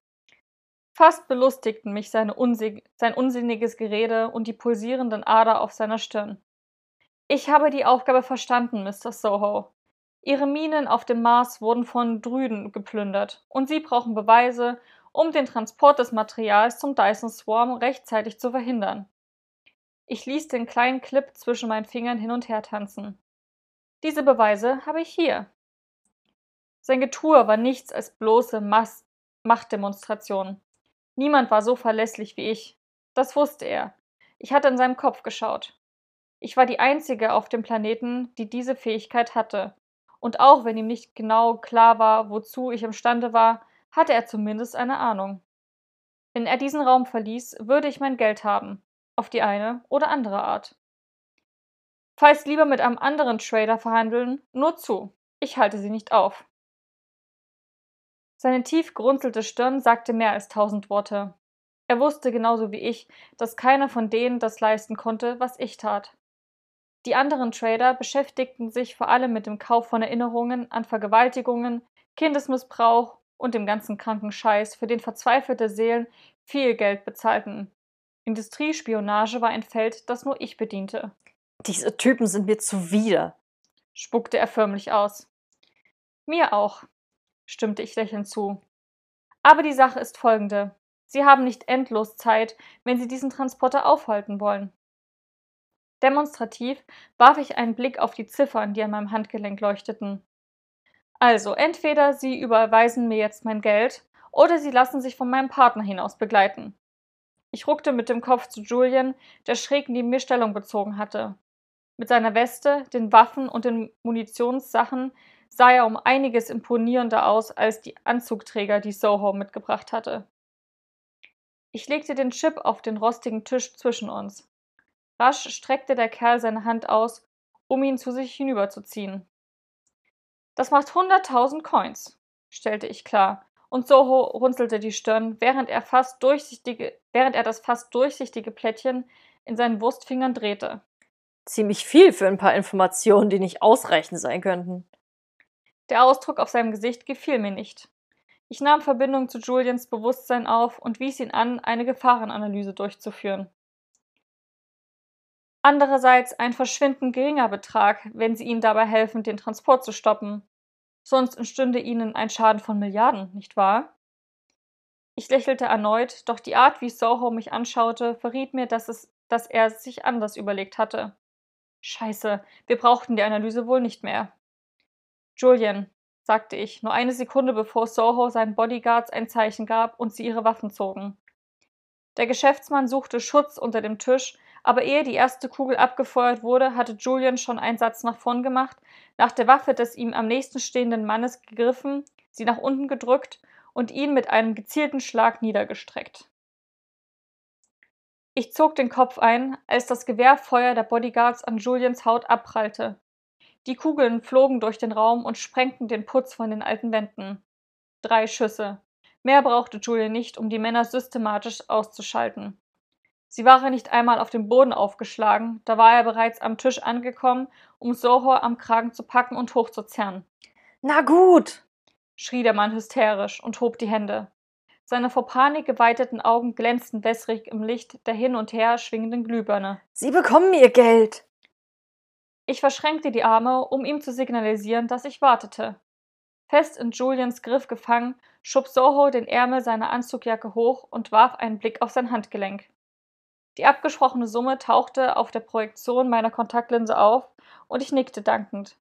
[SPEAKER 2] Fast belustigten mich sein unsinniges Gerede und die pulsierenden Ader auf seiner Stirn. Ich habe die Aufgabe verstanden, Mr. Soho. Ihre Minen auf dem Mars wurden von Drüden geplündert, und Sie brauchen Beweise, um den Transport des Materials zum Dyson Swarm rechtzeitig zu verhindern. Ich ließ den kleinen Clip zwischen meinen Fingern hin und her tanzen. Diese Beweise habe ich hier. Sein Getue war nichts als bloße Mas Machtdemonstration. Niemand war so verlässlich wie ich. Das wusste er. Ich hatte in seinem Kopf geschaut. Ich war die Einzige auf dem Planeten, die diese Fähigkeit hatte. Und auch wenn ihm nicht genau klar war, wozu ich imstande war, hatte er zumindest eine Ahnung. Wenn er diesen Raum verließ, würde ich mein Geld haben. Auf die eine oder andere Art. Falls lieber mit einem anderen Trader verhandeln, nur zu. Ich halte sie nicht auf. Seine tief gerunzelte Stirn sagte mehr als tausend Worte. Er wusste genauso wie ich, dass keiner von denen das leisten konnte, was ich tat. Die anderen Trader beschäftigten sich vor allem mit dem Kauf von Erinnerungen an Vergewaltigungen, Kindesmissbrauch und dem ganzen kranken Scheiß, für den verzweifelte Seelen viel Geld bezahlten. Industriespionage war ein Feld, das nur ich bediente.
[SPEAKER 1] Diese Typen sind mir zuwider,
[SPEAKER 2] spuckte er förmlich aus. Mir auch, stimmte ich lächelnd zu. Aber die Sache ist folgende. Sie haben nicht endlos Zeit, wenn Sie diesen Transporter aufhalten wollen. Demonstrativ warf ich einen Blick auf die Ziffern, die an meinem Handgelenk leuchteten. Also, entweder Sie überweisen mir jetzt mein Geld, oder Sie lassen sich von meinem Partner hinaus begleiten. Ich ruckte mit dem Kopf zu Julian, der schräg neben mir Stellung bezogen hatte. Mit seiner Weste, den Waffen und den Munitionssachen sah er um einiges imponierender aus als die Anzugträger, die Soho mitgebracht hatte. Ich legte den Chip auf den rostigen Tisch zwischen uns. Rasch streckte der Kerl seine Hand aus, um ihn zu sich hinüberzuziehen. Das macht hunderttausend Coins, stellte ich klar, und Soho runzelte die Stirn, während er, fast durchsichtige, während er das fast durchsichtige Plättchen in seinen Wurstfingern drehte.
[SPEAKER 1] Ziemlich viel für ein paar Informationen, die nicht ausreichend sein könnten.
[SPEAKER 2] Der Ausdruck auf seinem Gesicht gefiel mir nicht. Ich nahm Verbindung zu Julians Bewusstsein auf und wies ihn an, eine Gefahrenanalyse durchzuführen. Andererseits ein verschwindend geringer Betrag, wenn Sie ihnen dabei helfen, den Transport zu stoppen. Sonst entstünde Ihnen ein Schaden von Milliarden, nicht wahr? Ich lächelte erneut, doch die Art, wie Soho mich anschaute, verriet mir, dass, es, dass er es sich anders überlegt hatte. Scheiße, wir brauchten die Analyse wohl nicht mehr. Julian, sagte ich, nur eine Sekunde bevor Soho seinen Bodyguards ein Zeichen gab und sie ihre Waffen zogen. Der Geschäftsmann suchte Schutz unter dem Tisch, aber ehe die erste Kugel abgefeuert wurde, hatte Julian schon einen Satz nach vorn gemacht, nach der Waffe des ihm am nächsten stehenden Mannes gegriffen, sie nach unten gedrückt und ihn mit einem gezielten Schlag niedergestreckt. Ich zog den Kopf ein, als das Gewehrfeuer der Bodyguards an Julians Haut abprallte. Die Kugeln flogen durch den Raum und sprengten den Putz von den alten Wänden. Drei Schüsse. Mehr brauchte Julian nicht, um die Männer systematisch auszuschalten. Sie waren nicht einmal auf dem Boden aufgeschlagen, da war er bereits am Tisch angekommen, um Soho am Kragen zu packen und hochzuzerren.
[SPEAKER 1] Na gut,
[SPEAKER 2] schrie der Mann hysterisch und hob die Hände. Seine vor Panik geweiteten Augen glänzten wässrig im Licht der hin und her schwingenden Glühbirne.
[SPEAKER 1] Sie bekommen ihr Geld.
[SPEAKER 2] Ich verschränkte die Arme, um ihm zu signalisieren, dass ich wartete. Fest in Julians Griff gefangen, schob Soho den Ärmel seiner Anzugjacke hoch und warf einen Blick auf sein Handgelenk. Die abgesprochene Summe tauchte auf der Projektion meiner Kontaktlinse auf und ich nickte dankend.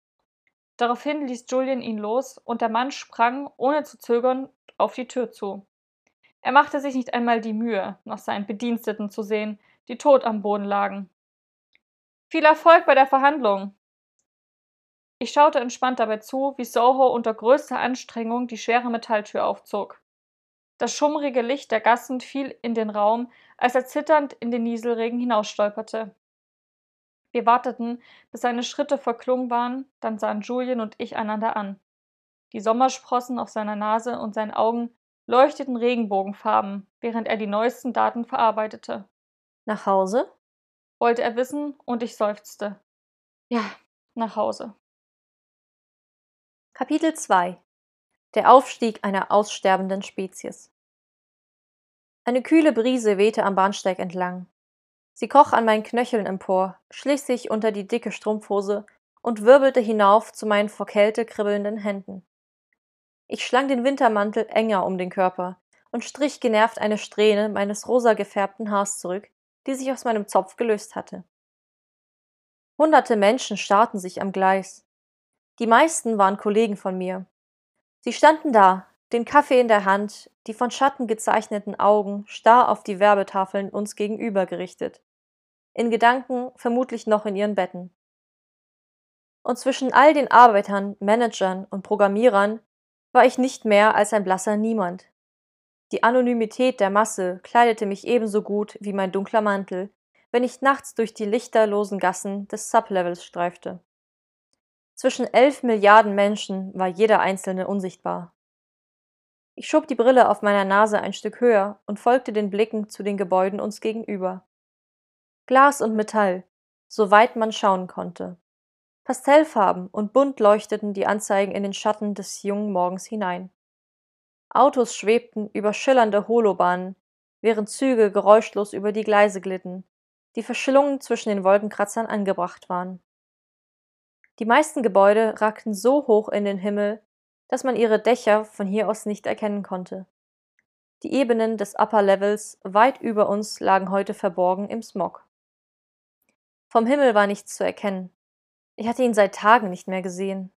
[SPEAKER 2] Daraufhin ließ Julian ihn los und der Mann sprang, ohne zu zögern, auf die Tür zu. Er machte sich nicht einmal die Mühe, nach seinen Bediensteten zu sehen, die tot am Boden lagen. Viel Erfolg bei der Verhandlung! Ich schaute entspannt dabei zu, wie Soho unter größter Anstrengung die schwere Metalltür aufzog. Das schummrige Licht der Gassen fiel in den Raum, als er zitternd in den Nieselregen hinausstolperte. Wir warteten, bis seine Schritte verklungen waren, dann sahen Julien und ich einander an. Die Sommersprossen auf seiner Nase und seinen Augen leuchteten Regenbogenfarben, während er die neuesten Daten verarbeitete.
[SPEAKER 1] Nach Hause?
[SPEAKER 2] wollte er wissen, und ich seufzte. Ja, nach Hause.
[SPEAKER 1] Kapitel 2 Der Aufstieg einer aussterbenden Spezies Eine kühle Brise wehte am Bahnsteig entlang. Sie kroch an meinen Knöcheln empor, schlich sich unter die dicke Strumpfhose und wirbelte hinauf zu meinen vor Kälte kribbelnden Händen. Ich schlang den Wintermantel enger um den Körper und strich genervt eine Strähne meines rosa gefärbten Haars zurück, die sich aus meinem Zopf gelöst hatte. Hunderte Menschen starrten sich am Gleis. Die meisten waren Kollegen von mir. Sie standen da, den Kaffee in der Hand, die von Schatten gezeichneten Augen starr auf die Werbetafeln uns gegenüber gerichtet. In Gedanken vermutlich noch in ihren Betten. Und zwischen all den Arbeitern, Managern und Programmierern war ich nicht mehr als ein blasser Niemand. Die Anonymität der Masse kleidete mich ebenso gut wie mein dunkler Mantel, wenn ich nachts durch die lichterlosen Gassen des Sublevels streifte. Zwischen elf Milliarden Menschen war jeder einzelne unsichtbar. Ich schob die Brille auf meiner Nase ein Stück höher und folgte den Blicken zu den Gebäuden uns gegenüber. Glas und Metall, soweit man schauen konnte. Pastellfarben und bunt leuchteten die Anzeigen in den Schatten des jungen Morgens hinein. Autos schwebten über schillernde Holobahnen, während Züge geräuschlos über die Gleise glitten, die verschlungen zwischen den Wolkenkratzern angebracht waren. Die meisten Gebäude ragten so hoch in den Himmel, dass man ihre Dächer von hier aus nicht erkennen konnte. Die Ebenen des Upper Levels weit über uns lagen heute verborgen im Smog. Vom Himmel war nichts zu erkennen, ich hatte ihn seit Tagen nicht mehr gesehen.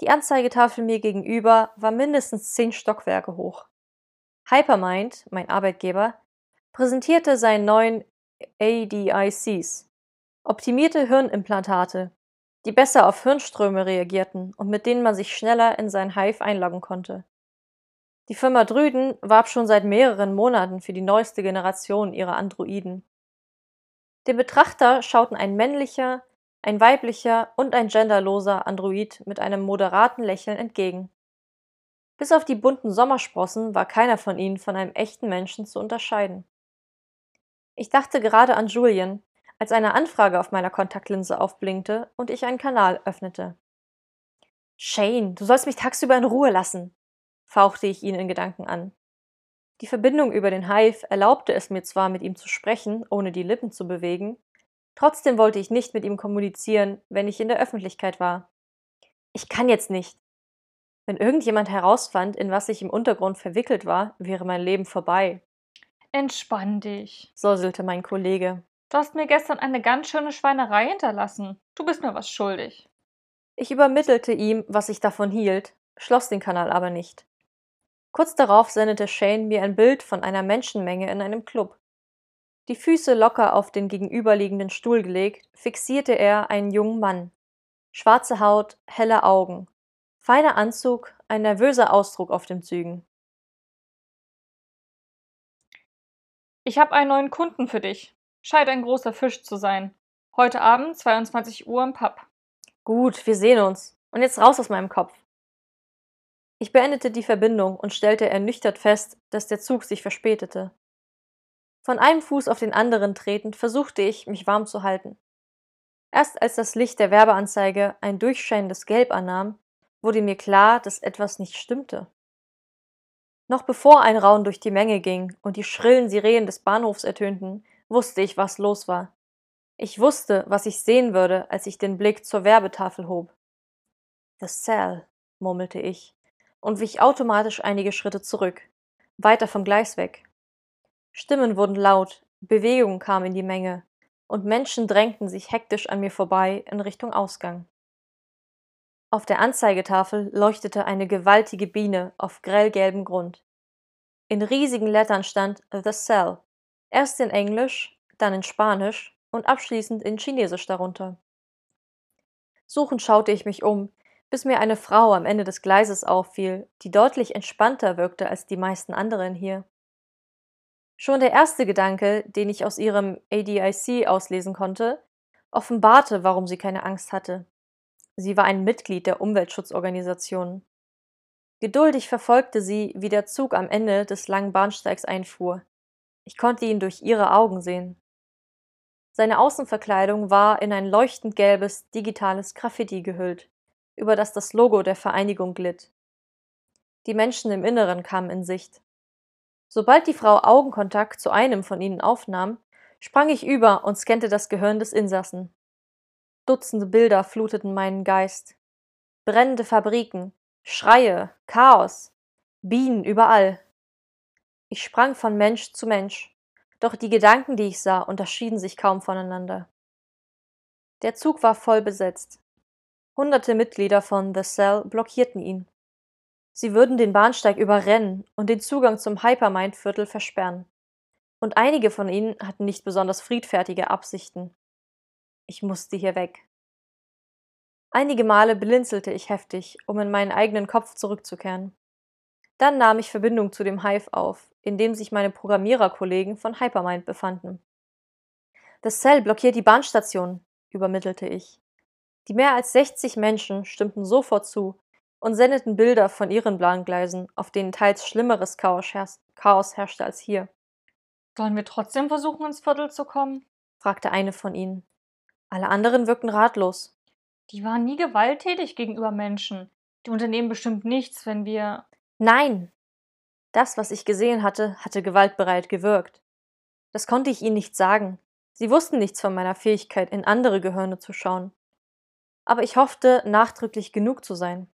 [SPEAKER 1] Die Anzeigetafel mir gegenüber war mindestens zehn Stockwerke hoch. Hypermind, mein Arbeitgeber, präsentierte seinen neuen ADICs, optimierte Hirnimplantate, die besser auf Hirnströme reagierten und mit denen man sich schneller in sein Hive einloggen konnte. Die Firma Drüden warb schon seit mehreren Monaten für die neueste Generation ihrer Androiden. Dem Betrachter schauten ein männlicher, ein weiblicher und ein genderloser Android mit einem moderaten Lächeln entgegen. Bis auf die bunten Sommersprossen war keiner von ihnen von einem echten Menschen zu unterscheiden. Ich dachte gerade an Julian, als eine Anfrage auf meiner Kontaktlinse aufblinkte und ich einen Kanal öffnete. Shane, du sollst mich tagsüber in Ruhe lassen, fauchte ich ihn in Gedanken an. Die Verbindung über den Hive erlaubte es mir zwar, mit ihm zu sprechen, ohne die Lippen zu bewegen, Trotzdem wollte ich nicht mit ihm kommunizieren, wenn ich in der Öffentlichkeit war. Ich kann jetzt nicht. Wenn irgendjemand herausfand, in was ich im Untergrund verwickelt war, wäre mein Leben vorbei.
[SPEAKER 2] Entspann dich,
[SPEAKER 1] säuselte mein Kollege.
[SPEAKER 2] Du hast mir gestern eine ganz schöne Schweinerei hinterlassen. Du bist mir was schuldig.
[SPEAKER 1] Ich übermittelte ihm, was ich davon hielt, schloss den Kanal aber nicht. Kurz darauf sendete Shane mir ein Bild von einer Menschenmenge in einem Club. Die Füße locker auf den gegenüberliegenden Stuhl gelegt, fixierte er einen jungen Mann. Schwarze Haut, helle Augen, feiner Anzug, ein nervöser Ausdruck auf den Zügen.
[SPEAKER 2] Ich habe einen neuen Kunden für dich. Scheint ein großer Fisch zu sein. Heute Abend, 22 Uhr im Pub.
[SPEAKER 1] Gut, wir sehen uns. Und jetzt raus aus meinem Kopf. Ich beendete die Verbindung und stellte ernüchtert fest, dass der Zug sich verspätete. Von einem Fuß auf den anderen tretend versuchte ich, mich warm zu halten. Erst als das Licht der Werbeanzeige ein durchscheinendes Gelb annahm, wurde mir klar, dass etwas nicht stimmte. Noch bevor ein Raun durch die Menge ging und die schrillen Sirenen des Bahnhofs ertönten, wusste ich, was los war. Ich wusste, was ich sehen würde, als ich den Blick zur Werbetafel hob. The Cell, murmelte ich und wich automatisch einige Schritte zurück, weiter vom Gleis weg. Stimmen wurden laut, Bewegung kam in die Menge, und Menschen drängten sich hektisch an mir vorbei in Richtung Ausgang. Auf der Anzeigetafel leuchtete eine gewaltige Biene auf grellgelbem Grund. In riesigen Lettern stand The Cell, erst in Englisch, dann in Spanisch und abschließend in Chinesisch darunter. Suchend schaute ich mich um, bis mir eine Frau am Ende des Gleises auffiel, die deutlich entspannter wirkte als die meisten anderen hier. Schon der erste Gedanke, den ich aus ihrem ADIC auslesen konnte, offenbarte, warum sie keine Angst hatte. Sie war ein Mitglied der Umweltschutzorganisation. Geduldig verfolgte sie, wie der Zug am Ende des langen Bahnsteigs einfuhr. Ich konnte ihn durch ihre Augen sehen. Seine Außenverkleidung war in ein leuchtend gelbes, digitales Graffiti gehüllt, über das das Logo der Vereinigung glitt. Die Menschen im Inneren kamen in Sicht. Sobald die Frau Augenkontakt zu einem von ihnen aufnahm, sprang ich über und scannte das Gehirn des Insassen. Dutzende Bilder fluteten meinen Geist. Brennende Fabriken, Schreie, Chaos, Bienen überall. Ich sprang von Mensch zu Mensch, doch die Gedanken, die ich sah, unterschieden sich kaum voneinander. Der Zug war voll besetzt. Hunderte Mitglieder von The Cell blockierten ihn. Sie würden den Bahnsteig überrennen und den Zugang zum Hypermind-Viertel versperren. Und einige von ihnen hatten nicht besonders friedfertige Absichten. Ich musste hier weg. Einige Male blinzelte ich heftig, um in meinen eigenen Kopf zurückzukehren. Dann nahm ich Verbindung zu dem Hive auf, in dem sich meine Programmiererkollegen von Hypermind befanden. Das Cell blockiert die Bahnstation, übermittelte ich. Die mehr als 60 Menschen stimmten sofort zu und sendeten Bilder von ihren Bahngleisen, auf denen teils schlimmeres Chaos, Chaos herrschte als hier.
[SPEAKER 2] Sollen wir trotzdem versuchen, ins Viertel zu kommen?
[SPEAKER 1] fragte eine von ihnen. Alle anderen wirkten ratlos.
[SPEAKER 2] Die waren nie gewalttätig gegenüber Menschen. Die unternehmen bestimmt nichts, wenn wir.
[SPEAKER 1] Nein! Das, was ich gesehen hatte, hatte gewaltbereit gewirkt. Das konnte ich ihnen nicht sagen. Sie wussten nichts von meiner Fähigkeit, in andere Gehirne zu schauen. Aber ich hoffte, nachdrücklich genug zu sein.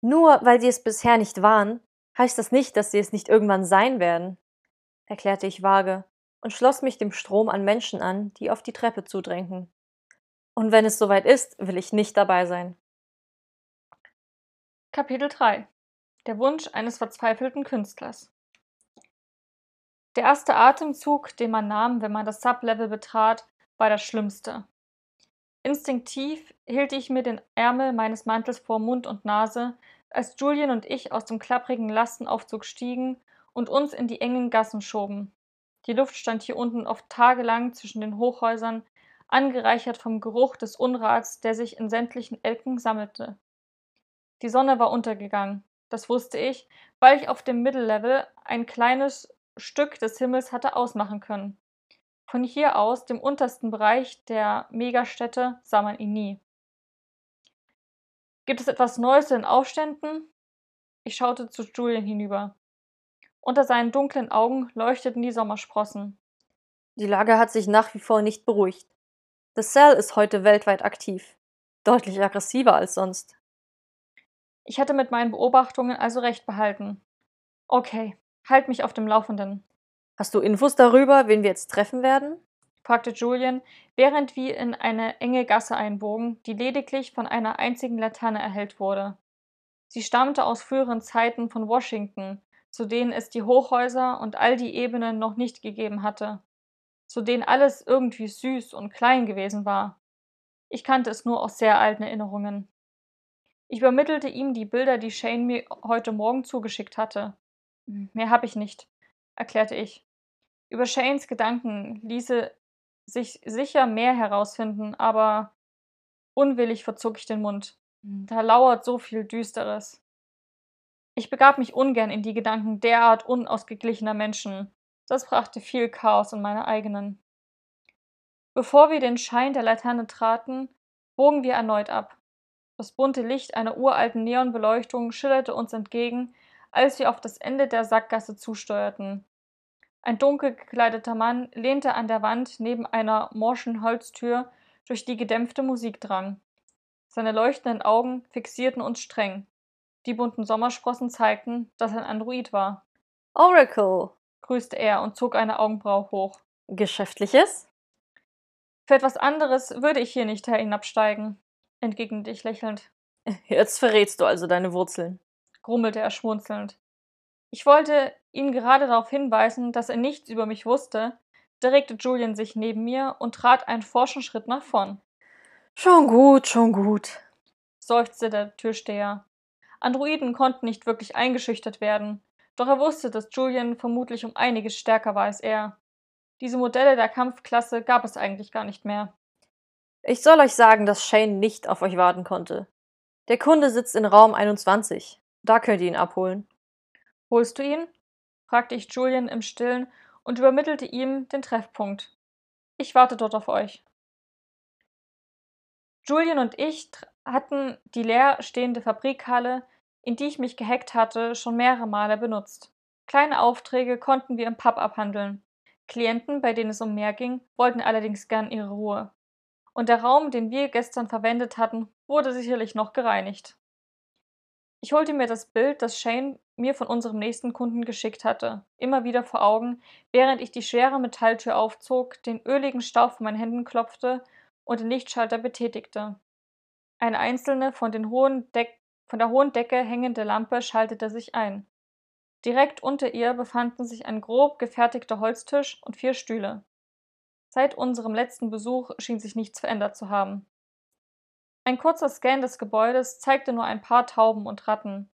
[SPEAKER 1] Nur weil sie es bisher nicht waren, heißt das nicht, dass sie es nicht irgendwann sein werden, erklärte ich vage und schloss mich dem Strom an Menschen an, die auf die Treppe zudrängten. Und wenn es soweit ist, will ich nicht dabei sein.
[SPEAKER 2] Kapitel 3 Der Wunsch eines verzweifelten Künstlers Der erste Atemzug, den man nahm, wenn man das Sublevel betrat, war das Schlimmste. Instinktiv hielt ich mir den Ärmel meines Mantels vor Mund und Nase, als Julian und ich aus dem klapprigen Lastenaufzug stiegen und uns in die engen Gassen schoben. Die Luft stand hier unten oft tagelang zwischen den Hochhäusern, angereichert vom Geruch des Unrats, der sich in sämtlichen Elken sammelte. Die Sonne war untergegangen, das wusste ich, weil ich auf dem Mittellevel ein kleines Stück des Himmels hatte ausmachen können. Von hier aus, dem untersten Bereich der Megastädte, sah man ihn nie. Gibt es etwas Neues in den Aufständen? Ich schaute zu Julian hinüber. Unter seinen dunklen Augen leuchteten die Sommersprossen.
[SPEAKER 1] Die Lage hat sich nach wie vor nicht beruhigt. The Cell ist heute weltweit aktiv. Deutlich aggressiver als sonst.
[SPEAKER 2] Ich hatte mit meinen Beobachtungen also recht behalten. Okay, halt mich auf dem Laufenden.
[SPEAKER 1] Hast du Infos darüber, wen wir jetzt treffen werden?
[SPEAKER 2] fragte Julian, während wir in eine enge Gasse einbogen, die lediglich von einer einzigen Laterne erhellt wurde. Sie stammte aus früheren Zeiten von Washington, zu denen es die Hochhäuser und all die Ebenen noch nicht gegeben hatte. zu denen alles irgendwie süß und klein gewesen war. Ich kannte es nur aus sehr alten Erinnerungen. Ich übermittelte ihm die Bilder, die Shane mir heute Morgen zugeschickt hatte. Mehr habe ich nicht, erklärte ich. Über Shanes Gedanken ließe sich sicher mehr herausfinden, aber unwillig verzog ich den Mund. Da lauert so viel Düsteres. Ich begab mich ungern in die Gedanken derart unausgeglichener Menschen. Das brachte viel Chaos in meine eigenen. Bevor wir den Schein der Laterne traten, bogen wir erneut ab. Das bunte Licht einer uralten Neonbeleuchtung schillerte uns entgegen, als wir auf das Ende der Sackgasse zusteuerten. Ein dunkel gekleideter Mann lehnte an der Wand neben einer morschen Holztür, durch die gedämpfte Musik drang. Seine leuchtenden Augen fixierten uns streng. Die bunten Sommersprossen zeigten, dass er ein Android war.
[SPEAKER 1] Oracle,
[SPEAKER 2] grüßte er und zog eine Augenbraue hoch.
[SPEAKER 1] Geschäftliches?
[SPEAKER 2] Für etwas anderes würde ich hier nicht hinabsteigen, entgegnete ich lächelnd.
[SPEAKER 1] Jetzt verrätst du also deine Wurzeln,
[SPEAKER 2] grummelte er schmunzelnd. Ich wollte ihn gerade darauf hinweisen, dass er nichts über mich wusste, da regte Julian sich neben mir und trat einen forschen Schritt nach vorn.
[SPEAKER 1] Schon gut, schon gut,
[SPEAKER 2] seufzte der Türsteher. Androiden konnten nicht wirklich eingeschüchtert werden, doch er wusste, dass Julian vermutlich um einiges stärker war als er. Diese Modelle der Kampfklasse gab es eigentlich gar nicht mehr.
[SPEAKER 1] Ich soll euch sagen, dass Shane nicht auf euch warten konnte. Der Kunde sitzt in Raum 21. Da könnt ihr ihn abholen.
[SPEAKER 2] Holst du ihn? fragte ich Julian im Stillen und übermittelte ihm den Treffpunkt. Ich warte dort auf euch. Julian und ich hatten die leer stehende Fabrikhalle, in die ich mich gehackt hatte, schon mehrere Male benutzt. Kleine Aufträge konnten wir im Pub abhandeln. Klienten, bei denen es um mehr ging, wollten allerdings gern ihre Ruhe. Und der Raum, den wir gestern verwendet hatten, wurde sicherlich noch gereinigt. Ich holte mir das Bild, das Shane mir von unserem nächsten Kunden geschickt hatte, immer wieder vor Augen, während ich die schwere Metalltür aufzog, den öligen Staub von meinen Händen klopfte und den Lichtschalter betätigte. Eine einzelne von, von der hohen Decke hängende Lampe schaltete sich ein. Direkt unter ihr befanden sich ein grob gefertigter Holztisch und vier Stühle. Seit unserem letzten Besuch schien sich nichts verändert zu haben. Ein kurzer Scan des Gebäudes zeigte nur ein paar Tauben und Ratten.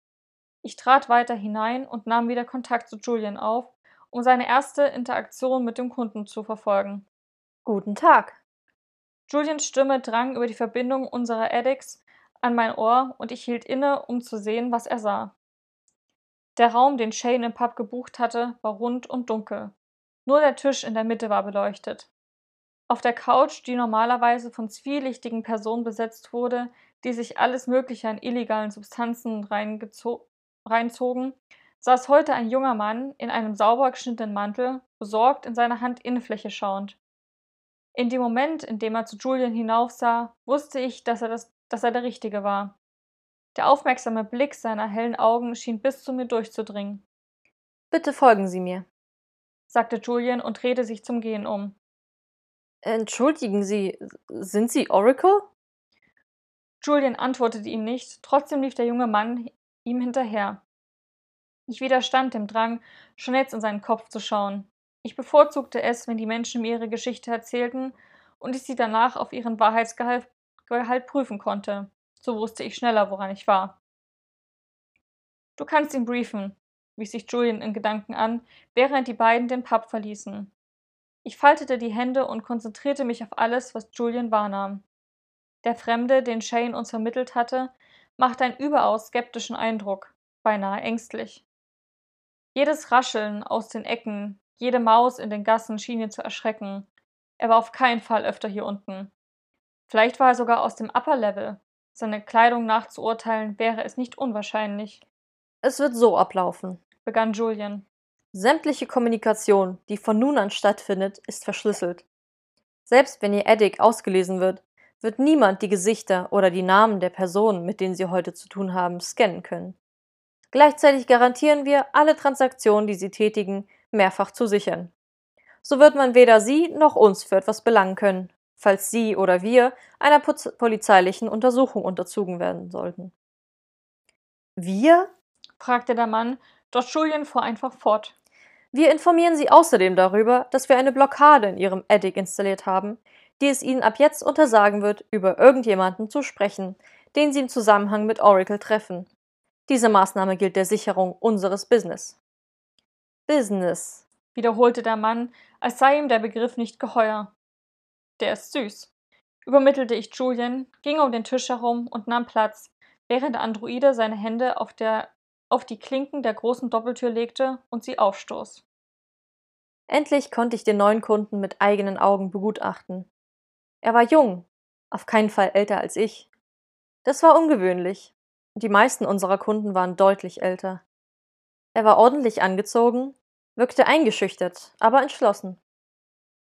[SPEAKER 2] Ich trat weiter hinein und nahm wieder Kontakt zu Julian auf, um seine erste Interaktion mit dem Kunden zu verfolgen.
[SPEAKER 1] Guten Tag.
[SPEAKER 2] Julians Stimme drang über die Verbindung unserer Addicts an mein Ohr und ich hielt inne, um zu sehen, was er sah. Der Raum, den Shane im Pub gebucht hatte, war rund und dunkel. Nur der Tisch in der Mitte war beleuchtet. Auf der Couch, die normalerweise von zwielichtigen Personen besetzt wurde, die sich alles Mögliche an illegalen Substanzen reinzogen, saß heute ein junger Mann in einem sauber geschnittenen Mantel, besorgt in seine Handinnenfläche schauend. In dem Moment, in dem er zu Julian hinaufsah, wusste ich, dass er, das, dass er der Richtige war. Der aufmerksame Blick seiner hellen Augen schien bis zu mir durchzudringen.
[SPEAKER 1] Bitte folgen Sie mir,
[SPEAKER 2] sagte Julian und drehte sich zum Gehen um.
[SPEAKER 1] Entschuldigen Sie, sind Sie Oracle?
[SPEAKER 2] Julian antwortete ihm nicht, trotzdem lief der junge Mann ihm hinterher. Ich widerstand dem Drang, schon jetzt in seinen Kopf zu schauen. Ich bevorzugte es, wenn die Menschen mir ihre Geschichte erzählten und ich sie danach auf ihren Wahrheitsgehalt Gehalt prüfen konnte. So wusste ich schneller, woran ich war. Du kannst ihn briefen, wies sich Julian in Gedanken an, während die beiden den Pub verließen. Ich faltete die Hände und konzentrierte mich auf alles, was Julian wahrnahm. Der Fremde, den Shane uns vermittelt hatte, machte einen überaus skeptischen Eindruck, beinahe ängstlich. Jedes Rascheln aus den Ecken, jede Maus in den Gassen schien ihn zu erschrecken. Er war auf keinen Fall öfter hier unten. Vielleicht war er sogar aus dem Upper Level. Seine Kleidung nachzuurteilen wäre es nicht unwahrscheinlich.
[SPEAKER 1] Es wird so ablaufen,
[SPEAKER 2] begann Julian.
[SPEAKER 1] Sämtliche Kommunikation, die von nun an stattfindet, ist verschlüsselt. Selbst wenn Ihr Eddic ausgelesen wird, wird niemand die Gesichter oder die Namen der Personen, mit denen Sie heute zu tun haben, scannen können. Gleichzeitig garantieren wir, alle Transaktionen, die Sie tätigen, mehrfach zu sichern. So wird man weder Sie noch uns für etwas belangen können, falls Sie oder wir einer polizeilichen Untersuchung unterzogen werden sollten.
[SPEAKER 2] Wir? fragte der Mann, doch Julian fuhr einfach fort.
[SPEAKER 1] Wir informieren Sie außerdem darüber, dass wir eine Blockade in Ihrem Attic installiert haben, die es Ihnen ab jetzt untersagen wird, über irgendjemanden zu sprechen, den Sie im Zusammenhang mit Oracle treffen. Diese Maßnahme gilt der Sicherung unseres Business. Business,
[SPEAKER 2] wiederholte der Mann, als sei ihm der Begriff nicht geheuer. Der ist süß, übermittelte ich Julian, ging um den Tisch herum und nahm Platz, während der Androide seine Hände auf, der, auf die Klinken der großen Doppeltür legte und sie aufstoß.
[SPEAKER 1] Endlich konnte ich den neuen Kunden mit eigenen Augen begutachten. Er war jung, auf keinen Fall älter als ich. Das war ungewöhnlich. Die meisten unserer Kunden waren deutlich älter. Er war ordentlich angezogen, wirkte eingeschüchtert, aber entschlossen.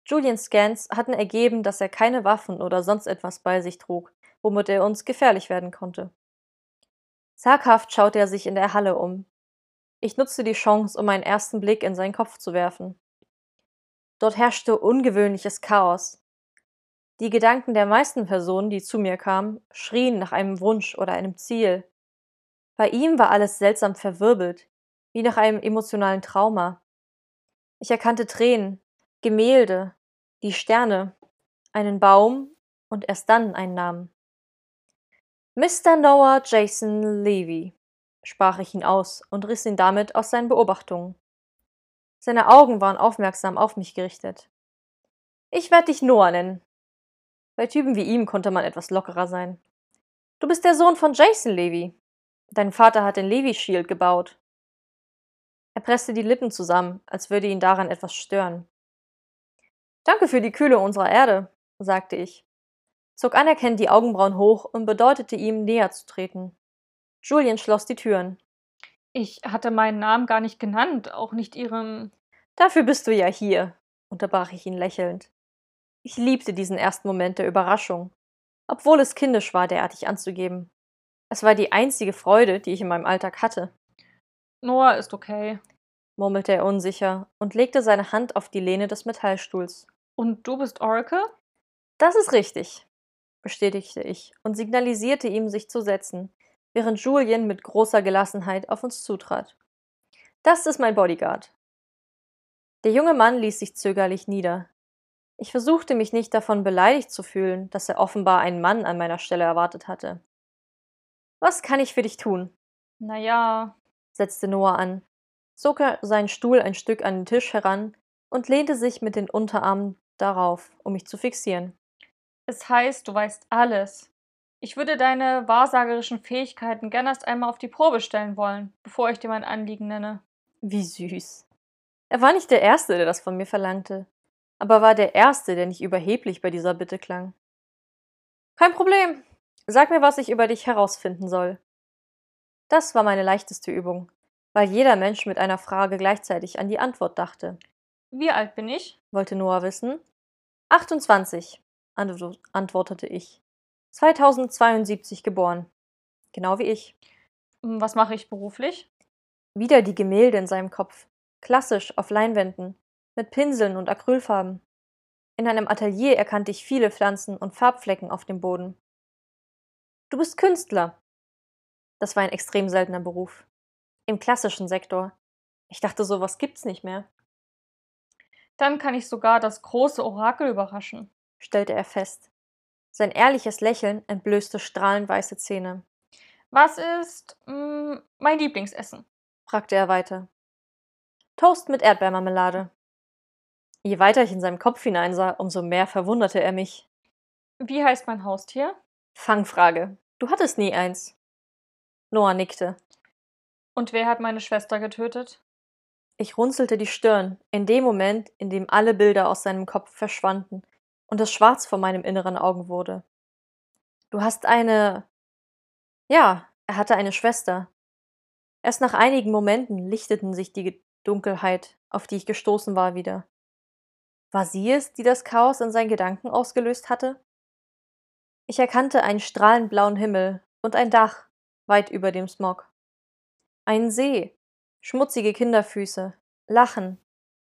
[SPEAKER 1] Julians Scans hatten ergeben, dass er keine Waffen oder sonst etwas bei sich trug, womit er uns gefährlich werden konnte. Zaghaft schaute er sich in der Halle um. Ich nutzte die Chance, um einen ersten Blick in seinen Kopf zu werfen. Dort herrschte ungewöhnliches Chaos. Die Gedanken der meisten Personen, die zu mir kamen, schrien nach einem Wunsch oder einem Ziel. Bei ihm war alles seltsam verwirbelt, wie nach einem emotionalen Trauma. Ich erkannte Tränen, Gemälde, die Sterne, einen Baum und erst dann einen Namen. Mr. Noah Jason Levy, sprach ich ihn aus und riss ihn damit aus seinen Beobachtungen. Seine Augen waren aufmerksam auf mich gerichtet. Ich werde dich Noah nennen. Bei Typen wie ihm konnte man etwas lockerer sein. Du bist der Sohn von Jason Levy. Dein Vater hat den Levy Shield gebaut. Er presste die Lippen zusammen, als würde ihn daran etwas stören. Danke für die Kühle unserer Erde, sagte ich, zog anerkennend die Augenbrauen hoch und bedeutete ihm, näher zu treten. Julian schloss die Türen.
[SPEAKER 2] Ich hatte meinen Namen gar nicht genannt, auch nicht Ihren.
[SPEAKER 1] Dafür bist du ja hier, unterbrach ich ihn lächelnd. Ich liebte diesen ersten Moment der Überraschung, obwohl es kindisch war, derartig anzugeben. Es war die einzige Freude, die ich in meinem Alltag hatte.
[SPEAKER 2] Noah ist okay,
[SPEAKER 1] murmelte er unsicher und legte seine Hand auf die Lehne des Metallstuhls.
[SPEAKER 2] Und du bist Oracle?
[SPEAKER 1] Das ist richtig, bestätigte ich und signalisierte ihm, sich zu setzen, während Julian mit großer Gelassenheit auf uns zutrat. Das ist mein Bodyguard. Der junge Mann ließ sich zögerlich nieder. Ich versuchte mich nicht davon beleidigt zu fühlen, dass er offenbar einen Mann an meiner Stelle erwartet hatte. Was kann ich für dich tun?
[SPEAKER 2] Na ja,
[SPEAKER 1] setzte Noah an, zog seinen Stuhl ein Stück an den Tisch heran und lehnte sich mit den Unterarmen darauf, um mich zu fixieren.
[SPEAKER 2] Es heißt, du weißt alles. Ich würde deine wahrsagerischen Fähigkeiten gern erst einmal auf die Probe stellen wollen, bevor ich dir mein Anliegen nenne.
[SPEAKER 1] Wie süß. Er war nicht der Erste, der das von mir verlangte, aber war der Erste, der nicht überheblich bei dieser Bitte klang. Kein Problem. Sag mir, was ich über dich herausfinden soll. Das war meine leichteste Übung, weil jeder Mensch mit einer Frage gleichzeitig an die Antwort dachte.
[SPEAKER 2] Wie alt bin ich?
[SPEAKER 1] wollte Noah wissen. 28, antwortete ich. 2072 geboren. Genau wie ich.
[SPEAKER 2] Hm, was mache ich beruflich?
[SPEAKER 1] Wieder die Gemälde in seinem Kopf. Klassisch auf Leinwänden. Mit Pinseln und Acrylfarben. In einem Atelier erkannte ich viele Pflanzen und Farbflecken auf dem Boden. Du bist Künstler. Das war ein extrem seltener Beruf. Im klassischen Sektor. Ich dachte, sowas gibt's nicht mehr.
[SPEAKER 2] Dann kann ich sogar das große Orakel überraschen,
[SPEAKER 1] stellte er fest. Sein ehrliches Lächeln entblößte strahlend weiße Zähne.
[SPEAKER 2] Was ist mh, mm, mein Lieblingsessen?
[SPEAKER 1] fragte er weiter. Toast mit Erdbeermarmelade. Je weiter ich in seinem Kopf hineinsah, umso mehr verwunderte er mich.
[SPEAKER 2] Wie heißt mein Haustier?
[SPEAKER 1] Fangfrage. Du hattest nie eins. Noah nickte.
[SPEAKER 2] Und wer hat meine Schwester getötet?
[SPEAKER 1] Ich runzelte die Stirn, in dem Moment, in dem alle Bilder aus seinem Kopf verschwanden und es schwarz vor meinem inneren Augen wurde. Du hast eine. Ja, er hatte eine Schwester. Erst nach einigen Momenten lichteten sich die Dunkelheit, auf die ich gestoßen war, wieder. War sie es, die das Chaos in seinen Gedanken ausgelöst hatte? Ich erkannte einen strahlend blauen Himmel und ein Dach weit über dem Smog. Einen See, schmutzige Kinderfüße, Lachen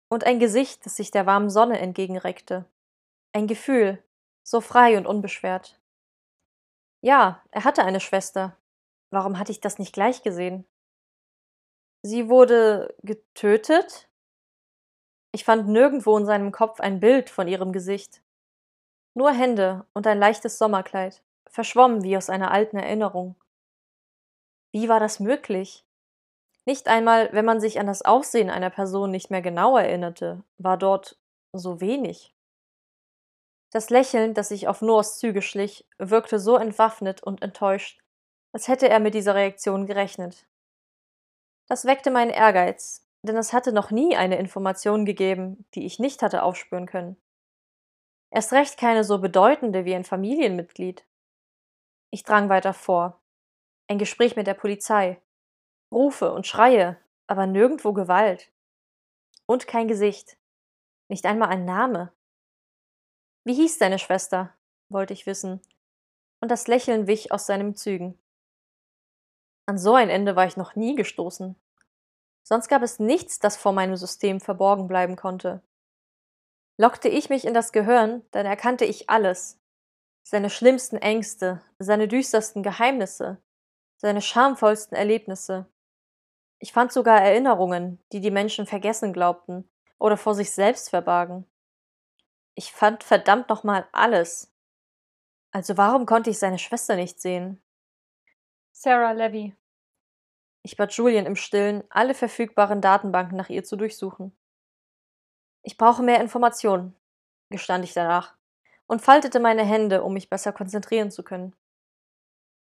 [SPEAKER 1] und ein Gesicht, das sich der warmen Sonne entgegenreckte. Ein Gefühl, so frei und unbeschwert. Ja, er hatte eine Schwester. Warum hatte ich das nicht gleich gesehen? Sie wurde getötet? Ich fand nirgendwo in seinem Kopf ein Bild von ihrem Gesicht. Nur Hände und ein leichtes Sommerkleid, verschwommen wie aus einer alten Erinnerung. Wie war das möglich? Nicht einmal, wenn man sich an das Aussehen einer Person nicht mehr genau erinnerte, war dort so wenig. Das Lächeln, das sich auf Noahs Züge schlich, wirkte so entwaffnet und enttäuscht, als hätte er mit dieser Reaktion gerechnet. Das weckte meinen Ehrgeiz, denn es hatte noch nie eine Information gegeben, die ich nicht hatte aufspüren können. Erst recht keine so bedeutende wie ein Familienmitglied. Ich drang weiter vor. Ein Gespräch mit der Polizei. Rufe und Schreie, aber nirgendwo Gewalt. Und kein Gesicht. Nicht einmal ein Name. Wie hieß deine Schwester? wollte ich wissen. Und das Lächeln wich aus seinen Zügen. An so ein Ende war ich noch nie gestoßen. Sonst gab es nichts, das vor meinem System verborgen bleiben konnte. Lockte ich mich in das Gehirn, dann erkannte ich alles. Seine schlimmsten Ängste, seine düstersten Geheimnisse, seine schamvollsten Erlebnisse. Ich fand sogar Erinnerungen, die die Menschen vergessen glaubten oder vor sich selbst verbargen. Ich fand verdammt nochmal alles. Also warum konnte ich seine Schwester nicht sehen?
[SPEAKER 2] Sarah Levy.
[SPEAKER 1] Ich bat Julian im Stillen, alle verfügbaren Datenbanken nach ihr zu durchsuchen. Ich brauche mehr Informationen, gestand ich danach und faltete meine Hände, um mich besser konzentrieren zu können.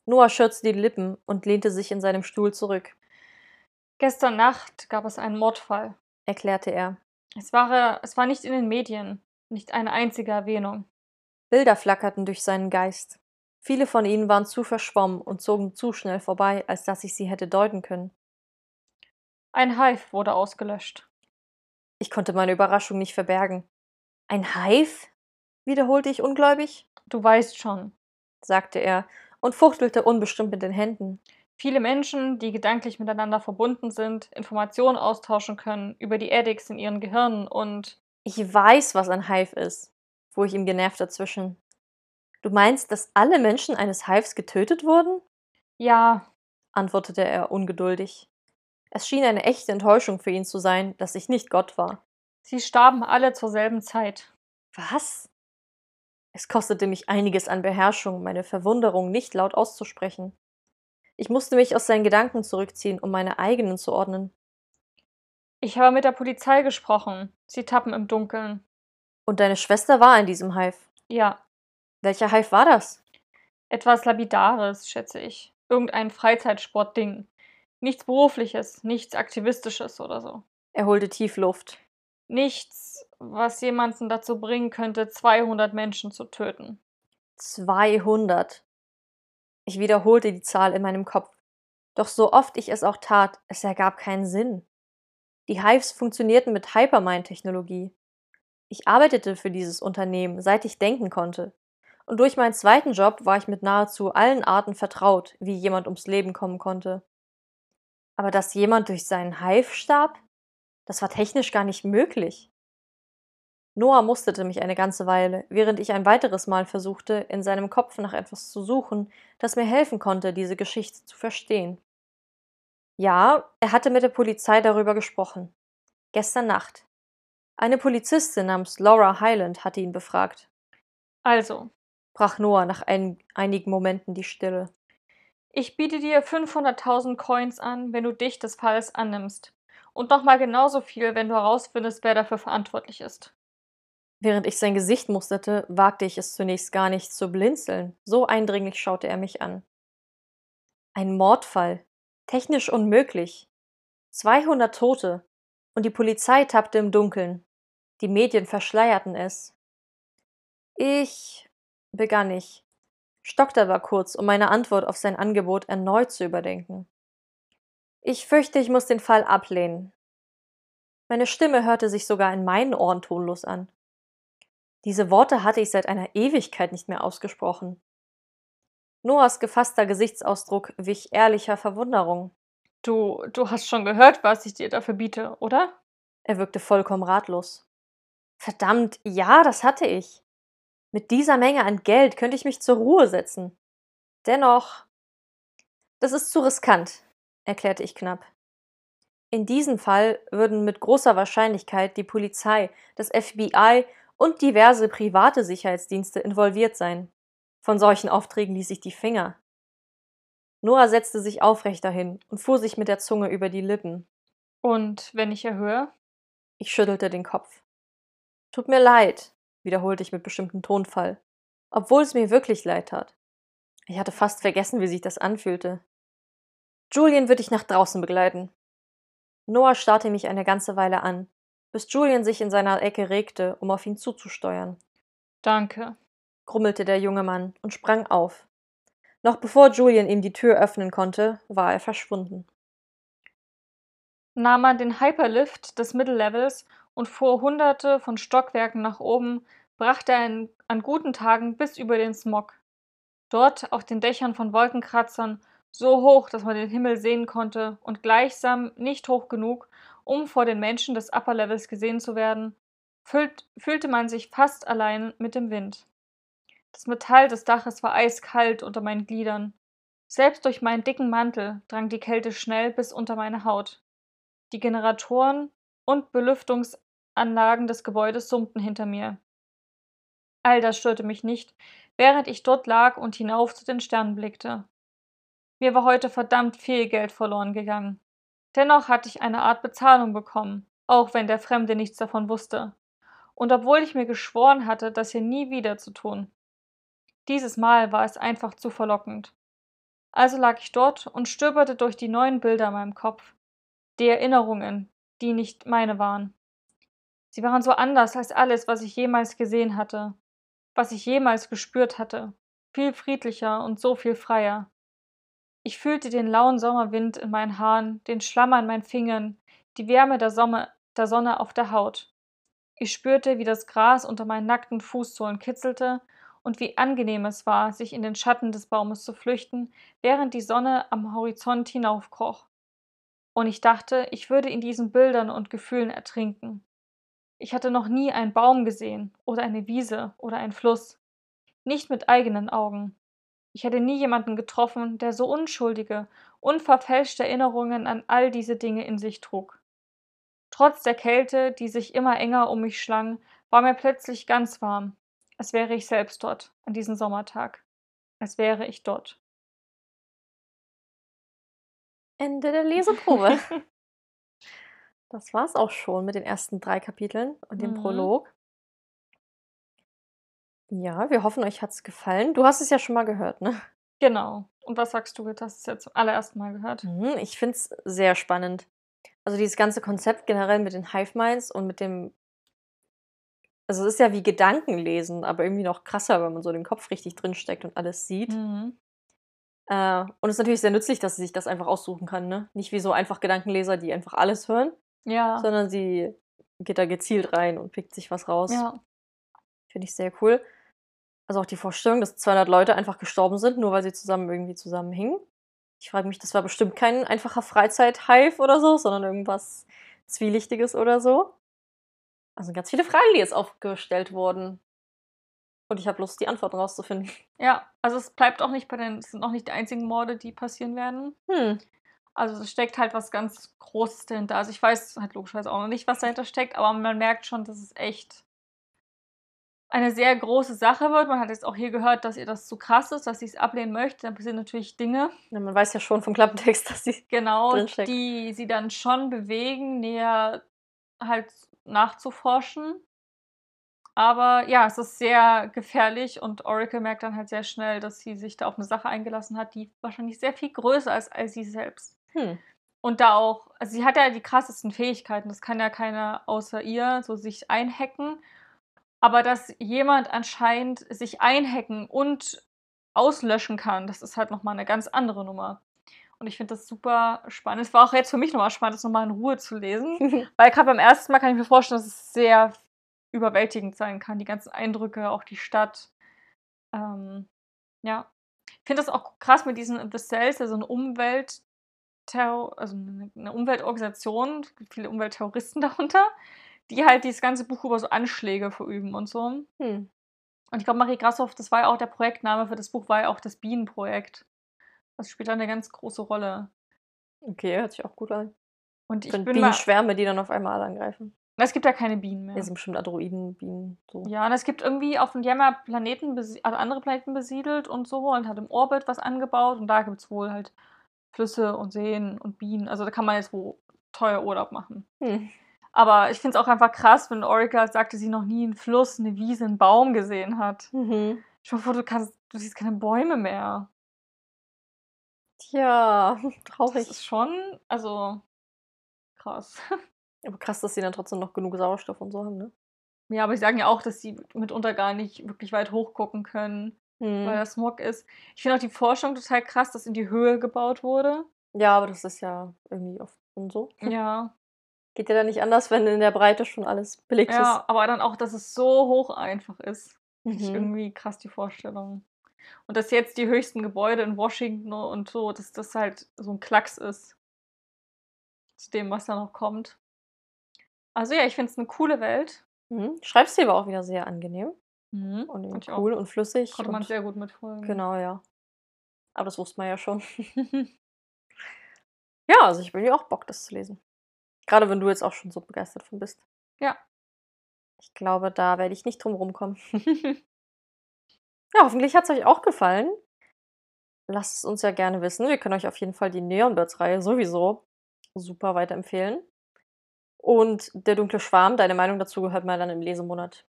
[SPEAKER 1] Noah schürzte die Lippen und lehnte sich in seinem Stuhl zurück.
[SPEAKER 2] Gestern Nacht gab es einen Mordfall,
[SPEAKER 1] erklärte er.
[SPEAKER 2] Es war, es war nicht in den Medien, nicht eine einzige Erwähnung.
[SPEAKER 1] Bilder flackerten durch seinen Geist. Viele von ihnen waren zu verschwommen und zogen zu schnell vorbei, als dass ich sie hätte deuten können.
[SPEAKER 2] Ein Hive wurde ausgelöscht.
[SPEAKER 1] Ich konnte meine Überraschung nicht verbergen. Ein Hive? wiederholte ich ungläubig.
[SPEAKER 2] Du weißt schon,
[SPEAKER 1] sagte er und fuchtelte unbestimmt mit den Händen.
[SPEAKER 2] Viele Menschen, die gedanklich miteinander verbunden sind, Informationen austauschen können über die Addicts in ihren Gehirnen und.
[SPEAKER 1] Ich weiß, was ein Hive ist, fuhr ich ihm genervt dazwischen. Du meinst, dass alle Menschen eines Hives getötet wurden?
[SPEAKER 2] Ja,
[SPEAKER 1] antwortete er ungeduldig. Es schien eine echte Enttäuschung für ihn zu sein, dass ich nicht Gott war.
[SPEAKER 2] Sie starben alle zur selben Zeit.
[SPEAKER 1] Was? Es kostete mich einiges an Beherrschung, meine Verwunderung nicht laut auszusprechen. Ich musste mich aus seinen Gedanken zurückziehen, um meine eigenen zu ordnen.
[SPEAKER 2] Ich habe mit der Polizei gesprochen. Sie tappen im Dunkeln.
[SPEAKER 1] Und deine Schwester war in diesem Hive?
[SPEAKER 2] Ja.
[SPEAKER 1] Welcher Hive war das?
[SPEAKER 2] Etwas Labidares, schätze ich. Irgendein Freizeitsportding. Nichts Berufliches, nichts Aktivistisches oder so.
[SPEAKER 1] Er holte tief Luft.
[SPEAKER 2] Nichts, was jemanden dazu bringen könnte, 200 Menschen zu töten.
[SPEAKER 1] 200. Ich wiederholte die Zahl in meinem Kopf. Doch so oft ich es auch tat, es ergab keinen Sinn. Die Hives funktionierten mit Hypermind-Technologie. Ich arbeitete für dieses Unternehmen, seit ich denken konnte. Und durch meinen zweiten Job war ich mit nahezu allen Arten vertraut, wie jemand ums Leben kommen konnte. Aber dass jemand durch seinen Hive starb, das war technisch gar nicht möglich. Noah musterte mich eine ganze Weile, während ich ein weiteres Mal versuchte, in seinem Kopf nach etwas zu suchen, das mir helfen konnte, diese Geschichte zu verstehen. Ja, er hatte mit der Polizei darüber gesprochen. Gestern Nacht. Eine Polizistin namens Laura Highland hatte ihn befragt.
[SPEAKER 2] Also,
[SPEAKER 1] brach Noah nach ein, einigen Momenten die Stille.
[SPEAKER 2] Ich biete dir 500.000 Coins an, wenn du dich des Falls annimmst. Und nochmal genauso viel, wenn du herausfindest, wer dafür verantwortlich ist.
[SPEAKER 1] Während ich sein Gesicht musterte, wagte ich es zunächst gar nicht zu blinzeln. So eindringlich schaute er mich an. Ein Mordfall. Technisch unmöglich. 200 Tote. Und die Polizei tappte im Dunkeln. Die Medien verschleierten es. Ich, begann ich, stockte aber kurz, um meine Antwort auf sein Angebot erneut zu überdenken. Ich fürchte, ich muss den Fall ablehnen. Meine Stimme hörte sich sogar in meinen Ohren tonlos an. Diese Worte hatte ich seit einer Ewigkeit nicht mehr ausgesprochen. Noahs gefasster Gesichtsausdruck wich ehrlicher Verwunderung.
[SPEAKER 2] Du, du hast schon gehört, was ich dir dafür biete, oder?
[SPEAKER 1] Er wirkte vollkommen ratlos. Verdammt, ja, das hatte ich. Mit dieser Menge an Geld könnte ich mich zur Ruhe setzen. Dennoch. Das ist zu riskant, erklärte ich knapp. In diesem Fall würden mit großer Wahrscheinlichkeit die Polizei, das FBI und diverse private Sicherheitsdienste involviert sein. Von solchen Aufträgen ließ ich die Finger. Nora setzte sich aufrechter hin und fuhr sich mit der Zunge über die Lippen.
[SPEAKER 2] Und wenn ich erhöhe?
[SPEAKER 1] Ich schüttelte den Kopf. Tut mir leid, wiederholte ich mit bestimmtem Tonfall, obwohl es mir wirklich leid tat. Ich hatte fast vergessen, wie sich das anfühlte. Julian wird dich nach draußen begleiten. Noah starrte mich eine ganze Weile an, bis Julian sich in seiner Ecke regte, um auf ihn zuzusteuern.
[SPEAKER 2] Danke,
[SPEAKER 1] grummelte der junge Mann und sprang auf. Noch bevor Julian ihm die Tür öffnen konnte, war er verschwunden.
[SPEAKER 2] Nahm man den Hyperlift des Middellevels und fuhr hunderte von Stockwerken nach oben, brachte er ihn an guten Tagen bis über den Smog. Dort, auf den Dächern von Wolkenkratzern, so hoch, dass man den Himmel sehen konnte und gleichsam nicht hoch genug, um vor den Menschen des Upper Levels gesehen zu werden, fühlt, fühlte man sich fast allein mit dem Wind. Das Metall des Daches war eiskalt unter meinen Gliedern. Selbst durch meinen dicken Mantel drang die Kälte schnell bis unter meine Haut. Die Generatoren und Belüftungsanlagen des Gebäudes summten hinter mir. All das störte mich nicht, während ich dort lag und hinauf zu den Sternen blickte. Mir war heute verdammt viel Geld verloren gegangen. Dennoch hatte ich eine Art Bezahlung bekommen, auch wenn der Fremde nichts davon wusste. Und obwohl ich mir geschworen hatte, das hier nie wieder zu tun. Dieses Mal war es einfach zu verlockend. Also lag ich dort und stöberte durch die neuen Bilder in meinem Kopf. Die Erinnerungen, die nicht meine waren. Sie waren so anders als alles, was ich jemals gesehen hatte, was ich jemals gespürt hatte, viel friedlicher und so viel freier. Ich fühlte den lauen Sommerwind in meinen Haaren, den Schlamm an meinen Fingern, die Wärme der, Sommer, der Sonne auf der Haut. Ich spürte, wie das Gras unter meinen nackten Fußsohlen kitzelte und wie angenehm es war, sich in den Schatten des Baumes zu flüchten, während die Sonne am Horizont hinaufkroch. Und ich dachte, ich würde in diesen Bildern und Gefühlen ertrinken. Ich hatte noch nie einen Baum gesehen oder eine Wiese oder einen Fluss. Nicht mit eigenen Augen. Ich hatte nie jemanden getroffen, der so unschuldige, unverfälschte Erinnerungen an all diese Dinge in sich trug. Trotz der Kälte, die sich immer enger um mich schlang, war mir plötzlich ganz warm, als wäre ich selbst dort, an diesem Sommertag. Als wäre ich dort.
[SPEAKER 1] Ende der Leseprobe. das war's auch schon mit den ersten drei Kapiteln und dem mhm. Prolog. Ja, wir hoffen, euch hat's gefallen. Du hast es ja schon mal gehört, ne?
[SPEAKER 2] Genau. Und was sagst du? Du hast es jetzt zum allerersten Mal gehört.
[SPEAKER 1] Mhm, ich finde es sehr spannend. Also dieses ganze Konzept generell mit den Hive Minds und mit dem also es ist ja wie Gedankenlesen, aber irgendwie noch krasser, wenn man so den Kopf richtig drinsteckt und alles sieht. Mhm. Äh, und es ist natürlich sehr nützlich, dass sie sich das einfach aussuchen kann, ne? Nicht wie so einfach Gedankenleser, die einfach alles hören,
[SPEAKER 2] Ja.
[SPEAKER 1] sondern sie geht da gezielt rein und pickt sich was raus.
[SPEAKER 2] Ja.
[SPEAKER 1] Finde ich sehr cool. Also auch die Vorstellung, dass 200 Leute einfach gestorben sind, nur weil sie zusammen irgendwie zusammenhingen. Ich frage mich, das war bestimmt kein einfacher Freizeit-Hive oder so, sondern irgendwas Zwielichtiges oder so. Also ganz viele Fragen, die jetzt aufgestellt wurden. Und ich habe Lust, die Antworten rauszufinden.
[SPEAKER 2] Ja, also es bleibt auch nicht bei den, es sind auch nicht die einzigen Morde, die passieren werden.
[SPEAKER 1] Hm.
[SPEAKER 2] Also es steckt halt was ganz Großes dahinter. Also ich weiß halt logischerweise auch noch nicht, was dahinter steckt, aber man merkt schon, dass es echt eine sehr große Sache wird. Man hat jetzt auch hier gehört, dass ihr das zu krass ist, dass sie es ablehnen möchte. Da passieren natürlich Dinge.
[SPEAKER 1] Ja, man weiß ja schon vom Klappentext, dass sie
[SPEAKER 2] genau, die sie dann schon bewegen, näher halt nachzuforschen. Aber ja, es ist sehr gefährlich und Oracle merkt dann halt sehr schnell, dass sie sich da auf eine Sache eingelassen hat, die wahrscheinlich sehr viel größer ist als sie selbst.
[SPEAKER 1] Hm.
[SPEAKER 2] Und da auch, also sie hat ja die krassesten Fähigkeiten, das kann ja keiner außer ihr so sich einhacken. Aber dass jemand anscheinend sich einhacken und auslöschen kann, das ist halt nochmal eine ganz andere Nummer. Und ich finde das super spannend. Es war auch jetzt für mich nochmal spannend, das nochmal in Ruhe zu lesen. weil gerade beim ersten Mal kann ich mir vorstellen, dass es sehr überwältigend sein kann. Die ganzen Eindrücke, auch die Stadt. Ähm, ja. Ich finde das auch krass mit diesen The Cells, also eine Umwelt, also eine Umweltorganisation, viele Umweltterroristen darunter, die halt dieses ganze Buch über so Anschläge verüben und so.
[SPEAKER 1] Hm.
[SPEAKER 2] Und ich glaube, Marie Grassoff, das war ja auch der Projektname für das Buch, war ja auch das Bienenprojekt. Das spielt da eine ganz große Rolle.
[SPEAKER 1] Okay, hört sich auch gut an.
[SPEAKER 2] Und ich
[SPEAKER 1] Sind
[SPEAKER 2] bin.
[SPEAKER 1] Bienenschwärme, die dann auf einmal alle angreifen.
[SPEAKER 2] Es gibt ja keine Bienen mehr.
[SPEAKER 1] Ja, sind bestimmt Androiden, Bienen, so.
[SPEAKER 2] Ja, und es gibt irgendwie auf dem Jammer Planeten, also andere Planeten besiedelt und so und hat im Orbit was angebaut und da gibt es wohl halt Flüsse und Seen und Bienen. Also da kann man jetzt wo teuer Urlaub machen.
[SPEAKER 1] Hm.
[SPEAKER 2] Aber ich finde es auch einfach krass, wenn Orica sagte, sie noch nie einen Fluss, eine Wiese, einen Baum gesehen hat.
[SPEAKER 1] Mhm.
[SPEAKER 2] Dir vor, du kannst, du siehst keine Bäume mehr.
[SPEAKER 1] Tja,
[SPEAKER 2] Das
[SPEAKER 1] traurig.
[SPEAKER 2] ist schon, also krass.
[SPEAKER 1] Aber krass, dass sie dann trotzdem noch genug Sauerstoff und so haben, ne?
[SPEAKER 2] Ja, aber sie sagen ja auch, dass sie mitunter gar nicht wirklich weit hochgucken können, weil
[SPEAKER 1] Hm.
[SPEAKER 2] da Smog ist. Ich finde auch die Forschung total krass, dass in die Höhe gebaut wurde.
[SPEAKER 1] Ja, aber das ist ja irgendwie oft und so.
[SPEAKER 2] Ja.
[SPEAKER 1] Geht ja dann nicht anders, wenn in der Breite schon alles belegt
[SPEAKER 2] Ja, aber dann auch, dass es so hoch einfach ist.
[SPEAKER 1] ist.
[SPEAKER 2] Ist
[SPEAKER 1] Mhm.
[SPEAKER 2] irgendwie krass die Vorstellung. Und dass jetzt die höchsten Gebäude in Washington und so, dass das halt so ein Klacks ist. Zu dem, was da noch kommt. Also ja, ich finde es eine coole Welt.
[SPEAKER 1] Mhm. Schreibstil war auch wieder sehr angenehm
[SPEAKER 2] Mhm.
[SPEAKER 1] und cool
[SPEAKER 2] auch.
[SPEAKER 1] und flüssig.
[SPEAKER 2] Konnte man sehr gut mitfolgen.
[SPEAKER 1] Genau, ja. Aber das wusste man ja schon. Ja, also ich bin ja auch Bock, das zu lesen. Gerade wenn du jetzt auch schon so begeistert von bist.
[SPEAKER 2] Ja.
[SPEAKER 1] Ich glaube, da werde ich nicht drum rumkommen. Ja, hoffentlich hat es euch auch gefallen. Lasst es uns ja gerne wissen. Wir können euch auf jeden Fall die Neon Birds-Reihe sowieso super weiterempfehlen. Und der dunkle Schwarm, deine Meinung dazu gehört mal dann im Lesemonat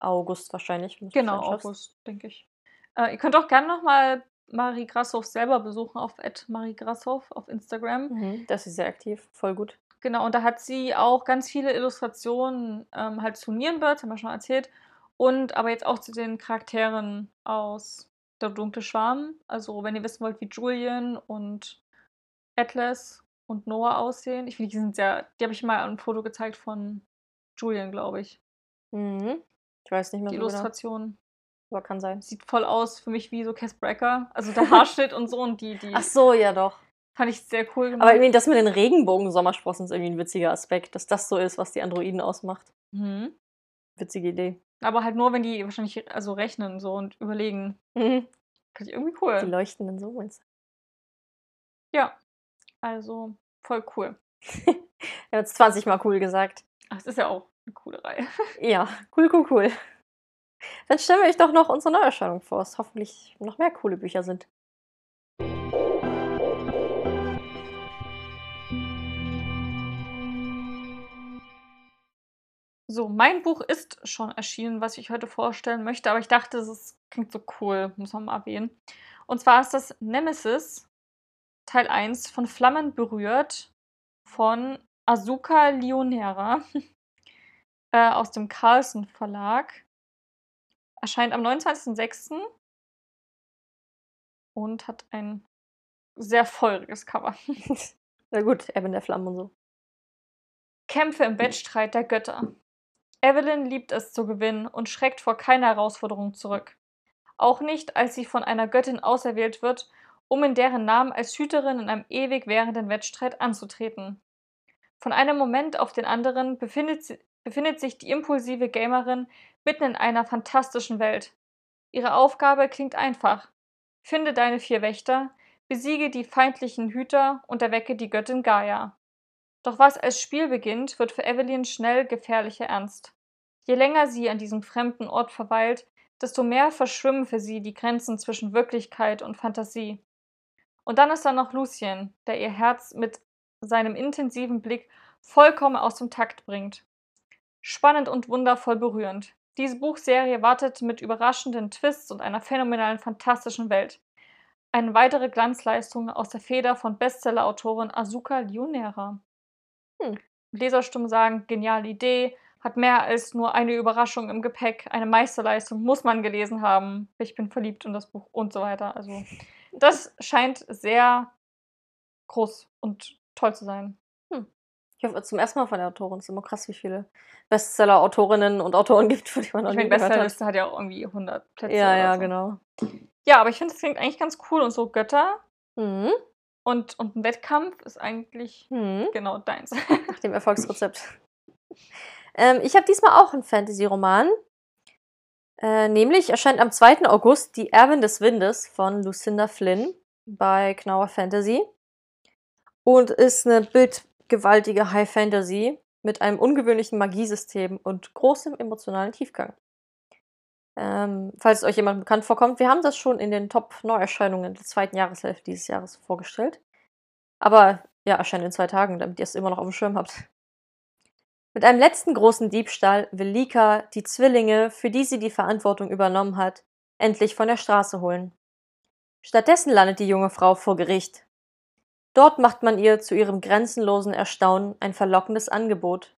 [SPEAKER 1] August wahrscheinlich.
[SPEAKER 2] genau. August, denke ich. Äh, ihr könnt auch gerne nochmal Marie Grashoff selber besuchen auf Marie Grashoff auf Instagram.
[SPEAKER 1] Mhm, da ist sie sehr aktiv, voll gut.
[SPEAKER 2] Genau, und da hat sie auch ganz viele Illustrationen ähm, halt zu Nierenbirds, haben wir schon erzählt. Und aber jetzt auch zu den Charakteren aus Der dunkle Schwarm. Also, wenn ihr wissen wollt, wie Julian und Atlas und Noah aussehen. Ich finde, die sind sehr. Die habe ich mal ein Foto gezeigt von Julian, glaube ich.
[SPEAKER 1] Mhm. Ich weiß nicht mehr
[SPEAKER 2] Die
[SPEAKER 1] so genau,
[SPEAKER 2] Illustration
[SPEAKER 1] aber kann sein.
[SPEAKER 2] sieht voll aus für mich wie so Cass Brecker. Also der Haarschnitt und so und die, die
[SPEAKER 1] Ach so, ja doch.
[SPEAKER 2] fand ich sehr cool gemacht.
[SPEAKER 1] Aber irgendwie das mit den Regenbogen-Sommersprossen ist irgendwie ein witziger Aspekt, dass das so ist, was die Androiden ausmacht.
[SPEAKER 2] mhm.
[SPEAKER 1] Witzige Idee.
[SPEAKER 2] Aber halt nur, wenn die wahrscheinlich also rechnen so und überlegen.
[SPEAKER 1] Mhm.
[SPEAKER 2] Fand ich irgendwie
[SPEAKER 1] Die
[SPEAKER 2] cool.
[SPEAKER 1] leuchtenden so meinst
[SPEAKER 2] Ja, also voll cool.
[SPEAKER 1] Er hat es 20 Mal cool gesagt.
[SPEAKER 2] Ach, es ist ja auch eine coole Reihe.
[SPEAKER 1] Ja, cool, cool, cool. Dann stellen wir euch doch noch unsere Neuerscheinung vor, es hoffentlich noch mehr coole Bücher sind.
[SPEAKER 2] So, mein Buch ist schon erschienen, was ich heute vorstellen möchte, aber ich dachte, es klingt so cool, muss man mal erwähnen. Und zwar ist das Nemesis, Teil 1 von Flammen berührt von Azuka Lionera äh, aus dem Carlsen Verlag. Erscheint am 29.06. und hat ein sehr feuriges Cover.
[SPEAKER 1] Na gut, Erwin der Flammen und so.
[SPEAKER 2] Kämpfe im Wettstreit der Götter. Evelyn liebt es zu gewinnen und schreckt vor keiner Herausforderung zurück. Auch nicht, als sie von einer Göttin auserwählt wird, um in deren Namen als Hüterin in einem ewig währenden Wettstreit anzutreten. Von einem Moment auf den anderen befindet, sie, befindet sich die impulsive Gamerin mitten in einer fantastischen Welt. Ihre Aufgabe klingt einfach. Finde deine vier Wächter, besiege die feindlichen Hüter und erwecke die Göttin Gaia. Doch was als Spiel beginnt, wird für Evelyn schnell gefährlicher Ernst. Je länger sie an diesem fremden Ort verweilt, desto mehr verschwimmen für sie die Grenzen zwischen Wirklichkeit und Fantasie. Und dann ist da noch Lucien, der ihr Herz mit seinem intensiven Blick vollkommen aus dem Takt bringt. Spannend und wundervoll berührend. Diese Buchserie wartet mit überraschenden Twists und einer phänomenalen, fantastischen Welt. Eine weitere Glanzleistung aus der Feder von Bestseller-Autorin Azuka Lionera.
[SPEAKER 1] Hm.
[SPEAKER 2] Leserstimmen sagen, geniale Idee, hat mehr als nur eine Überraschung im Gepäck, eine Meisterleistung, muss man gelesen haben. Ich bin verliebt in das Buch und so weiter. Also, das scheint sehr groß und toll zu sein.
[SPEAKER 1] Ich hoffe, zum ersten Mal von der Autorin. Es ist immer krass, wie viele Bestseller-Autorinnen und Autoren gibt, von denen man noch
[SPEAKER 2] Ich
[SPEAKER 1] nie
[SPEAKER 2] meine,
[SPEAKER 1] gehört hat.
[SPEAKER 2] Bestsellerliste hat ja auch irgendwie 100 Plätze.
[SPEAKER 1] Ja, ja,
[SPEAKER 2] so.
[SPEAKER 1] genau.
[SPEAKER 2] Ja, aber ich finde, das klingt eigentlich ganz cool und so Götter
[SPEAKER 1] Mhm.
[SPEAKER 2] und, und ein Wettkampf ist eigentlich
[SPEAKER 1] Mhm.
[SPEAKER 2] genau deins.
[SPEAKER 1] Nach dem Erfolgsrezept. ähm, ich habe diesmal auch einen Fantasy-Roman. Äh, nämlich erscheint am 2. August Die Erbin des Windes von Lucinda Flynn bei Knauer Fantasy. Und ist eine Bild gewaltige High Fantasy mit einem ungewöhnlichen Magiesystem und großem emotionalen Tiefgang. Ähm, falls es euch jemand bekannt vorkommt, wir haben das schon in den Top-Neuerscheinungen der zweiten Jahreshälfte dieses Jahres vorgestellt. Aber ja, erscheint in zwei Tagen, damit ihr es immer noch auf dem Schirm habt. Mit einem letzten großen Diebstahl will Lika die Zwillinge, für die sie die Verantwortung übernommen hat, endlich von der Straße holen. Stattdessen landet die junge Frau vor Gericht. Dort macht man ihr zu ihrem grenzenlosen Erstaunen ein verlockendes Angebot.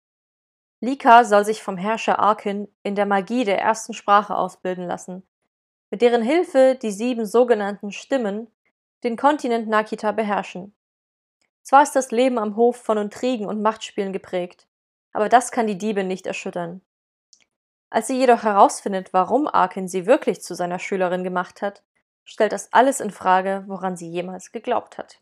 [SPEAKER 1] Lika soll sich vom Herrscher Arkin in der Magie der ersten Sprache ausbilden lassen, mit deren Hilfe die sieben sogenannten Stimmen den Kontinent Nakita beherrschen. Zwar ist das Leben am Hof von Intrigen und Machtspielen geprägt, aber das kann die Diebe nicht erschüttern. Als sie jedoch herausfindet, warum Arkin sie wirklich zu seiner Schülerin gemacht hat, stellt das alles in Frage, woran sie jemals geglaubt hat.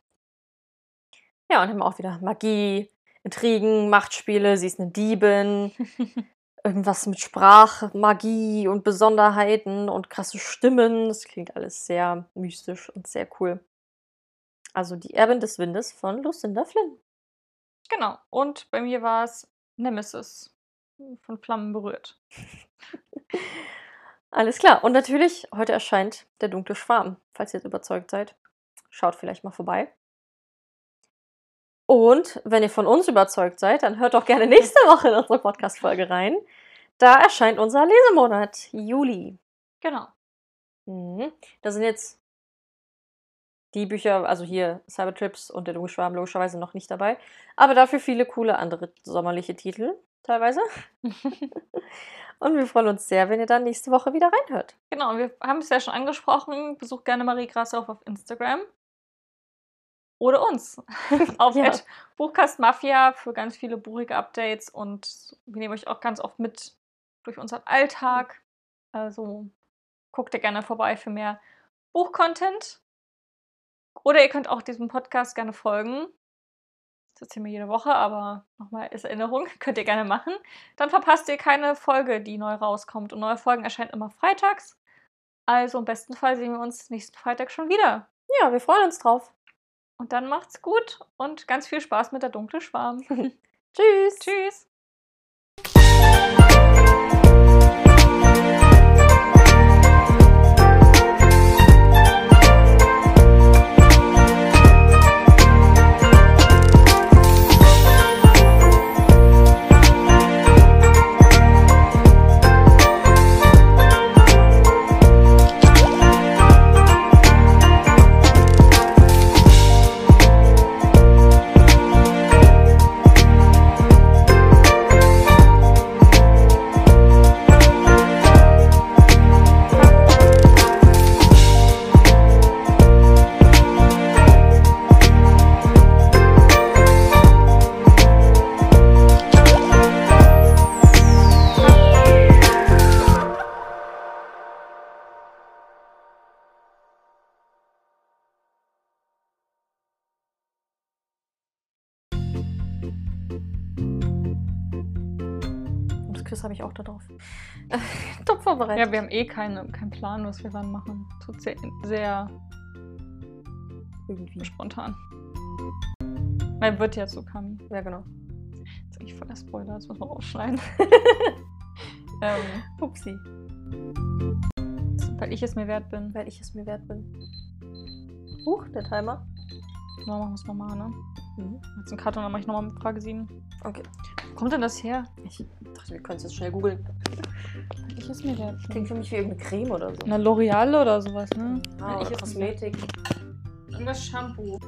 [SPEAKER 1] Ja, und haben auch wieder Magie, Intrigen, Machtspiele, sie ist eine Diebin, irgendwas mit Sprachmagie und Besonderheiten und krasse Stimmen. Das klingt alles sehr mystisch und sehr cool. Also die Erbin des Windes von Lucinda Flynn.
[SPEAKER 2] Genau. Und bei mir war es Nemesis. Von Flammen berührt.
[SPEAKER 1] Alles klar. Und natürlich, heute erscheint der dunkle Schwarm. Falls ihr jetzt überzeugt seid, schaut vielleicht mal vorbei. Und wenn ihr von uns überzeugt seid, dann hört doch gerne nächste Woche in unsere Podcast-Folge rein. Da erscheint unser Lesemonat, Juli.
[SPEAKER 2] Genau.
[SPEAKER 1] Mhm. Da sind jetzt die Bücher, also hier Cybertrips und der Dunkle Schwarm logischerweise noch nicht dabei. Aber dafür viele coole andere sommerliche Titel teilweise. und wir freuen uns sehr, wenn ihr dann nächste Woche wieder reinhört.
[SPEAKER 2] Genau, wir haben es ja schon angesprochen. Besucht gerne Marie Grashoff auf Instagram. Oder uns auf
[SPEAKER 1] Ja.
[SPEAKER 2] Buchkast Mafia für ganz viele buchige Updates und wir nehmen euch auch ganz oft mit durch unseren Alltag. Also guckt ihr gerne vorbei für mehr Buchcontent. Oder ihr könnt auch diesem Podcast gerne folgen. Das erzählen wir jede Woche, aber nochmal als Erinnerung, könnt ihr gerne machen. Dann verpasst ihr keine Folge, die neu rauskommt. Und neue Folgen erscheinen immer freitags. Also im besten Fall sehen wir uns nächsten Freitag schon wieder.
[SPEAKER 1] Ja, wir freuen uns drauf.
[SPEAKER 2] Und dann macht's gut und ganz viel Spaß mit der dunkle Schwarm.
[SPEAKER 1] Tschüss.
[SPEAKER 2] Tschüss.
[SPEAKER 1] Und das Quiz habe ich auch da drauf. Top vorbereitet.
[SPEAKER 2] Ja, wir haben eh keine, keinen Plan, was wir wann machen. Tut sehr, sehr
[SPEAKER 1] irgendwie.
[SPEAKER 2] spontan. Weil wird ja so Kami.
[SPEAKER 1] Ja, genau.
[SPEAKER 2] Ist eigentlich voll der Spoiler, das muss man rausschneiden. ähm,
[SPEAKER 1] Upsi.
[SPEAKER 2] weil ich es mir wert bin.
[SPEAKER 1] Weil ich es mir wert bin. Huch, der Timer.
[SPEAKER 2] Machen wir es nochmal, ne?
[SPEAKER 1] Mhm.
[SPEAKER 2] Jetzt ein Karton, dann mache ich nochmal mit Frage 7.
[SPEAKER 1] Okay.
[SPEAKER 2] Wo kommt denn das her?
[SPEAKER 1] Ich dachte, wir können es jetzt schnell googeln.
[SPEAKER 2] Ich es mir bin.
[SPEAKER 1] Klingt für mich wie irgendeine Creme oder so.
[SPEAKER 2] Na, L'Oreal oder sowas, ne?
[SPEAKER 1] Ah,
[SPEAKER 2] ich
[SPEAKER 1] Kosmetik.
[SPEAKER 2] Irgendwas Shampoo.